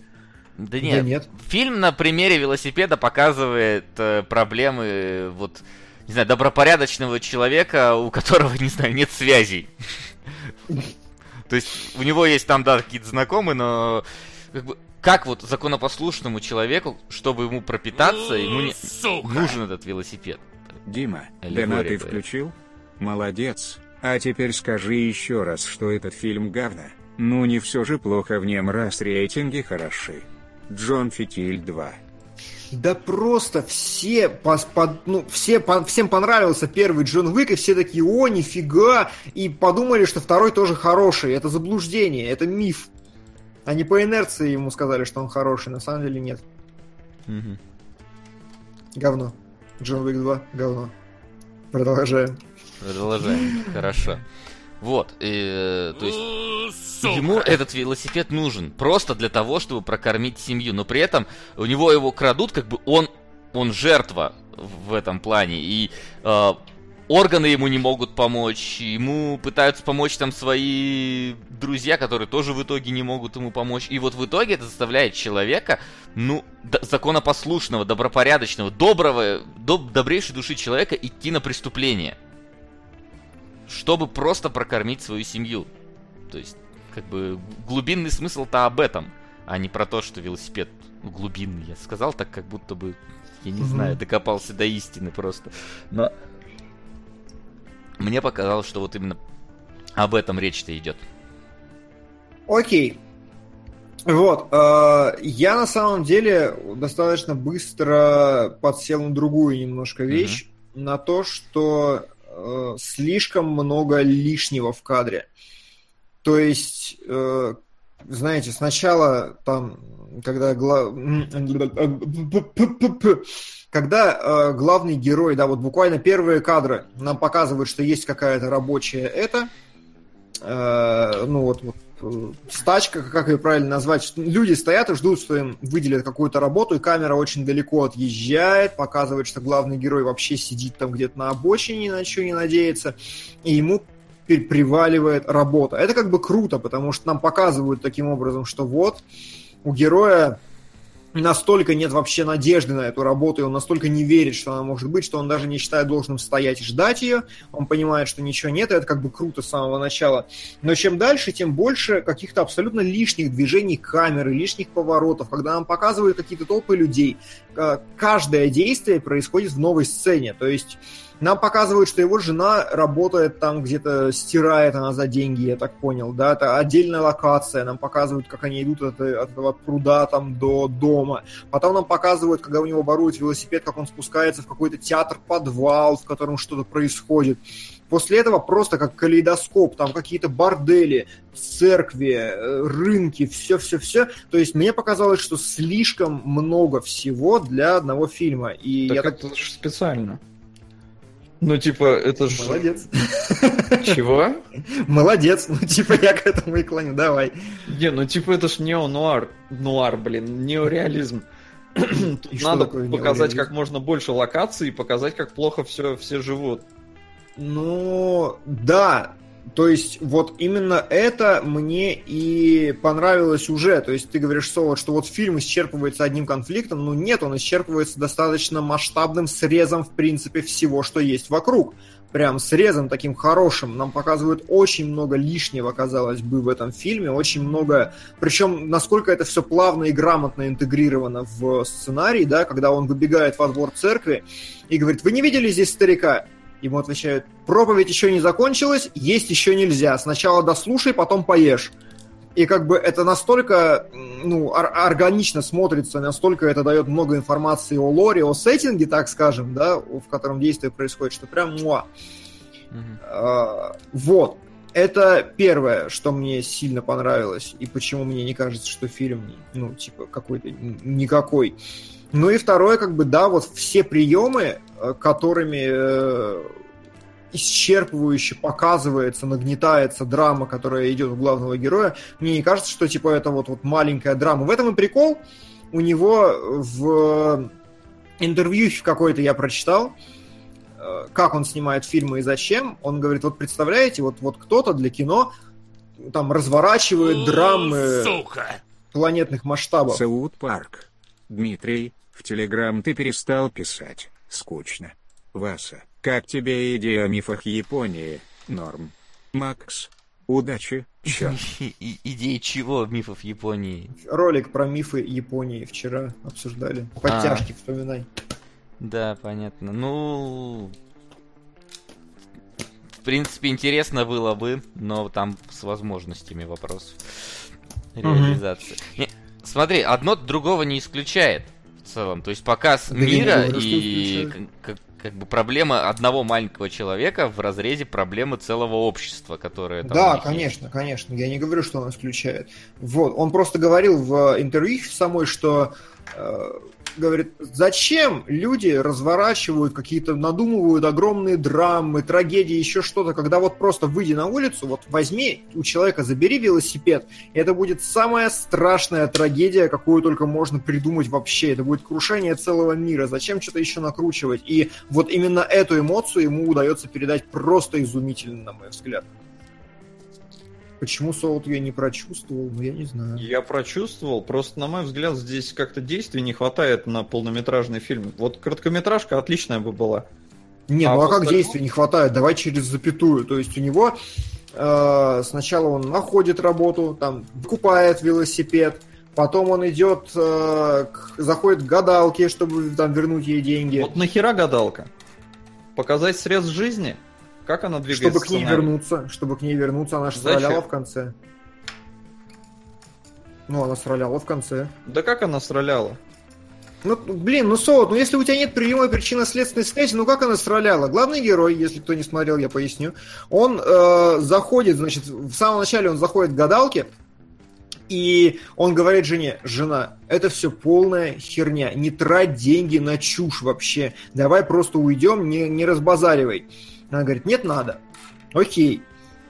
Да Да нет. нет. Фильм на примере велосипеда показывает э, проблемы, э, вот, не знаю, добропорядочного человека, у которого, не знаю, нет связей. (laughs) То есть у него есть там, да, какие-то знакомые, но как бы как вот законопослушному человеку, чтобы ему пропитаться, ему не... нужен этот велосипед. Дима, донаты какая-то. включил? Молодец. А теперь скажи еще раз, что этот фильм говно. Ну не все же плохо в нем, раз рейтинги хороши. Джон Фитиль 2. Да просто все, пос- под- ну, все по- всем понравился первый Джон Уик, и все такие, о, нифига, и подумали, что второй тоже хороший. Это заблуждение, это миф. Они по инерции ему сказали, что он хороший, на самом деле нет. Говно. Джон Уик 2, говно. Продолжаем. Продолжаем. (laughs) Хорошо. Вот, э, то есть ему этот велосипед нужен просто для того, чтобы прокормить семью, но при этом у него его крадут, как бы он он жертва в этом плане и э, органы ему не могут помочь, ему пытаются помочь там свои друзья, которые тоже в итоге не могут ему помочь. И вот в итоге это заставляет человека, ну, законопослушного, добропорядочного, доброго, доб добрейшей души человека идти на преступление. Чтобы просто прокормить свою семью. То есть, как бы, глубинный смысл-то об этом, а не про то, что велосипед глубинный. Я сказал так, как будто бы, я не знаю, докопался до истины просто. Но мне показалось, что вот именно об этом речь-то идет. Окей. Вот, э, я на самом деле достаточно быстро подсел на другую немножко вещь, mm-hmm. на то, что э, слишком много лишнего в кадре. То есть, э, знаете, сначала там, когда гла когда э, главный герой, да, вот буквально первые кадры нам показывают, что есть какая-то рабочая это, э, ну вот, вот э, стачка, как ее правильно назвать, люди стоят и ждут, что им выделят какую-то работу, и камера очень далеко отъезжает, показывает, что главный герой вообще сидит там где-то на обочине, ни на что не надеется, и ему приваливает работа. Это как бы круто, потому что нам показывают таким образом, что вот у героя настолько нет вообще надежды на эту работу, и он настолько не верит, что она может быть, что он даже не считает должным стоять и ждать ее. Он понимает, что ничего нет, и это как бы круто с самого начала. Но чем дальше, тем больше каких-то абсолютно лишних движений камеры, лишних поворотов, когда нам показывают какие-то толпы людей. Каждое действие происходит в новой сцене. То есть нам показывают, что его жена работает там где-то, стирает она за деньги, я так понял, да, это отдельная локация, нам показывают, как они идут от, от этого пруда там до дома. Потом нам показывают, когда у него воруют велосипед, как он спускается в какой-то театр-подвал, в котором что-то происходит. После этого просто как калейдоскоп, там какие-то бордели, церкви, э, рынки, все-все-все. То есть мне показалось, что слишком много всего для одного фильма. И так я это так... специально. Ну, типа, это же... Молодец. Чего? Молодец. Ну, типа, я к этому и клоню. Давай. Не, ну, типа, это ж неонуар. Нуар, блин, неореализм. Тут надо показать как можно больше локаций и показать, как плохо все, все живут. Ну, да, то есть вот именно это мне и понравилось уже. То есть ты говоришь, Соло, что вот фильм исчерпывается одним конфликтом. Ну нет, он исчерпывается достаточно масштабным срезом, в принципе, всего, что есть вокруг. Прям срезом таким хорошим. Нам показывают очень много лишнего, казалось бы, в этом фильме. Очень много... Причем, насколько это все плавно и грамотно интегрировано в сценарий, да, когда он выбегает во двор церкви и говорит, вы не видели здесь старика? Ему отвечают, проповедь еще не закончилась, есть еще нельзя. Сначала дослушай, потом поешь. И как бы это настолько ну, ор- органично смотрится, настолько это дает много информации о лоре, о сеттинге, так скажем, да, в котором действие происходит, что прям муа. Mm-hmm. А, вот. Это первое, что мне сильно понравилось, и почему мне не кажется, что фильм, ну, типа, какой-то никакой. Ну и второе, как бы, да, вот все приемы, э, которыми э, исчерпывающе показывается, нагнетается драма, которая идет у главного героя, мне не кажется, что типа это вот, вот маленькая драма. В этом и прикол. У него в интервью какой-то я прочитал, э, как он снимает фильмы и зачем. Он говорит, вот представляете, вот, вот кто-то для кино там разворачивает драмы Сука. планетных масштабов. Саут Парк. Дмитрий, в Телеграм ты перестал писать. Скучно. Васа, как тебе идея о мифах Японии? Норм. Макс, удачи. Чё? (laughs) Идеи чего мифов Японии? Ролик про мифы Японии вчера обсуждали. Подтяжки, а. вспоминай. Да, понятно. Ну, в принципе, интересно было бы, но там с возможностями вопрос реализации. Угу. Не, смотри, одно другого не исключает в целом. То есть показ да мира и как, как бы проблема одного маленького человека в разрезе проблемы целого общества, которое там Да, конечно, есть. конечно. Я не говорю, что он исключает. Вот, он просто говорил в интервью самой, что э, говорит, зачем люди разворачивают какие-то, надумывают огромные драмы, трагедии, еще что-то, когда вот просто выйди на улицу, вот возьми у человека, забери велосипед, и это будет самая страшная трагедия, какую только можно придумать вообще. Это будет крушение целого мира. Зачем что-то еще накручивать? И вот именно эту эмоцию ему удается передать просто изумительно, на мой взгляд. Почему Солод ее не прочувствовал, ну я не знаю. Я прочувствовал, просто, на мой взгляд, здесь как-то действий не хватает на полнометражный фильм. Вот короткометражка отличная бы была. Не, а ну а как остальном... действий не хватает? Давай через запятую. То есть у него э, сначала он находит работу, там, покупает велосипед, потом он идет, э, к, заходит к гадалке, чтобы там вернуть ей деньги. Вот нахера гадалка? Показать срез жизни? Как она двигается? Чтобы к ней вернуться, чтобы к ней вернуться, она же сраляла в конце. Ну, она сраляла в конце. Да как она сраляла? Ну, блин, ну, Солод, ну если у тебя нет прямой причинно-следственной связи, ну как она сраляла? Главный герой, если кто не смотрел, я поясню, он э, заходит, значит, в самом начале он заходит к гадалке, и он говорит жене, жена, это все полная херня, не трать деньги на чушь вообще, давай просто уйдем, не, не разбазаривай. Она говорит, нет, надо. Окей.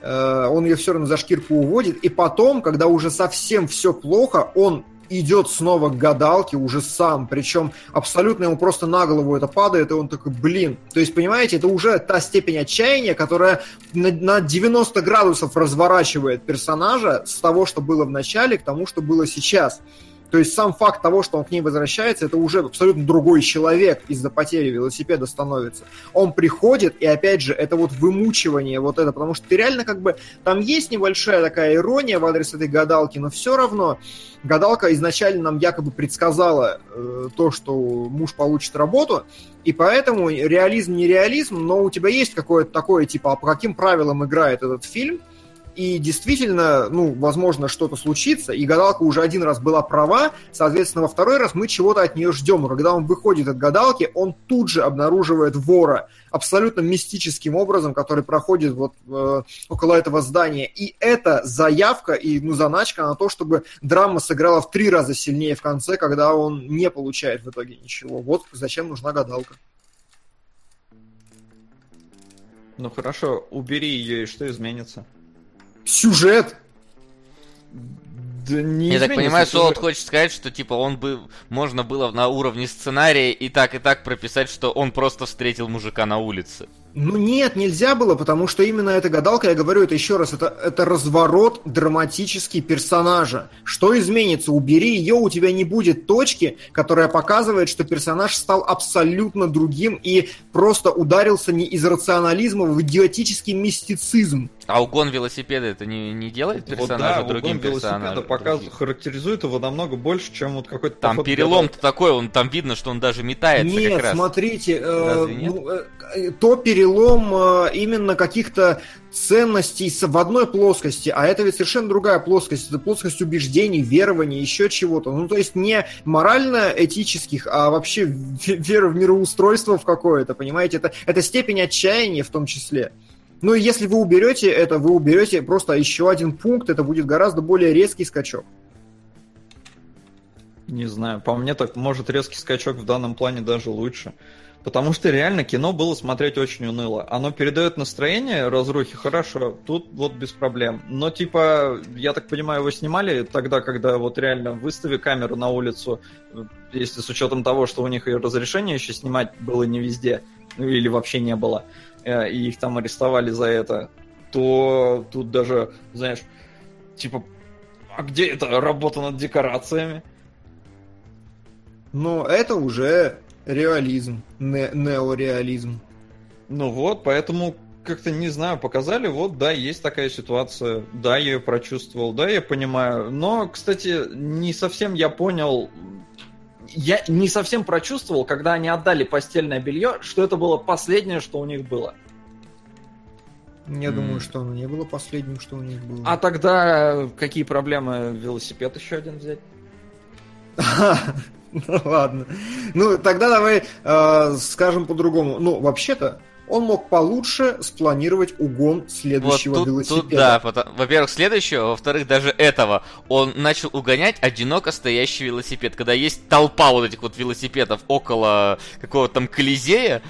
Э, он ее все равно за шкирку уводит, и потом, когда уже совсем все плохо, он идет снова к гадалке уже сам, причем абсолютно ему просто на голову это падает, и он такой, блин. То есть, понимаете, это уже та степень отчаяния, которая на, на 90 градусов разворачивает персонажа с того, что было в начале, к тому, что было сейчас. То есть сам факт того, что он к ней возвращается, это уже абсолютно другой человек из-за потери велосипеда становится. Он приходит, и опять же, это вот вымучивание вот это, потому что ты реально как бы... Там есть небольшая такая ирония в адрес этой гадалки, но все равно гадалка изначально нам якобы предсказала э, то, что муж получит работу, и поэтому реализм не реализм, но у тебя есть какое-то такое, типа, а по каким правилам играет этот фильм – и действительно, ну, возможно, что-то случится, и гадалка уже один раз была права, соответственно, во второй раз мы чего-то от нее ждем. И когда он выходит от гадалки, он тут же обнаруживает вора абсолютно мистическим образом, который проходит вот э, около этого здания. И это заявка и ну, заначка на то, чтобы драма сыграла в три раза сильнее в конце, когда он не получает в итоге ничего. Вот зачем нужна гадалка. Ну хорошо, убери ее, и что изменится? Сюжет. Да не Я так понимаю, Солод хочет сказать, что типа он бы можно было на уровне сценария и так и так прописать, что он просто встретил мужика на улице. Ну нет, нельзя было, потому что именно эта гадалка, я говорю это еще раз, это, это разворот драматический персонажа. Что изменится? Убери ее, у тебя не будет точки, которая показывает, что персонаж стал абсолютно другим и просто ударился не из рационализма в идиотический мистицизм. А угон велосипеда это не, не делает персонажа вот, да, другим угон персонажем? Показ... характеризует его намного больше, чем вот какой-то... Там перелом-то такой, он там видно, что он даже метается Нет, как раз. смотрите, э, ну, э, то перелом перелом э, именно каких-то ценностей в одной плоскости, а это ведь совершенно другая плоскость. Это плоскость убеждений, верований, еще чего-то. Ну, то есть не морально-этических, а вообще вера в мироустройство в какое-то, понимаете? Это, это степень отчаяния в том числе. Ну и если вы уберете это, вы уберете просто еще один пункт, это будет гораздо более резкий скачок. Не знаю, по мне так может резкий скачок в данном плане даже лучше. Потому что реально кино было смотреть очень уныло. Оно передает настроение разрухи хорошо, тут вот без проблем. Но типа, я так понимаю, его снимали тогда, когда вот реально выстави камеру на улицу, если с учетом того, что у них ее разрешение еще снимать было не везде, ну или вообще не было, э, и их там арестовали за это, то тут даже, знаешь, типа, а где это работа над декорациями? Но это уже реализм, не неореализм. Ну вот, поэтому как-то не знаю, показали, вот, да, есть такая ситуация, да, я ее прочувствовал, да, я понимаю. Но, кстати, не совсем я понял, я не совсем прочувствовал, когда они отдали постельное белье, что это было последнее, что у них было. Я mm. думаю, что оно не было последним, что у них было. А тогда какие проблемы велосипед еще один взять? (laughs) (laughs) Ну ладно. Ну тогда давай э, скажем по-другому. Ну, вообще-то, он мог получше спланировать угон следующего вот тут, велосипеда. Тут, да, потому, во-первых, следующего, во-вторых, даже этого. Он начал угонять одиноко стоящий велосипед. Когда есть толпа вот этих вот велосипедов около какого-то там Колизея,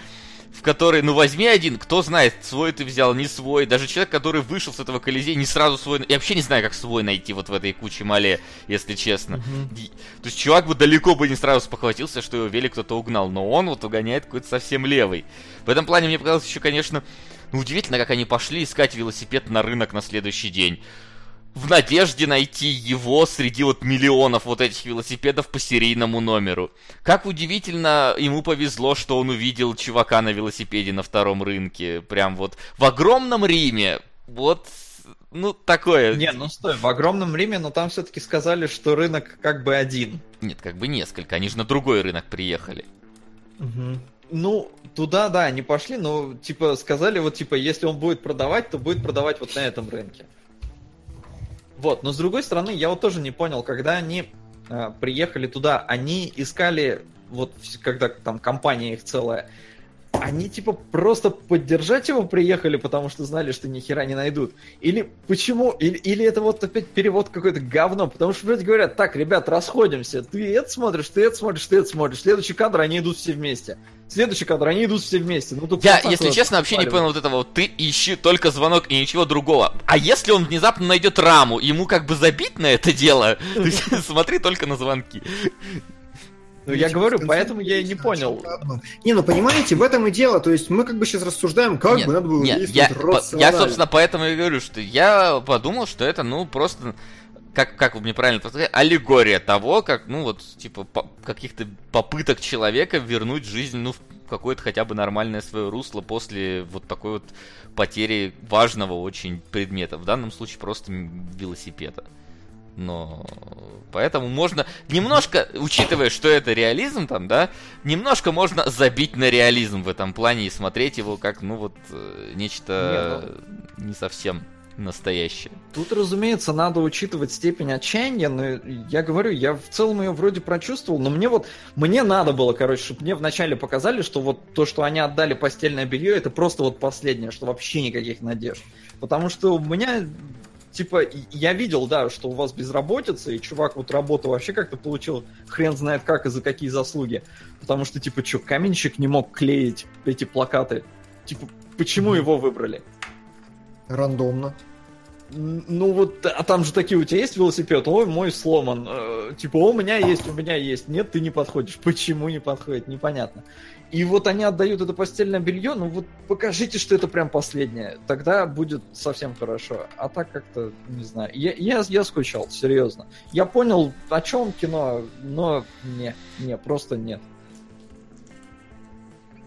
в который, ну возьми один, кто знает, свой ты взял, не свой. Даже человек, который вышел с этого колизея, не сразу свой. Я вообще не знаю, как свой найти вот в этой куче мале, если честно. Mm-hmm. То есть чувак бы далеко бы не сразу спохватился, что его велик кто-то угнал, но он вот угоняет какой-то совсем левый. В этом плане мне показалось еще, конечно, ну, удивительно, как они пошли искать велосипед на рынок на следующий день в надежде найти его среди вот миллионов вот этих велосипедов по серийному номеру. Как удивительно ему повезло, что он увидел чувака на велосипеде на втором рынке. Прям вот в огромном Риме. Вот ну, такое. Не, ну стой, в огромном Риме, но там все-таки сказали, что рынок как бы один. Нет, как бы несколько. Они же на другой рынок приехали. Угу. Ну, туда, да, они пошли, но, типа, сказали, вот, типа, если он будет продавать, то будет продавать вот на этом рынке. Вот, но с другой стороны, я вот тоже не понял, когда они э, приехали туда, они искали, вот когда там компания их целая, они типа просто поддержать его приехали, потому что знали, что ни хера не найдут. Или почему? Или, или это вот опять перевод какой-то говно, потому что вроде говорят, так, ребят, расходимся, ты это смотришь, ты это смотришь, ты это смотришь, следующий кадр, они идут все вместе. Следующий кадр, они идут все вместе. Ну, тут Я, если честно, вообще не понял вот этого вот, ты ищи только звонок и ничего другого. А если он внезапно найдет раму, ему как бы забить на это дело? (laughs) Смотри только на звонки. Ну, я говорю, поэтому я и не понял. Не, ну, понимаете, в этом и дело. То есть мы как бы сейчас рассуждаем, как нет, бы надо было нет, я, по, я, собственно, поэтому и говорю, что я подумал, что это, ну, просто как, как вы мне правильно сказали, аллегория того, как, ну, вот, типа, по, каких-то попыток человека вернуть жизнь, ну, в какое-то хотя бы нормальное свое русло после вот такой вот потери важного очень предмета. В данном случае просто велосипеда. Но поэтому можно немножко, учитывая, что это реализм там, да, немножко можно забить на реализм в этом плане и смотреть его как, ну вот, э, нечто не, ну... не совсем настоящее. Тут, разумеется, надо учитывать степень отчаяния, но я говорю, я в целом ее вроде прочувствовал, но мне вот, мне надо было, короче, чтобы мне вначале показали, что вот то, что они отдали постельное белье, это просто вот последнее, что вообще никаких надежд. Потому что у меня типа, я видел, да, что у вас безработица, и чувак вот работу вообще как-то получил хрен знает как и за какие заслуги. Потому что, типа, что, каменщик не мог клеить эти плакаты? Типа, почему mm-hmm. его выбрали? Рандомно. Ну вот, а там же такие, у тебя есть велосипед? Ой, мой сломан. Э, типа, у меня есть, у меня есть. Нет, ты не подходишь. Почему не подходит? Непонятно. И вот они отдают это постельное белье, ну вот покажите, что это прям последнее. Тогда будет совсем хорошо. А так как-то, не знаю. Я, я, я скучал, серьезно. Я понял, о чем кино, но не, не, просто нет.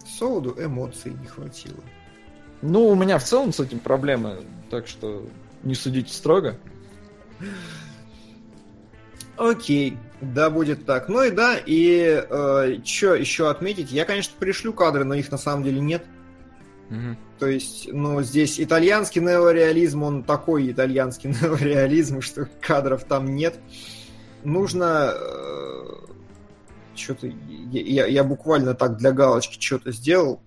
Солоду эмоций не хватило. Ну, у меня в целом с этим проблемы, так что не судите строго. Окей, да, будет так. Ну и да, и э, что еще отметить? Я, конечно, пришлю кадры, но их на самом деле нет. Угу. То есть, ну, здесь итальянский неореализм, он такой итальянский (laughs) неореализм, что кадров там нет. Нужно... Э, что-то... Я, я, я буквально так для галочки что-то сделал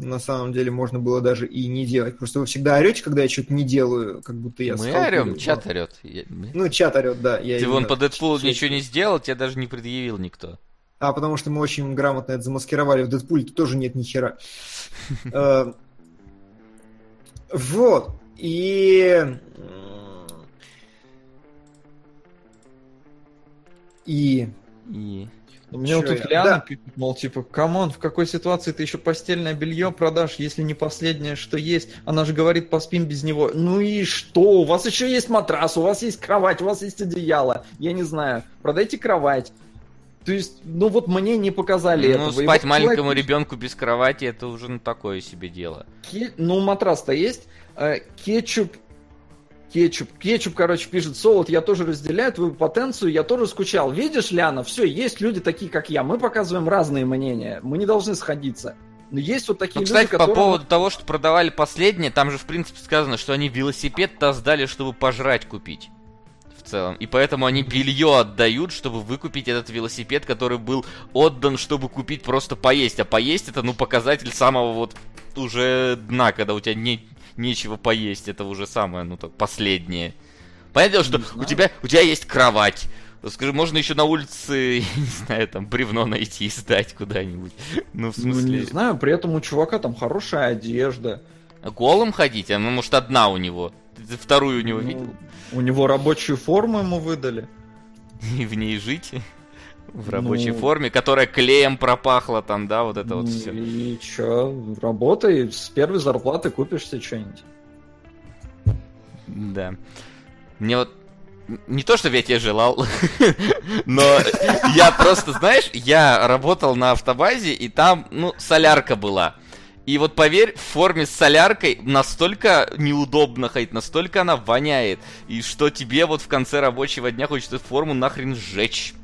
на самом деле можно было даже и не делать. Просто вы всегда орете, когда я что-то не делаю, как будто я Мы орем, чат орет. Ну, чат орет, да. Я Ты вон по Дэдпулу ничего не сделал, тебя даже не предъявил никто. А, потому что мы очень грамотно это замаскировали. В Дэдпуле тоже нет ни хера. (laughs) Э, вот. И... И... И... Ну, мне вот тут Лиана да. пишет, мол, типа, come on, в какой ситуации ты еще постельное белье продашь, если не последнее, что есть? Она же говорит, поспим без него. Ну и что? У вас еще есть матрас, у вас есть кровать, у вас есть одеяло. Я не знаю. Продайте кровать. То есть, ну вот мне не показали ну, этого. спать вот маленькому человек... ребенку без кровати, это уже ну, такое себе дело. Ке... Ну, матрас-то есть. Э, кетчуп Кетчуп. Кетчуп, короче, пишет, Солод, я тоже разделяю твою потенцию, я тоже скучал. Видишь, Ляна, все, есть люди такие, как я. Мы показываем разные мнения. Мы не должны сходиться. Но есть вот такие ну, кстати, люди, которые... по поводу того, что продавали последнее, там же, в принципе, сказано, что они велосипед-то сдали, чтобы пожрать купить. В целом. И поэтому они белье отдают, чтобы выкупить этот велосипед, который был отдан, чтобы купить просто поесть. А поесть это, ну, показатель самого вот уже дна, когда у тебя не, нечего поесть, это уже самое, ну так, последнее. Понятно, что у тебя, у тебя есть кровать. Скажи, можно еще на улице, (laughs) я не знаю, там бревно найти и сдать куда-нибудь. Ну, в смысле... Ну, не знаю, при этом у чувака там хорошая одежда. Голым ходить? А ну, может, одна у него? Ты вторую у него Ну, видел? У него рабочую форму ему выдали. (laughs) И в ней жить? В рабочей Ну. форме, которая клеем пропахла там, да, вот это вот все. И чё, работай, с первой зарплаты купишь себе что-нибудь. Да. Мне вот не то, чтобы я тебе желал, (laughs) но я просто, знаешь, я работал на автобазе, и там, ну, солярка была. И вот поверь, в форме с соляркой настолько неудобно ходить, настолько она воняет, и что тебе вот в конце рабочего дня хочется форму нахрен сжечь.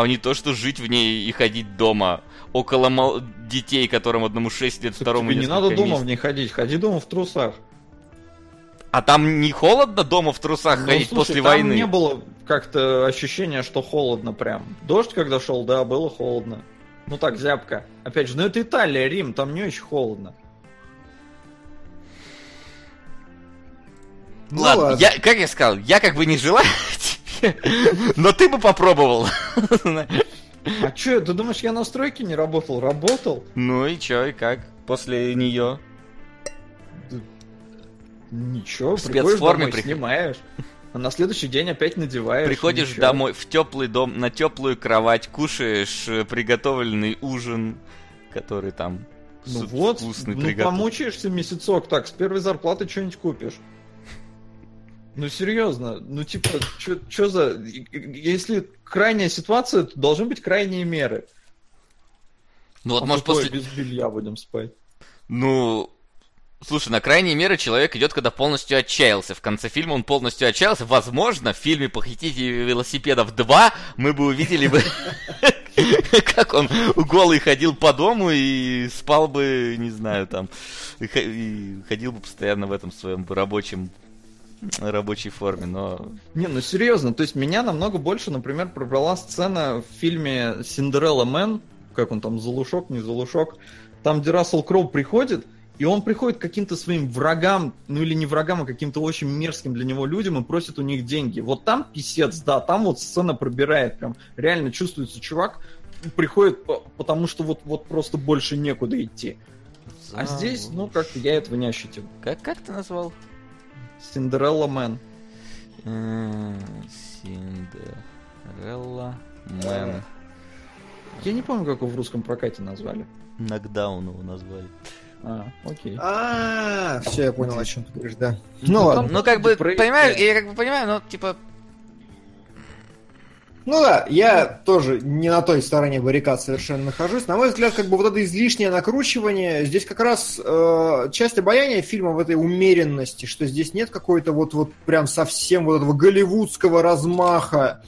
А не то, что жить в ней и ходить дома. Около мал- детей, которым одному 6 лет, Так второму тебе не надо дома месяцев. в ней ходить, ходи дома в трусах. А там не холодно дома в трусах Ну, ходить слушай, после там войны? не было как-то ощущения, что холодно прям. Дождь когда шел, да, было холодно. Ну так, зябко. Опять же, ну это Италия, Рим, там не очень холодно. Ну ладно, ладно. Я, как я сказал, я как бы не желаю (laughs) (laughs) но ты бы попробовал. А чё, ты думаешь, я на стройке не работал? Работал. ну и чё, и как после нее? Ничего, В спецформе домой, приход- снимаешь. А на следующий день опять надеваешь. Приходишь ничего. домой в теплый дом, на теплую кровать, кушаешь э, приготовленный ужин, который там Ну вот, вкусный ну приготовлен. помучаешься месяцок так, с первой зарплаты что-нибудь купишь. Ну серьезно, ну типа, что за... Если крайняя ситуация, то должны быть крайние меры. Ну вот, А может, после... без белья будем спать. Ну, слушай, на крайние меры человек идет, когда полностью отчаялся. В конце фильма он полностью отчаялся. Возможно, в фильме «Похитители велосипедов 2» мы бы увидели бы, (laughs) как он голый ходил по дому и спал бы, не знаю, там, ходил бы постоянно в этом своем рабочем рабочей форме, но... Не, ну серьезно, то есть меня намного больше, например, пробрала сцена в фильме «Синдерелла Мэн», как он там, Залушок, не Залушок, там, где Рассел Кроу приходит, и он приходит к каким-то своим врагам, ну или не врагам, а каким-то очень мерзким для него людям и просит у них деньги. Вот там писец, да, там вот сцена пробирает, прям реально чувствуется чувак, приходит, по- потому что вот, вот просто больше некуда идти. А здесь, ну, как-то я этого не ощутил. Как, как ты назвал? Cinderella Man. М, Cinderella Man. Я не помню, как его в русском прокате назвали. Нокдаун его назвали. А, окей. А, все, я понял, о чем ты говоришь, да. Ну, Ну ладно. Ну, как бы, понимаю, я как бы понимаю, но, типа, Ну да, я тоже не на той стороне баррикад совершенно нахожусь. На мой взгляд, как бы вот это излишнее накручивание, здесь как раз э, часть обаяния фильма в этой умеренности, что здесь нет какой-то вот, вот прям совсем вот этого голливудского размаха.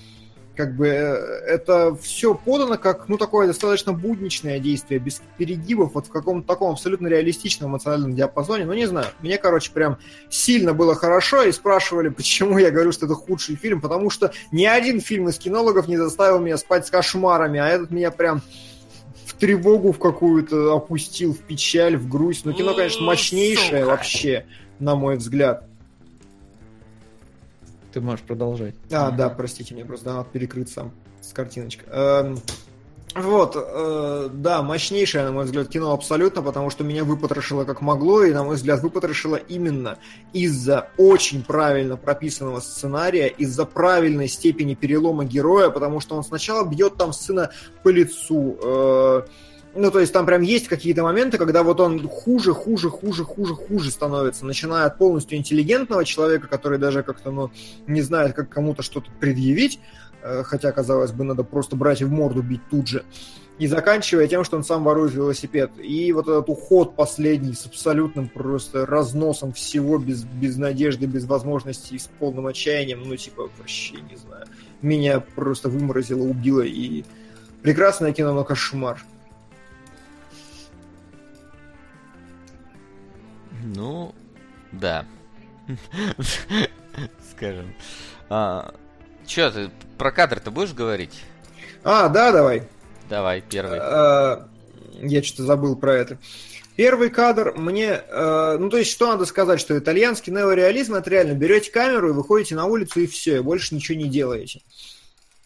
Как бы э, это все подано как, ну, такое достаточно будничное действие, без перегибов, вот в каком-то таком абсолютно реалистичном эмоциональном диапазоне. Ну, не знаю, мне, короче, прям сильно было хорошо, и спрашивали, (laughs) почему я говорю, что это худший фильм, потому что ни один фильм из кинологов не заставил меня спать с кошмарами, а этот меня прям в тревогу в какую-то опустил, в печаль, в грусть. Ну, кино, конечно, мощнейшее Сука. вообще, на мой взгляд. Ты можешь продолжать. А, да, простите, мне просто надо перекрыть сам с картиночкой. Эм, Вот, э, да, мощнейшее, на мой взгляд, кино абсолютно, потому что меня выпотрошило как могло, и, на мой взгляд, выпотрошило именно из-за очень правильно прописанного сценария, из-за правильной степени перелома героя, потому что он сначала бьет там сына по лицу, э, ну, то есть там прям есть какие-то моменты, когда вот он хуже, хуже, хуже, хуже, хуже становится, начиная от полностью интеллигентного человека, который даже как-то, ну, не знает, как кому-то что-то предъявить, э, хотя, казалось бы, надо просто брать и в морду бить тут же, и заканчивая тем, что он сам ворует велосипед. И вот этот уход последний с абсолютным просто разносом всего, без, без надежды, без возможности, с полным отчаянием, ну, типа, вообще, не знаю, меня просто выморозило, убило, и прекрасное кино, но кошмар. Ну, да. (laughs) Скажем. А, Че, ты про кадр-то будешь говорить? А, да, давай. Давай, первый. А, Я что-то забыл про это. Первый кадр мне... Э, ну, то есть, что надо сказать, что итальянский неореализм, это реально берете камеру и выходите на улицу, и все, и больше ничего не делаете.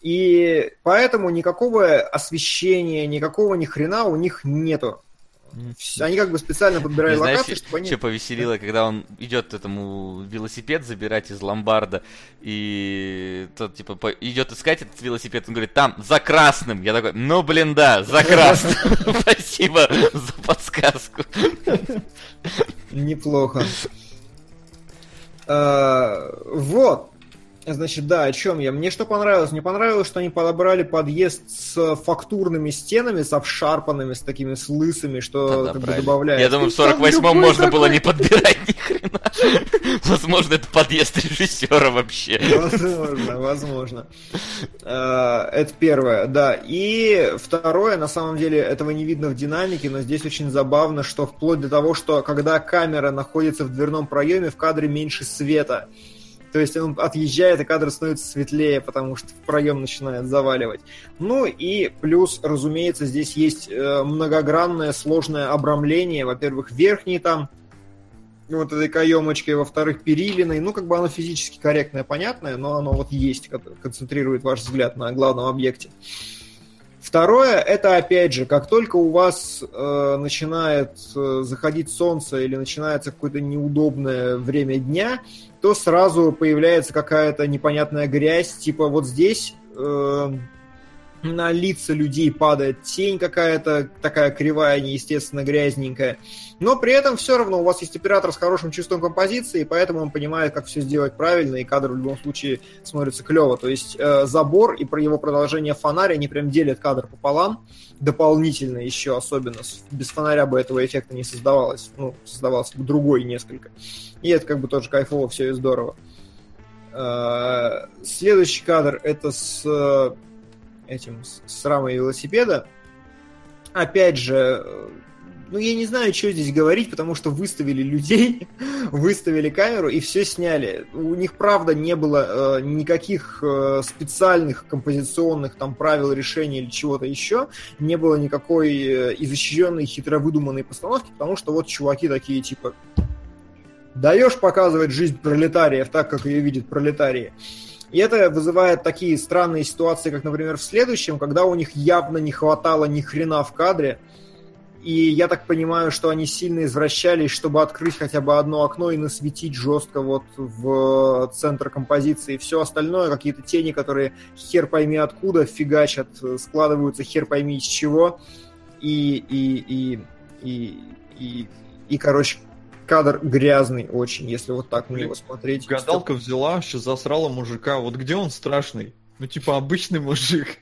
И поэтому никакого освещения, никакого ни хрена у них нету. Они как бы специально подбирали знаешь, локации, чтобы они... Что повеселило, когда он идет этому велосипед забирать из ломбарда, и тот, типа, по... идет искать этот велосипед, он говорит, там, за красным. Я такой, ну, блин, да, за (laughs) красным. (laughs) Спасибо за подсказку. Неплохо. А, вот. Значит, да, о чем я? Мне что понравилось? Мне понравилось, что они подобрали подъезд с фактурными стенами, с обшарпанными, с такими с лысыми, что Да-да, как бы добавляет. Я думаю, в 48-м можно было не подбирать ни хрена. (laughs) Возможно, это подъезд режиссера вообще. Возможно, возможно. Э, Это первое, да. И второе, на самом деле, этого не видно в динамике, но здесь очень забавно, что вплоть до того, что когда камера находится в дверном проеме, в кадре меньше света. То есть он отъезжает, и кадр становится светлее, потому что в проем начинает заваливать. Ну и плюс, разумеется, здесь есть э, многогранное сложное обрамление. Во-первых, верхний там вот этой каемочкой, во-вторых, перилиной. Ну, как бы оно физически корректное, понятное, но оно вот есть, концентрирует ваш взгляд на главном объекте. Второе, это опять же, как только у вас э, начинает э, заходить солнце или начинается какое-то неудобное время дня, то сразу появляется какая-то непонятная грязь, типа вот здесь э, на лица людей падает тень какая-то, такая кривая, неестественно грязненькая. Но при этом все равно у вас есть оператор с хорошим чувством композиции, поэтому он понимает, как все сделать правильно, и кадр в любом случае смотрится клево. То есть э, забор и про его продолжение фонаря, они прям делят кадр пополам, дополнительно еще особенно. Без фонаря бы этого эффекта не создавалось. Ну, создавался бы другой несколько. И это как бы тоже кайфово, все и здорово. Э, Следующий кадр это с э, этим с, рамой велосипеда. Опять же, э, ну я не знаю, что здесь говорить, потому что выставили людей, (laughs) выставили камеру и все сняли. У них правда не было э, никаких э, специальных композиционных там правил решения или чего-то еще, не было никакой э, изощренной, хитро выдуманной постановки, потому что вот чуваки такие типа даешь показывать жизнь пролетариев так, как ее видят пролетарии. И это вызывает такие странные ситуации, как, например, в следующем, когда у них явно не хватало ни хрена в кадре. И я так понимаю, что они сильно извращались, чтобы открыть хотя бы одно окно и насветить жестко вот в центр композиции. Все остальное, какие-то тени, которые хер пойми откуда фигачат, складываются хер пойми из чего. И, и, и, и, и, и короче, кадр грязный очень, если вот так на него смотреть. Гадалка взяла, сейчас засрала мужика. Вот где он страшный? Ну, типа, обычный мужик.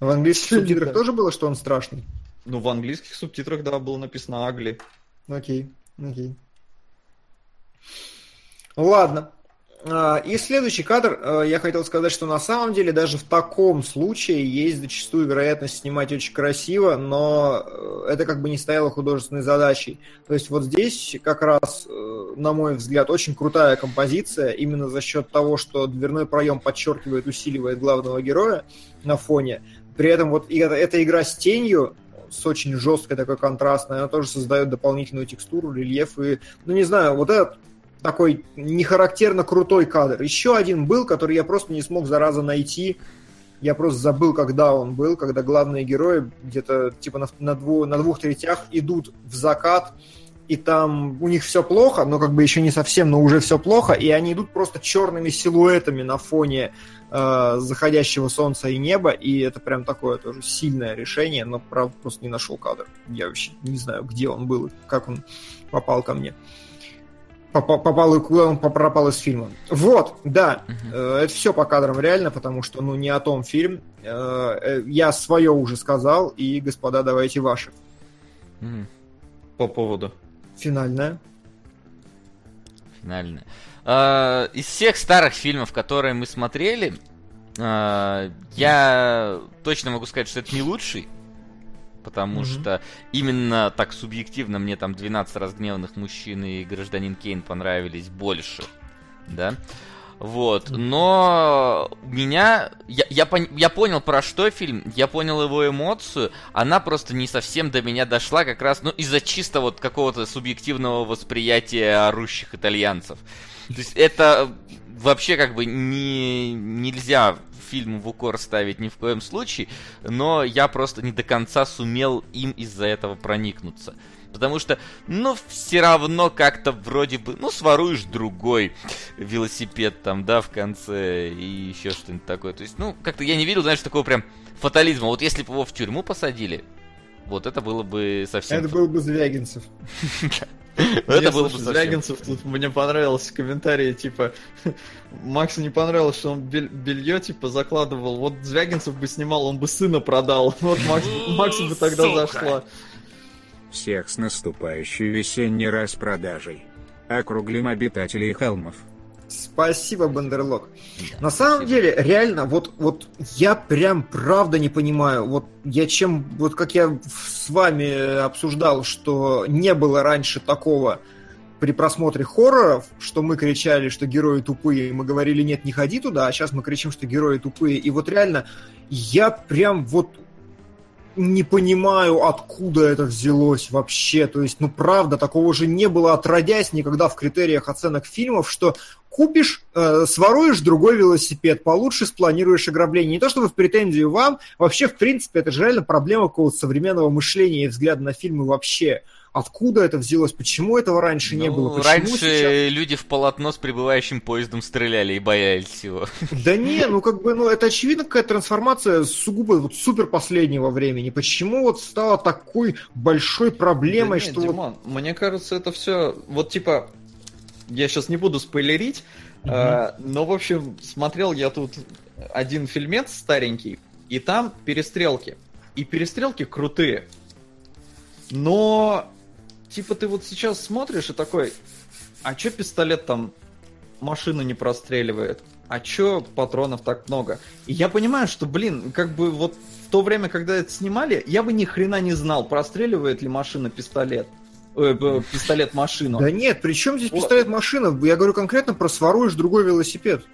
В английских субтитрах тоже было, что он страшный? Ну, в английских субтитрах, да, было написано Агли. Окей, окей. Ладно. А, И следующий кадр, э, я хотел сказать, что на самом деле даже в таком случае есть зачастую вероятность снимать очень красиво, но э, это как бы не стояло художественной задачей. То есть вот здесь как раз, э, на мой взгляд, очень крутая композиция, именно за счет того, что дверной проем подчеркивает, усиливает главного героя на фоне. При этом вот эта игра с тенью, с очень жесткой такой контрастной, она тоже создает дополнительную текстуру, рельеф и, ну не знаю, вот этот такой нехарактерно крутой кадр. Еще один был, который я просто не смог зараза найти. Я просто забыл, когда он был, когда главные герои где-то типа на, на, дву- на двух третях идут в закат, и там у них все плохо, но как бы еще не совсем, но уже все плохо, и они идут просто черными силуэтами на фоне э, заходящего солнца и неба, и это прям такое тоже сильное решение, но правда просто не нашел кадр. Я вообще не знаю, где он был, как он попал ко мне. Попа- Попал и куда он пропал из фильма. Вот, да, э, это все по кадрам реально, потому что, ну, не о том фильм. Э, э, Я свое уже сказал, и, господа, давайте ваши. Мгм. По поводу. Финальная. Финальная. А, Из всех старых фильмов, которые мы смотрели, а, я точно могу сказать, что это не лучший. Потому Мгм. что именно так субъективно мне там 12 разгневанных мужчин и гражданин Кейн понравились больше. Да. Вот, но меня... Я, я, пон, я понял, про что фильм, я понял его эмоцию, она просто не совсем до меня дошла как раз, ну, из-за чисто вот какого-то субъективного восприятия орущих итальянцев. То есть это вообще как бы не, нельзя фильм в укор ставить ни в коем случае, но я просто не до конца сумел им из-за этого проникнуться. Потому что, ну, все равно как-то вроде бы, ну, своруешь другой велосипед там, да, в конце и еще что-нибудь такое. То есть, ну, как-то я не видел, знаешь, такого прям фатализма. Вот если бы его в тюрьму посадили, вот это было бы совсем... Это был бы Звягинцев. (laughs) (laughs) Это было бы Звягинцев, тут мне понравился комментарий, типа, Максу не понравилось, что он белье, типа, закладывал. Вот Звягинцев бы снимал, он бы сына продал. (laughs) Вот Максу бы тогда зашло. Всех с наступающей весенней распродажей. Округлим обитателей холмов. Спасибо, Бандерлог. На самом деле, реально, вот, вот я прям правда не понимаю. Вот я чем, вот как я с вами обсуждал, что не было раньше такого при просмотре хорроров, что мы кричали, что герои тупые, и мы говорили, нет, не ходи туда, а сейчас мы кричим, что герои тупые. И вот реально, я прям вот не понимаю, откуда это взялось вообще. То есть, ну правда, такого же не было отродясь никогда в критериях оценок фильмов, что купишь, э, своруешь другой велосипед, получше спланируешь ограбление. Не то чтобы в претензию вам, вообще, в принципе, это же реально проблема какого-то современного мышления и взгляда на фильмы вообще. Откуда это взялось? Почему этого раньше ну, не было? Почему раньше сейчас... люди в полотно с прибывающим поездом стреляли и боялись его. (laughs) Да не, ну как бы, ну это очевидно какая-то трансформация сугубо вот супер последнего времени. Почему вот стало такой большой проблемой, да нет, что... Димон, вот... мне кажется, это все, вот типа, я сейчас не буду спойлерить, угу. э, но, в общем, смотрел я тут один фильмец старенький, и там перестрелки. И перестрелки крутые. Но типа ты вот сейчас смотришь и такой, а чё пистолет там машину не простреливает? А чё патронов так много? И я понимаю, что, блин, как бы вот в то время, когда это снимали, я бы ни хрена не знал, простреливает ли машина пистолет. Э, пистолет машину. Да нет, при чем здесь пистолет машина? Я говорю конкретно про своруешь другой велосипед.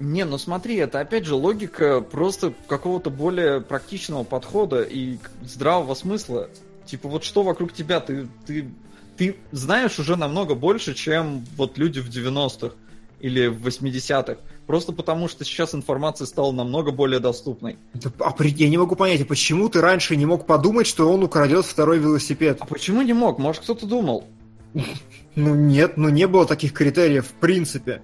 Не, ну смотри, это опять же логика просто какого-то более практичного подхода и здравого смысла. Типа вот что вокруг тебя, ты, ты, ты знаешь уже намного больше, чем вот люди в 90-х или в 80-х. Просто потому, что сейчас информация стала намного более доступной. А я не могу понять, а почему ты раньше не мог подумать, что он украдет второй велосипед? А почему не мог? Может, кто-то думал? Ну нет, ну не было таких критериев в принципе.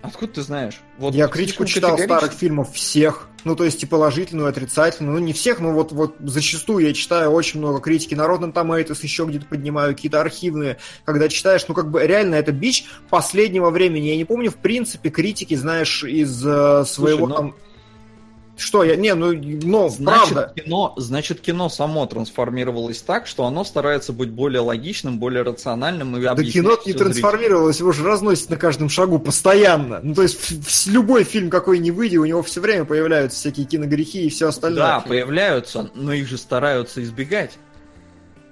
Откуда ты знаешь? Вот я критику читал старых фильмов всех. Ну, то есть и положительную, и отрицательную. Ну, не всех, но вот, вот зачастую я читаю очень много критики. Народным Томейтос еще где-то поднимаю, какие-то архивные. Когда читаешь, ну, как бы реально это бич последнего времени. Я не помню, в принципе, критики, знаешь, из э, своего Слушай, но... там что я, не, ну, но значит, правда. Кино, значит, кино само трансформировалось так, что оно старается быть более логичным, более рациональным и Да кино не трансформировалось, зрителю. его же разносит на каждом шагу постоянно. Ну, то есть в, любой фильм какой ни выйди, у него все время появляются всякие киногрехи и все остальное. Да, появляются, но их же стараются избегать.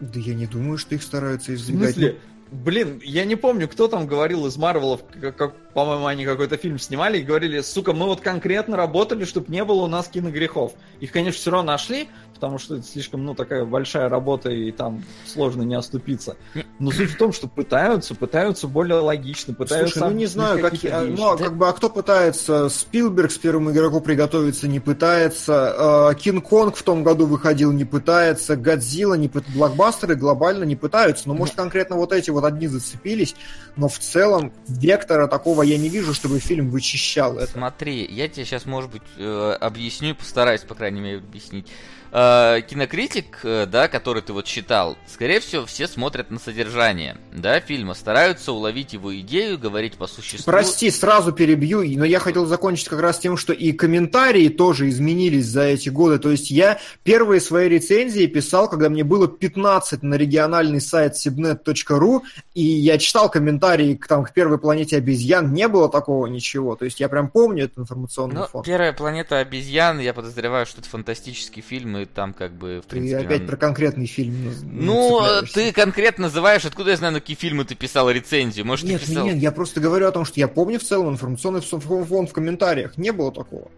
Да я не думаю, что их стараются избегать. В смысле? Блин, я не помню, кто там говорил из Марвелов, как, как, по-моему, они какой-то фильм снимали и говорили, сука, мы вот конкретно работали, чтобы не было у нас киногрехов. Их, конечно, все равно нашли, потому что это слишком, ну, такая большая работа, и там сложно не оступиться. Но суть в том, что пытаются, пытаются более логично, пытаются... Слушай, ну не знаю, как, а, ну, а как бы, а кто пытается? Спилберг с первым игроку приготовиться не пытается, Кинг-Конг в том году выходил, не пытается, Годзилла, не пыт... блокбастеры глобально не пытаются, но, может, конкретно вот эти вот одни зацепились, но в целом вектора такого я не вижу, чтобы фильм вычищал это. Смотри, я тебе сейчас, может быть, э, объясню, постараюсь, по крайней мере, объяснить э, кинокритик, э, да, который ты вот читал, скорее всего, все смотрят на содержание, да, фильма, стараются уловить его идею, говорить по существу. Прости, сразу перебью, но я хотел закончить как раз тем, что и комментарии тоже изменились за эти годы. То есть я первые свои рецензии писал, когда мне было 15 на региональный сайт sibnet.ru, и я читал комментарии к, там, к первой планете обезьян, не было такого ничего. То есть я прям помню этот информационный ну, фон. Первая планета обезьян, я подозреваю, что это фантастический фильм, и и там как бы, в Ты принципе... опять нам- про конкретный фильм. Ну, ты конкретно называешь, откуда я знаю, на какие фильмы ты писал рецензию? Может, Нет, ты писал... нет, я просто говорю о том, что я помню в целом информационный фон фон в комментариях. Не было такого.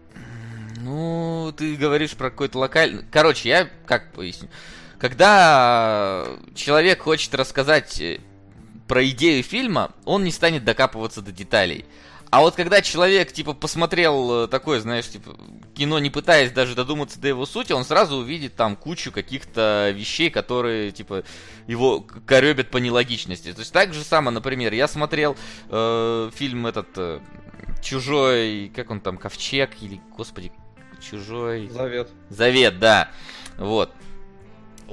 Ну, ты говоришь про какой-то локальный... Короче, я как поясню. Когда человек хочет рассказать э, про идею фильма, он не станет докапываться до деталей. А вот когда человек, типа, посмотрел э, такое, знаешь, типа, кино, не пытаясь даже додуматься до его сути, он сразу увидит там кучу каких-то вещей, которые, типа, его коребят по нелогичности. То есть так же самое, например, я смотрел э, фильм этот э, Чужой, как он там, Ковчег или, господи, Чужой... Завет. Завет, да. Вот.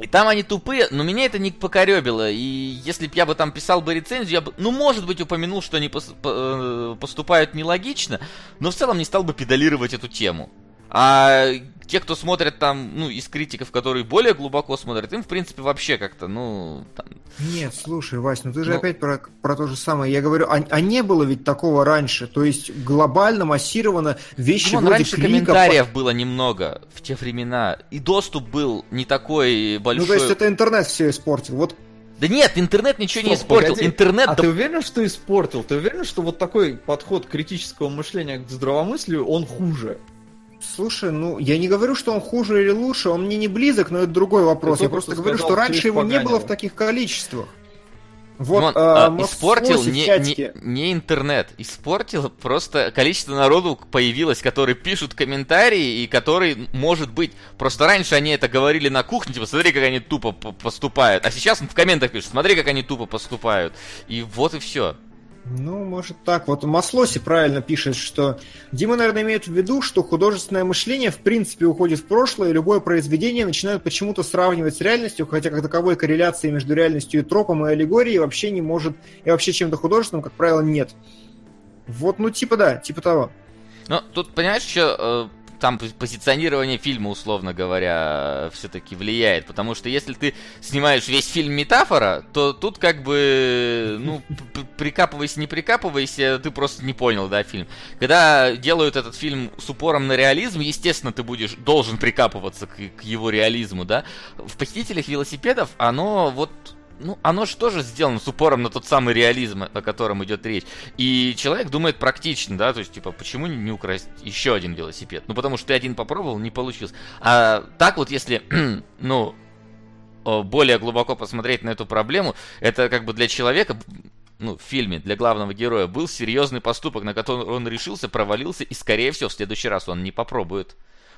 И там они тупые, но меня это не покоребило. И если бы я бы там писал бы рецензию, я бы, ну, может быть, упомянул, что они пос- по- э, поступают нелогично, но в целом не стал бы педалировать эту тему. А те, кто смотрят там, ну, из критиков, которые более глубоко смотрят, им, в принципе, вообще как-то, ну, там, Нет, слушай, Вась, ну ты же Ну- опять про, про то же самое. Я говорю, а, а не было ведь такого раньше. То есть глобально, массированно вещи Вон, вроде раньше клика... комментариев было немного в те времена, и доступ был не такой большой. Ну то есть это интернет все испортил. Вот Да нет, интернет ничего не Стоп, испортил. погоди. Интернет А да ты уверен, что испортил? Ты уверен, что вот такой подход критического мышления к здравомыслию, он хуже? Слушай, ну, я не говорю, что он хуже или лучше, он мне не близок, но это другой вопрос. Ты Я просто говорю, сказал, что раньше его не было в таких количествах. Вот, Вон, а, а, испортил не, не, не интернет, испортил просто количество народу появилось, которые пишут комментарии и которые, может быть, просто раньше они это говорили на кухне, типа, смотри, как они тупо по- поступают, а сейчас в комментах пишут, смотри, как они тупо поступают, и вот и все. Ну, может так. Вот Маслоси правильно пишет, что Дима, наверное, имеет в виду, что художественное мышление в принципе уходит в прошлое, и любое произведение начинают почему-то сравнивать с реальностью, хотя как таковой корреляции между реальностью и тропом и аллегорией вообще не может, и вообще чем-то художественным, как правило, нет. Вот, ну, типа да, типа того. Ну, тут, понимаешь, что там пози- позиционирование фильма, условно говоря, все-таки влияет. Потому что если ты снимаешь весь фильм метафора, то тут как бы, ну, прикапывайся, не прикапывайся, ты просто не понял, да, фильм. Когда делают этот фильм с упором на реализм, естественно, ты будешь, должен прикапываться к, к его реализму, да. В «Похитителях велосипедов» оно вот ну, оно же тоже сделано с упором на тот самый реализм, о котором идет речь. И человек думает практично, да, то есть, типа, почему не украсть еще один велосипед? Ну, потому что ты один попробовал, не получился. А так вот, если, (clears throat) ну, более глубоко посмотреть на эту проблему, это как бы для человека, ну, в фильме, для главного героя, был серьезный поступок, на который он решился, провалился, и, скорее всего, в следующий раз он не попробует.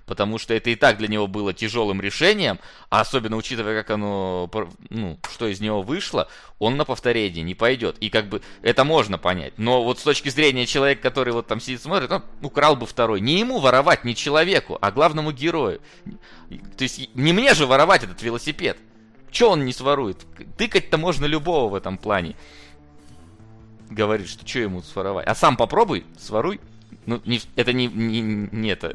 Потому что это и так для него было тяжелым решением, а особенно учитывая, как оно, ну, что из него вышло, он на повторение не пойдет. И как бы это можно понять. Но вот с точки зрения человека, который вот там сидит смотрит, он украл бы второй. Не ему воровать, не человеку, а главному герою. То есть не мне же воровать этот велосипед. Че он не сворует? Тыкать-то можно любого в этом плане. Говорит, что что ему своровать. А сам попробуй, своруй. Ну, не, это не, не, не это,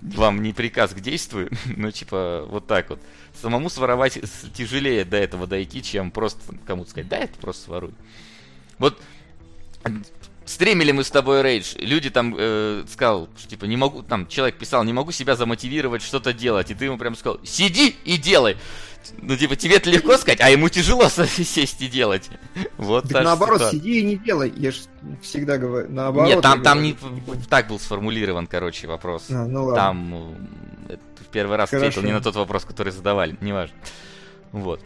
вам не приказ к действию, (laughs) но типа вот так вот. Самому своровать тяжелее до этого дойти, чем просто кому-то сказать, да, это просто своруй. Вот стримили мы с тобой рейдж, люди там э, сказал, что типа не могу, там человек писал, не могу себя замотивировать что-то делать, и ты ему прям сказал, сиди и делай. Ну, типа, тебе это легко сказать, а ему тяжело сесть и делать. Вот Так наоборот, ситуация. сиди и не делай. Я же всегда говорю, наоборот. Нет, там, там говорю. не так был сформулирован, короче, вопрос. А, ну ладно. Там ну, это в первый раз Хорошо. ответил не на тот вопрос, который задавали, неважно. Вот.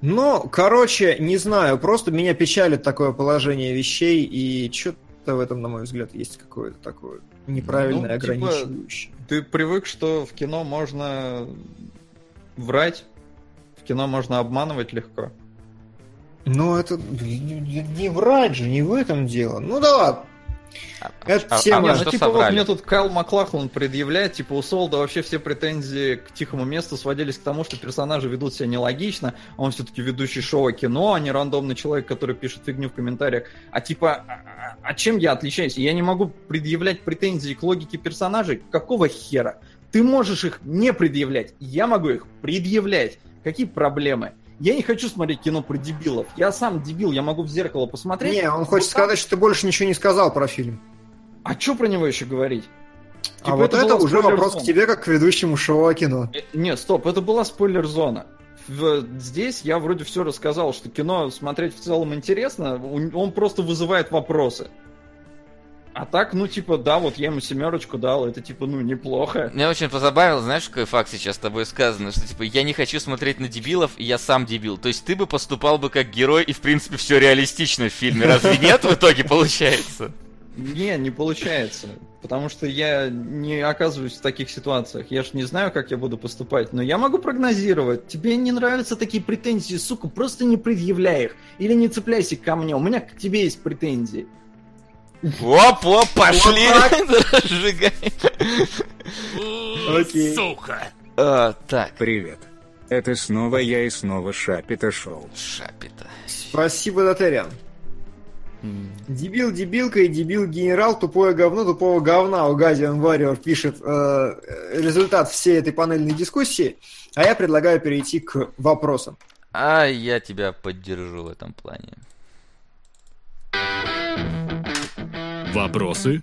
Ну, короче, не знаю, просто меня печалит такое положение вещей, и что-то в этом, на мой взгляд, есть какое-то такое неправильное, Ну, типа, ограничивающее. Ты привык, что в кино можно врать, в кино можно обманывать легко. Ну, это не, врать же, не в этом дело. Ну да ладно. А, Это а- а тема. ну, типа, вот мне тут Кайл Маклахлан предъявляет, типа, у Солда вообще все претензии к тихому месту сводились к тому, что персонажи ведут себя нелогично, а он все-таки ведущий шоу кино, а не рандомный человек, который пишет фигню в комментариях. А типа, а- а чем я отличаюсь? Я не могу предъявлять претензии к логике персонажей? Какого хера? Ты можешь их не предъявлять, я могу их предъявлять. Какие проблемы? Я не хочу смотреть кино про дебилов. Я сам дебил, я могу в зеркало посмотреть. Не, он хочет там- сказать, что ты больше ничего не сказал про фильм. А что про него еще говорить? А Типа, вот это это уже вопрос к тебе, как к ведущему шоу о кино. Э, Не, стоп, это была спойлер-зона. Здесь я вроде все рассказал, что кино смотреть в целом интересно, он просто вызывает вопросы. А так, ну, типа, да, вот я ему семерочку дал, это, типа, ну, неплохо. Меня очень позабавил, знаешь, какой факт сейчас с тобой сказано, что типа я не хочу смотреть на дебилов, и я сам дебил. То есть ты бы поступал бы как герой, и в принципе все реалистично в фильме. Разве нет в итоге получается? Не, не получается. Потому что я не оказываюсь в таких ситуациях. Я ж не знаю, как я буду поступать. Но я могу прогнозировать. Тебе не нравятся такие претензии, сука, просто не предъявляй их. Или не цепляйся ко мне. У меня к тебе есть претензии. Оп, оп, пошли! Разжигай. (laughs) Окей. Сука! А, Так, Привет. Это снова я и снова Шапита Шоу. шапита. Спасибо, Дотериан. Дебил, дебилка и дебил генерал, тупое говно, тупого говна. У Газиан Warrior пишет э, результат всей этой панельной дискуссии, а я предлагаю перейти к вопросам. А я тебя поддержу в этом плане. Вопросы?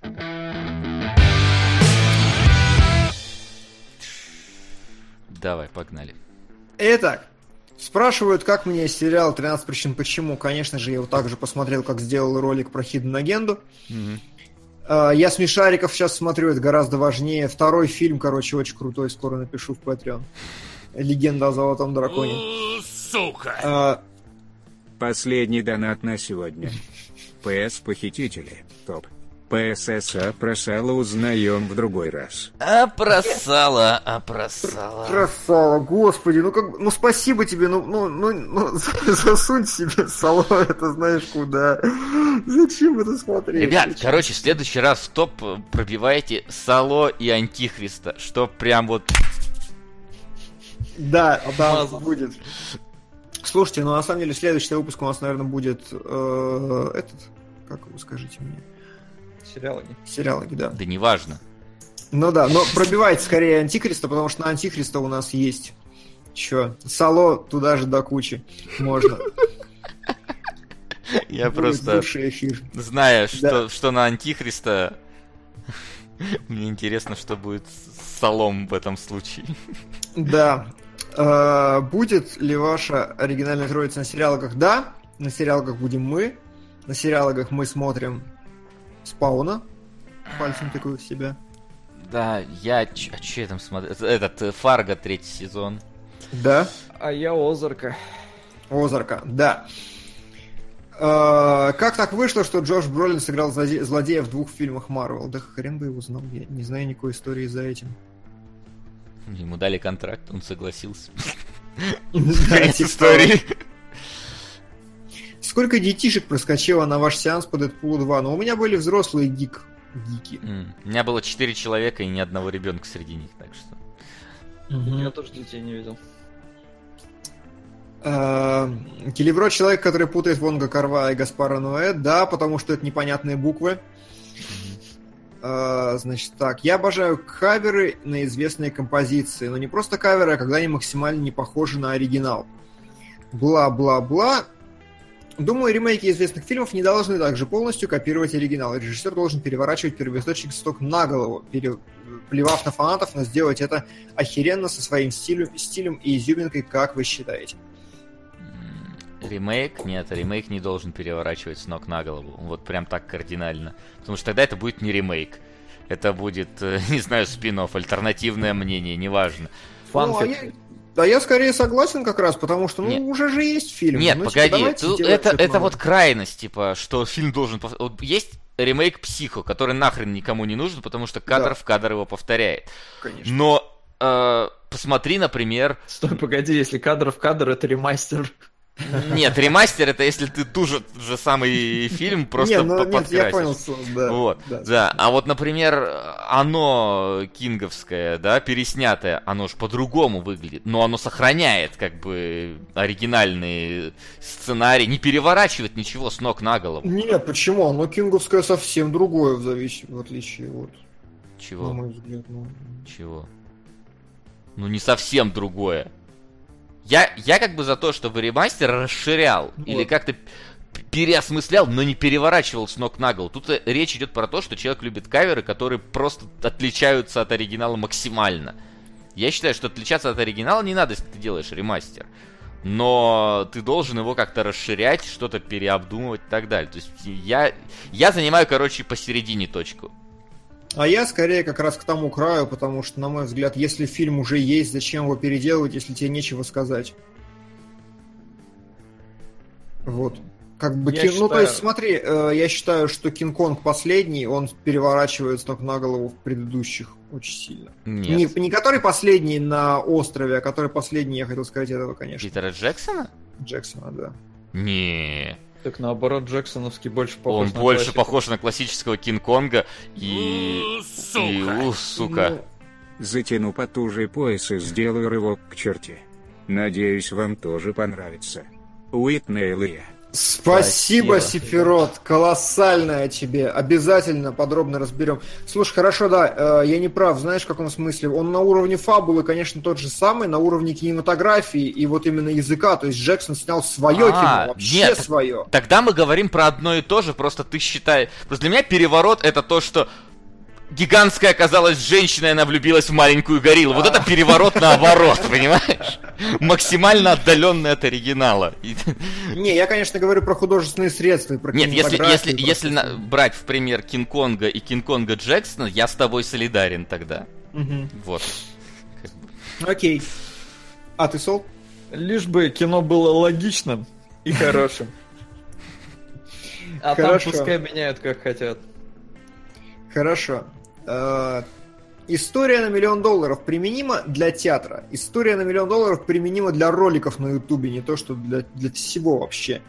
Давай, погнали. Итак, спрашивают, как мне сериал «13 причин почему». Конечно же, я его также посмотрел, как сделал ролик про Хидden Агенду. Э, Я смешариков сейчас смотрю, это гораздо важнее. Второй фильм, короче, очень крутой, скоро напишу в Patreon. Легенда о золотом драконе. Сука! Э, Последний донат на сегодня. ПС Похитители. Топ. ПССА про сало узнаем в другой раз. А просала, а просала. Красава, господи, ну как, ну спасибо тебе, ну, ну, ну, ну, (laughs) засунь себе сало, это знаешь куда. Зачем это смотреть? Ребят, Зачем? короче, в следующий раз в топ пробивайте Сало и Антихриста, что прям вот... Да, да, будет. Слушайте, ну на самом деле следующий выпуск у нас, наверное, будет э, этот, как вы скажите мне, Сериалы. сериалоги, да. Да неважно. Ну да, но пробивайте скорее Антихриста, потому что на Антихриста у нас есть Чё, сало туда же до кучи можно. Я просто, зная, что, что на Антихриста, (laughs) мне интересно, что будет с Салом в этом случае. Да. Э, Будет ли ваша оригинальная троица на сериалогах? Да. На сериалогах будем мы. На сериалогах мы смотрим Спауна. Пальцем тыкаю в себя. Да, я... А че я там смотрю? Этот, э, Фарго третий сезон. Да. А я Озарка. Озарка, да. Э, Как так вышло, что Джош Бролин сыграл злоде- злодея в двух фильмах Марвел? Да хрен бы его знал, я не знаю никакой истории за этим. Ему дали контракт, он согласился. Да, Конец типа истории. Сколько детишек проскочило на ваш сеанс по Дэдпулу 2? Ну, у меня были взрослые гик. Гики. М, У меня было четыре человека и ни одного ребенка среди них, так что... Я тоже детей не видел. Э, Келевро человек, который путает Вонга Карва и Гаспара Ноэ. Да, потому что это непонятные буквы. Э, Значит так, я обожаю каверы на известные композиции, но не просто каверы, а когда они максимально не похожи на оригинал. Бла-бла-бла. Думаю, ремейки известных фильмов не должны также полностью копировать оригинал. Режиссер должен переворачивать первоисточник сток на голову, плевав на фанатов, но сделать это охеренно со своим стилем, стилем и изюминкой, как вы считаете. Ремейк? Нет, ремейк не должен переворачивать с ног на голову. Вот прям так кардинально. Потому что тогда это будет не ремейк. Это будет, э, (laughs) не знаю, спин альтернативное мнение, неважно. Ну, а Фанфик. я- Да я скорее согласен как раз, потому что, ну, Нет. уже же есть фильм. Нет, Ну, типа, погоди, тут делать это, это вот крайность, типа, что фильм должен... есть ремейк Психо, который нахрен никому не нужен, потому что кадр Да. в кадр его повторяет. Конечно. Но э, посмотри, например, Стой, погоди, если кадр в кадр, это ремастер. Нет, ремастер это если ты ту же, же самый фильм просто Не, ну, нет, я понял, да. Вот, да. да. А вот, например, оно кинговское, да, переснятое, оно ж по-другому выглядит, но оно сохраняет как бы оригинальный сценарий, не переворачивает ничего с ног на голову. Нет, почему? Оно кинговское совсем другое, в, завис... в отличие от, на Чего? мой взгляд. Ну, Чего? Ну не совсем другое. Я, я как бы за то, чтобы ремастер расширял Вот. или как-то переосмыслял, но не переворачивал с ног на голову. Тут э, речь идет про то, что человек любит каверы, которые просто отличаются от оригинала максимально. Я считаю, что отличаться от оригинала не надо, если ты делаешь ремастер. Но ты должен его как-то расширять, что-то переобдумывать и так далее. То есть я, я занимаю, короче, посередине точку. А я скорее как раз к тому краю, потому что, на мой взгляд, если фильм уже есть, зачем его переделывать, если тебе нечего сказать? Вот. Как бы я кин... считаю... Ну, то есть, смотри, э, я считаю, что Кинг-Конг последний, он переворачивает с ног на голову в предыдущих очень сильно. Нет. Не, не который последний на острове, а который последний, я хотел сказать этого, конечно. Питера Джексона? Джексона, да. Не. Так наоборот, Джексоновский больше похож Он на больше классику. похож на классического Кинг-Конга и... Сука. И, у, сука. Ну, Затяну потуже пояс и сделаю рывок к черте. Надеюсь, вам тоже понравится. Уитнейл и я. Спасибо, Спасибо, Сефирот, колоссальное тебе. Обязательно подробно разберем. Слушай, хорошо, да, э, я не прав, знаешь, в каком смысле? Он на уровне фабулы, конечно, тот же самый, на уровне кинематографии и вот именно языка. То есть Джексон снял свое А, кино, вообще нет, свое. Тогда мы говорим про одно и то же, просто ты считай... Просто для меня переворот это то, что гигантская оказалась женщина, и она влюбилась в маленькую гориллу. Вот это переворот наоборот, (laughs) понимаешь? Максимально отдаленный от оригинала. Не, я, конечно, говорю про художественные средства и про Нет, если, если, если на- брать в пример Кинг-Конга и Кинг-Конга Джексона, я с тобой солидарен тогда. Мгм. Вот. Окей. А ты, Сол? Лишь бы кино было логичным и хорошим. (laughs) А там Хорошо. пускай меняют как хотят. Хорошо. Э, История на миллион долларов применима для театра. История на миллион долларов применима для роликов на Ютубе, не то что для, для всего вообще.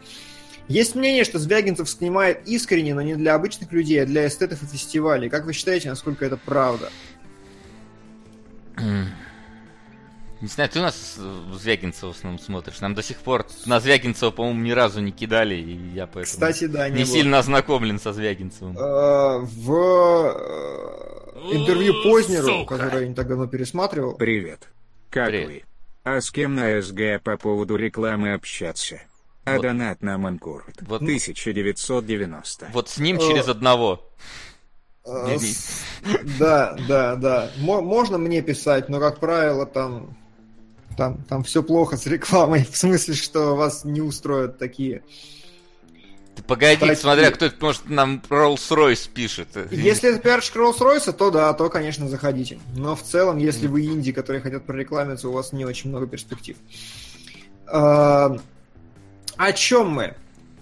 Есть мнение, что Звягинцев снимает искренне, но не для обычных людей, а для эстетов и фестивалей. Как вы считаете, насколько это правда? (clears throat) Не знаю, ты у нас э, Звягинцева в основном смотришь. Нам до сих пор на Звягинцева, по-моему, ни разу не кидали, и я поэтому Кстати, да, не, не было. сильно ознакомлен со Звягинцевым. Э, В э, интервью Познеру, которое я не так давно пересматривал, Привет. Как Привет. вы? А с кем на СГ по поводу рекламы общаться? А Вот. донат на Манкурт. Вот. 1990. Вот с ним через одного. (laughs) Да, да, да. Мо- Можно мне писать, но, как правило, там, там, там все плохо с рекламой. (laughs) В смысле, что вас не устроят такие. Ты погоди, Такие. смотря кто это, может, нам Rolls-Royce пишет. Если это пиарщик Rolls-Royce, то да, то, конечно, заходите. Но в целом, если вы инди, которые хотят прорекламиться, у вас не очень много перспектив. Э, О чем мы?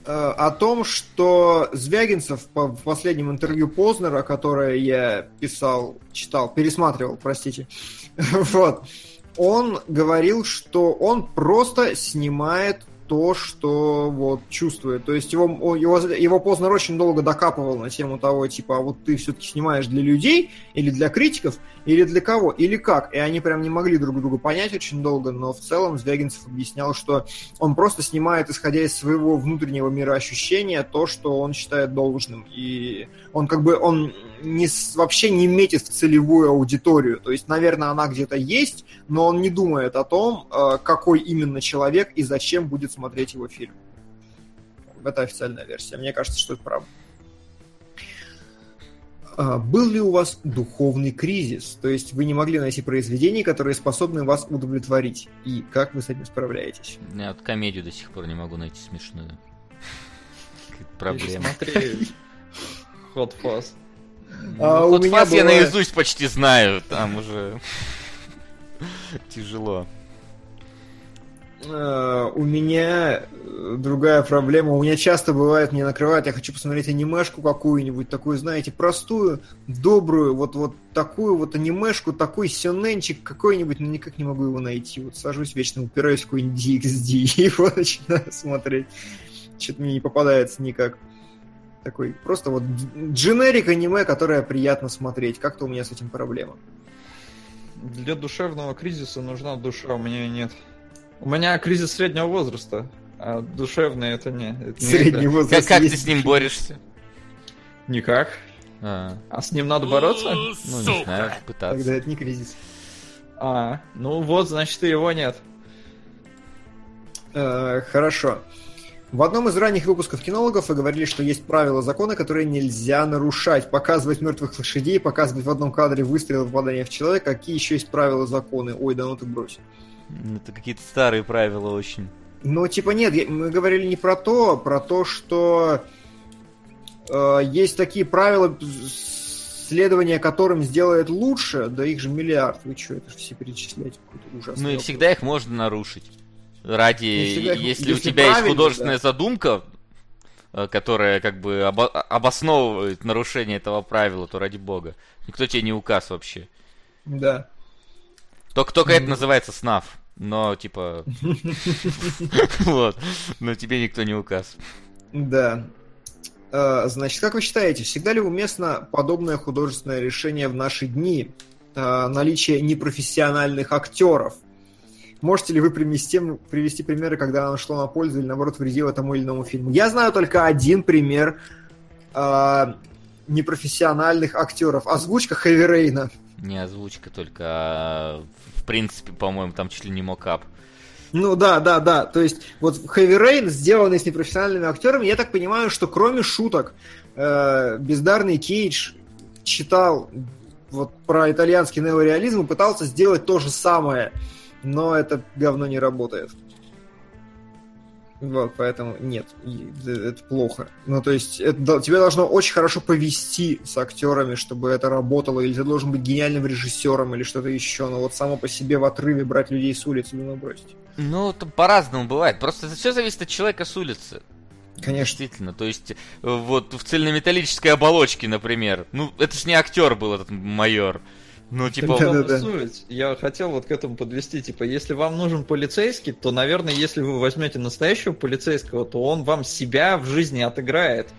Э, О том, что Звягинцев в последнем интервью Познера, которое я писал, читал, пересматривал, простите, (laughs) вот, он говорил, что он просто снимает то, что вот чувствует. То есть его, его, его Познер очень долго докапывал на тему того, типа, а вот ты все-таки снимаешь для людей, или для критиков, или для кого, или как. И они прям не могли друг друга понять очень долго, но в целом Звягинцев объяснял, что он просто снимает, исходя из своего внутреннего мироощущения, то, что он считает должным. И он как бы, он не, вообще не метит в целевую аудиторию. То есть, наверное, она где-то есть, но он не думает о том, э, какой именно человек и зачем будет смотреть его фильм. Это официальная версия. Мне кажется, что это правда. А, Был ли у вас духовный кризис? То есть вы не могли найти произведений, которые способны вас удовлетворить? И как вы с этим справляетесь? Я вот комедию до сих пор не могу найти смешную. Проблема. Смотри. Hot Fuzz. А, Ну, Hot Fuzz я наизусть почти знаю, там уже (laughs) тяжело. Э, У меня э, другая проблема. У меня часто бывает, мне накрывает, я хочу посмотреть анимешку какую-нибудь, такую, знаете, простую, добрую, вот, вот такую вот анимешку, такой сёненчик какой-нибудь, но никак не могу его найти. Вот сажусь вечно, упираюсь в какой-нибудь DXD (laughs) и его начинаю смотреть. Что-то мне не попадается никак. Такой просто вот дж- дженерик аниме, которое приятно смотреть. Как-то у меня с этим проблема. Для душевного кризиса нужна душа, у меня нет. У меня кризис среднего возраста, а душевный это не. это не Средний это. возраст. Как, как ты с ним борешься? Никак. А, А с ним надо бороться? ну, не Сука. знаю, пытаться. Тогда это не кризис. А, ну вот, значит, и его нет. Э, Хорошо. В одном из ранних выпусков кинологов вы говорили, что есть правила закона, которые нельзя нарушать. Показывать мертвых лошадей, показывать в одном кадре выстрел попадания в человека. Какие еще есть правила законы? Ой, да ну ты брось. Это какие-то старые правила очень. Ну, типа, нет, мы говорили не про то, про то, что э, есть такие правила, следование которым сделает лучше, да их же миллиард. Вы что, это же все перечислять какой-то ужасный Ну и вопрос. всегда их можно нарушить. Ради, всегда их- если, у если тебя есть художественная да. задумка, э, которая как бы обо- обосновывает нарушение этого правила, то ради бога. Никто тебе не указ вообще. Да. Только, только это называется снав. Но, типа... (laughs) Вот. Но тебе никто не указ. Да. Э, Значит, как вы считаете, всегда ли уместно подобное художественное решение в наши дни? Э, Наличие непрофессиональных актеров? Можете ли вы привести, привести примеры, когда оно шло на пользу или, наоборот, вредило тому или иному фильму? Я знаю только один пример э, непрофессиональных актеров. Озвучка Хэви Рейна. Не озвучка только, а, принципе, по-моему, там чуть ли не мокап. Ну да, да, да. То есть вот Heavy Rain, сделанный с непрофессиональными актерами, я так понимаю, что кроме шуток, э, бездарный Кейдж читал вот про итальянский неореализм и пытался сделать то же самое, но это говно не работает. Вот, поэтому нет, это плохо. Ну, то есть, это, тебе должно очень хорошо повести с актерами, чтобы это работало, или ты должен быть гениальным режиссером, или что-то еще. Но вот само по себе в отрыве брать людей с улицы, ну, бросить. Ну, там по-разному бывает. Просто все зависит от человека с улицы. Конечно. Действительно. То есть, вот в цельнометаллической оболочке, например. Ну, это ж не актер был этот майор. Ну, типа, и Да-да-да. суть. Я хотел вот к этому подвести, типа, если вам нужен полицейский, то, наверное, если вы возьмете настоящего полицейского, то он вам себя в жизни отыграет.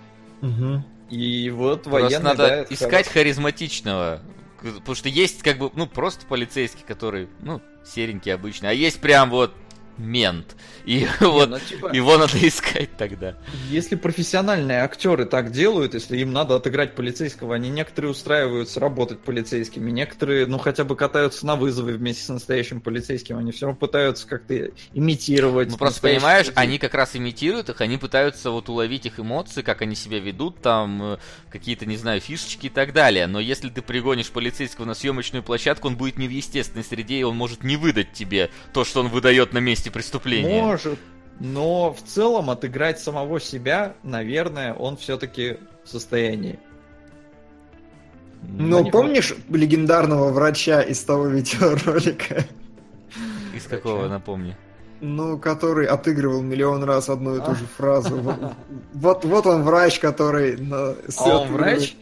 И вот просто военный, надо да, искать харизматичного. К- Потому что есть, как бы, ну, просто полицейский, который, ну, серенький обычный. А есть прям вот мент. И хорошо. (laughs) вот Не, ну, типа, его надо искать тогда. Если профессиональные актеры так делают, если им надо отыграть полицейского, они некоторые устраиваются работать полицейскими, некоторые, ну, хотя бы катаются на вызовы вместе с настоящим полицейским, они все равно пытаются как-то имитировать. Ну просто понимаешь, людей. они как раз имитируют их, они пытаются вот уловить их эмоции, как они себя ведут, там э, какие-то, не знаю, фишечки и так далее. Но если ты пригонишь полицейского на съемочную площадку, он будет не в естественной среде, и он может не выдать тебе то, что он выдает на месте преступления. Может, но в целом отыграть самого себя, наверное, он все-таки в состоянии. Ну, не помнишь легендарного врача из того видеоролика? Из какого, напомни. Ну, который отыгрывал миллион раз одну и ту А. же фразу. Вот- Вот, он врач, который... на- А он врач?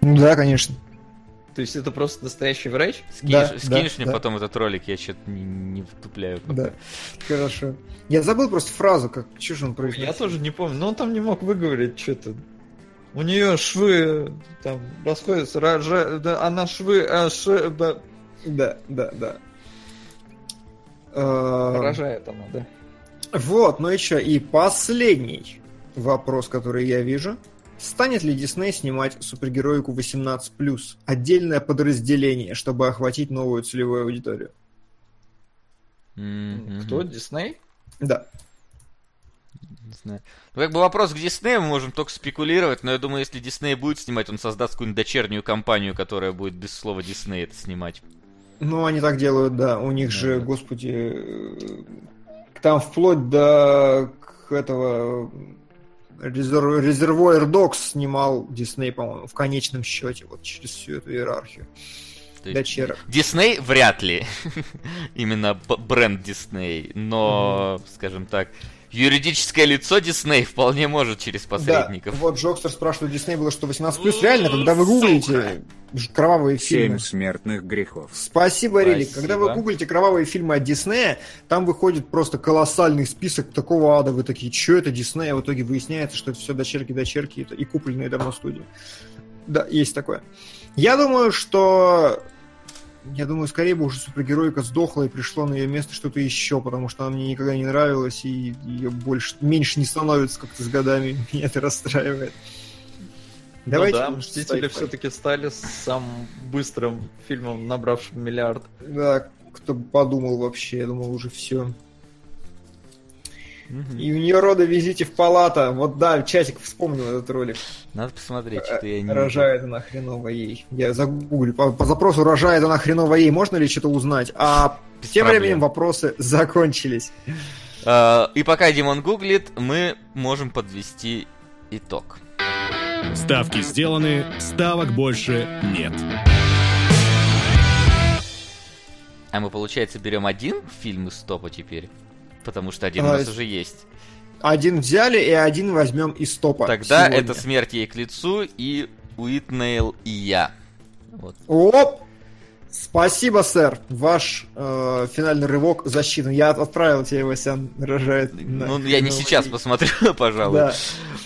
Ну Да, конечно. То есть это просто настоящий врач? Скинешь, Да, скинешь да, мне да. потом этот ролик, я что-то не, не втупляю пока. Да, хорошо. Я забыл просто фразу, как что же он Я произнес. тоже не помню, но он там не мог выговорить что-то. У нее швы там расходятся, рожа- да, она швы, а, ш- да, Да, да, да. Рожает она, да. Вот, ну и что? И последний вопрос, который я вижу. Станет ли Дисней снимать супергероику 18+, отдельное подразделение, чтобы охватить новую целевую аудиторию? Мгм. Кто? Дисней? Да. Не знаю. Ну, как бы вопрос к Диснею, мы можем только спекулировать, но я думаю, если Дисней будет снимать, он создаст какую-нибудь дочернюю компанию, которая будет без слова Дисней это снимать. Ну, они так делают, да. У них Да, же, да. господи, э, там вплоть до этого резер... Резервуар Докс снимал Дисней, по-моему, в конечном счете, вот через всю эту иерархию. Дочерок. Дисней вряд ли. (laughs) Именно бренд Дисней. Но, скажем так, юридическое лицо Дисней вполне может через посредников. Да, вот Джокстер спрашивает, Дисней было что 18+, реально, когда вы гуглите кровавые фильмы. Семь смертных грехов. Спасибо, Релик. Спасибо. Когда вы гуглите кровавые фильмы от Диснея, там выходит просто колоссальный список такого ада. Вы такие, что это Дисней? А в итоге выясняется, что это все дочерки-дочерки и купленные давно студии. Да, есть такое. Я думаю, что... Я думаю, скорее бы уже супергероика сдохла и пришло на ее место что-то еще, потому что она мне никогда не нравилась, и ее больше, меньше не становится как-то с годами. (laughs) Меня это расстраивает. ну да, лучше Мстители sci-fi. все-таки стали самым быстрым фильмом, набравшим миллиард. Да, кто бы подумал вообще, я думал уже все. И у нее рода визите в палата. Вот да, часик вспомнил этот ролик. Надо посмотреть, что я не... Рожает она хреново ей. Я загуглю. По, по запросу рожает она хреново ей. Можно ли что-то узнать? А Без тем проблем. временем вопросы закончились. А, И пока Димон гуглит, мы можем подвести итог. Ставки сделаны, ставок больше нет. А мы, получается, берем один фильм из топа теперь? Потому что один у А, нас уже есть. Один взяли и один возьмем из топа. Тогда сегодня. это смерть ей к лицу и Уитнейл и я. Вот. Оп! Спасибо, сэр. Ваш э, финальный рывок засчитан. Я отправил тебе, Васян, рожает. на Ну, я не сейчас ей. посмотрю, (laughs) пожалуй. Да.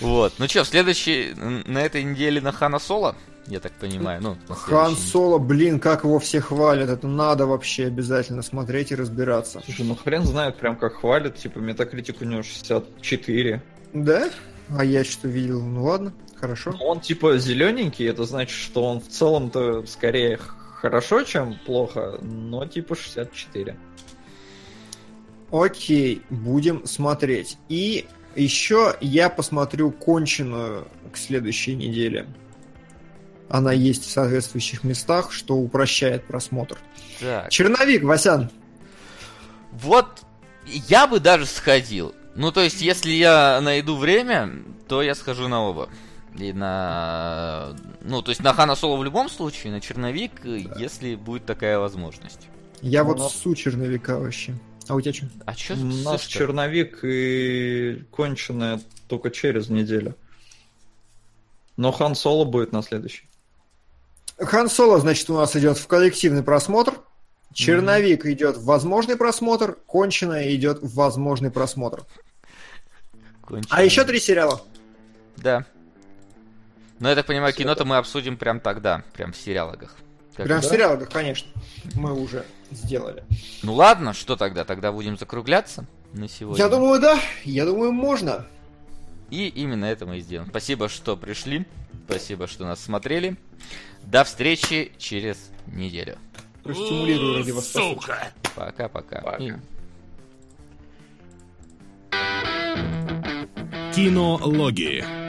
Вот. Ну что, в следующей, на этой неделе на Хана Соло, я так понимаю, ну, Хан. Соло, блин, как его все хвалят. Это надо вообще обязательно смотреть и разбираться. Слушай, ну хрен знает прям как хвалят, типа метакритик у него 64. Да? А я что видел? Ну ладно, хорошо. Он типа зелененький, это значит, что он в целом-то скорее хорошо, чем плохо, но типа 64. Окей, будем смотреть. И еще я посмотрю конченую к следующей неделе. Она есть в соответствующих местах, что упрощает просмотр. Так. Черновик, Васян. Вот я бы даже сходил. Ну, то есть, если я найду время, то я схожу на оба. И на... Ну, то есть, на Хана Соло в любом случае, на Черновик, если будет такая возможность. Я Ну, вот но- су черновика вообще. А у тебя что? А чё У нас слышь-то? черновик и конченая только через неделю. Но Хан Соло будет на следующий. Хан Соло, значит, у нас идет в коллективный просмотр. Черновик идет в возможный просмотр. Конченая идет в возможный просмотр. Кончено. А еще три сериала. Да. Ну, я так понимаю, кино-то мы обсудим прям тогда, прям в сериалогах. Как Прям в это? сериалах, конечно. Мы уже сделали. Ну ладно, что тогда? Тогда будем закругляться на сегодня. Я думаю, да. Я думаю, можно. И именно это мы и сделаем. Спасибо, что пришли. Спасибо, что нас смотрели. До встречи через неделю. Простимулирую ради вас. Сука! Пока-пока. Пока. Кинологии.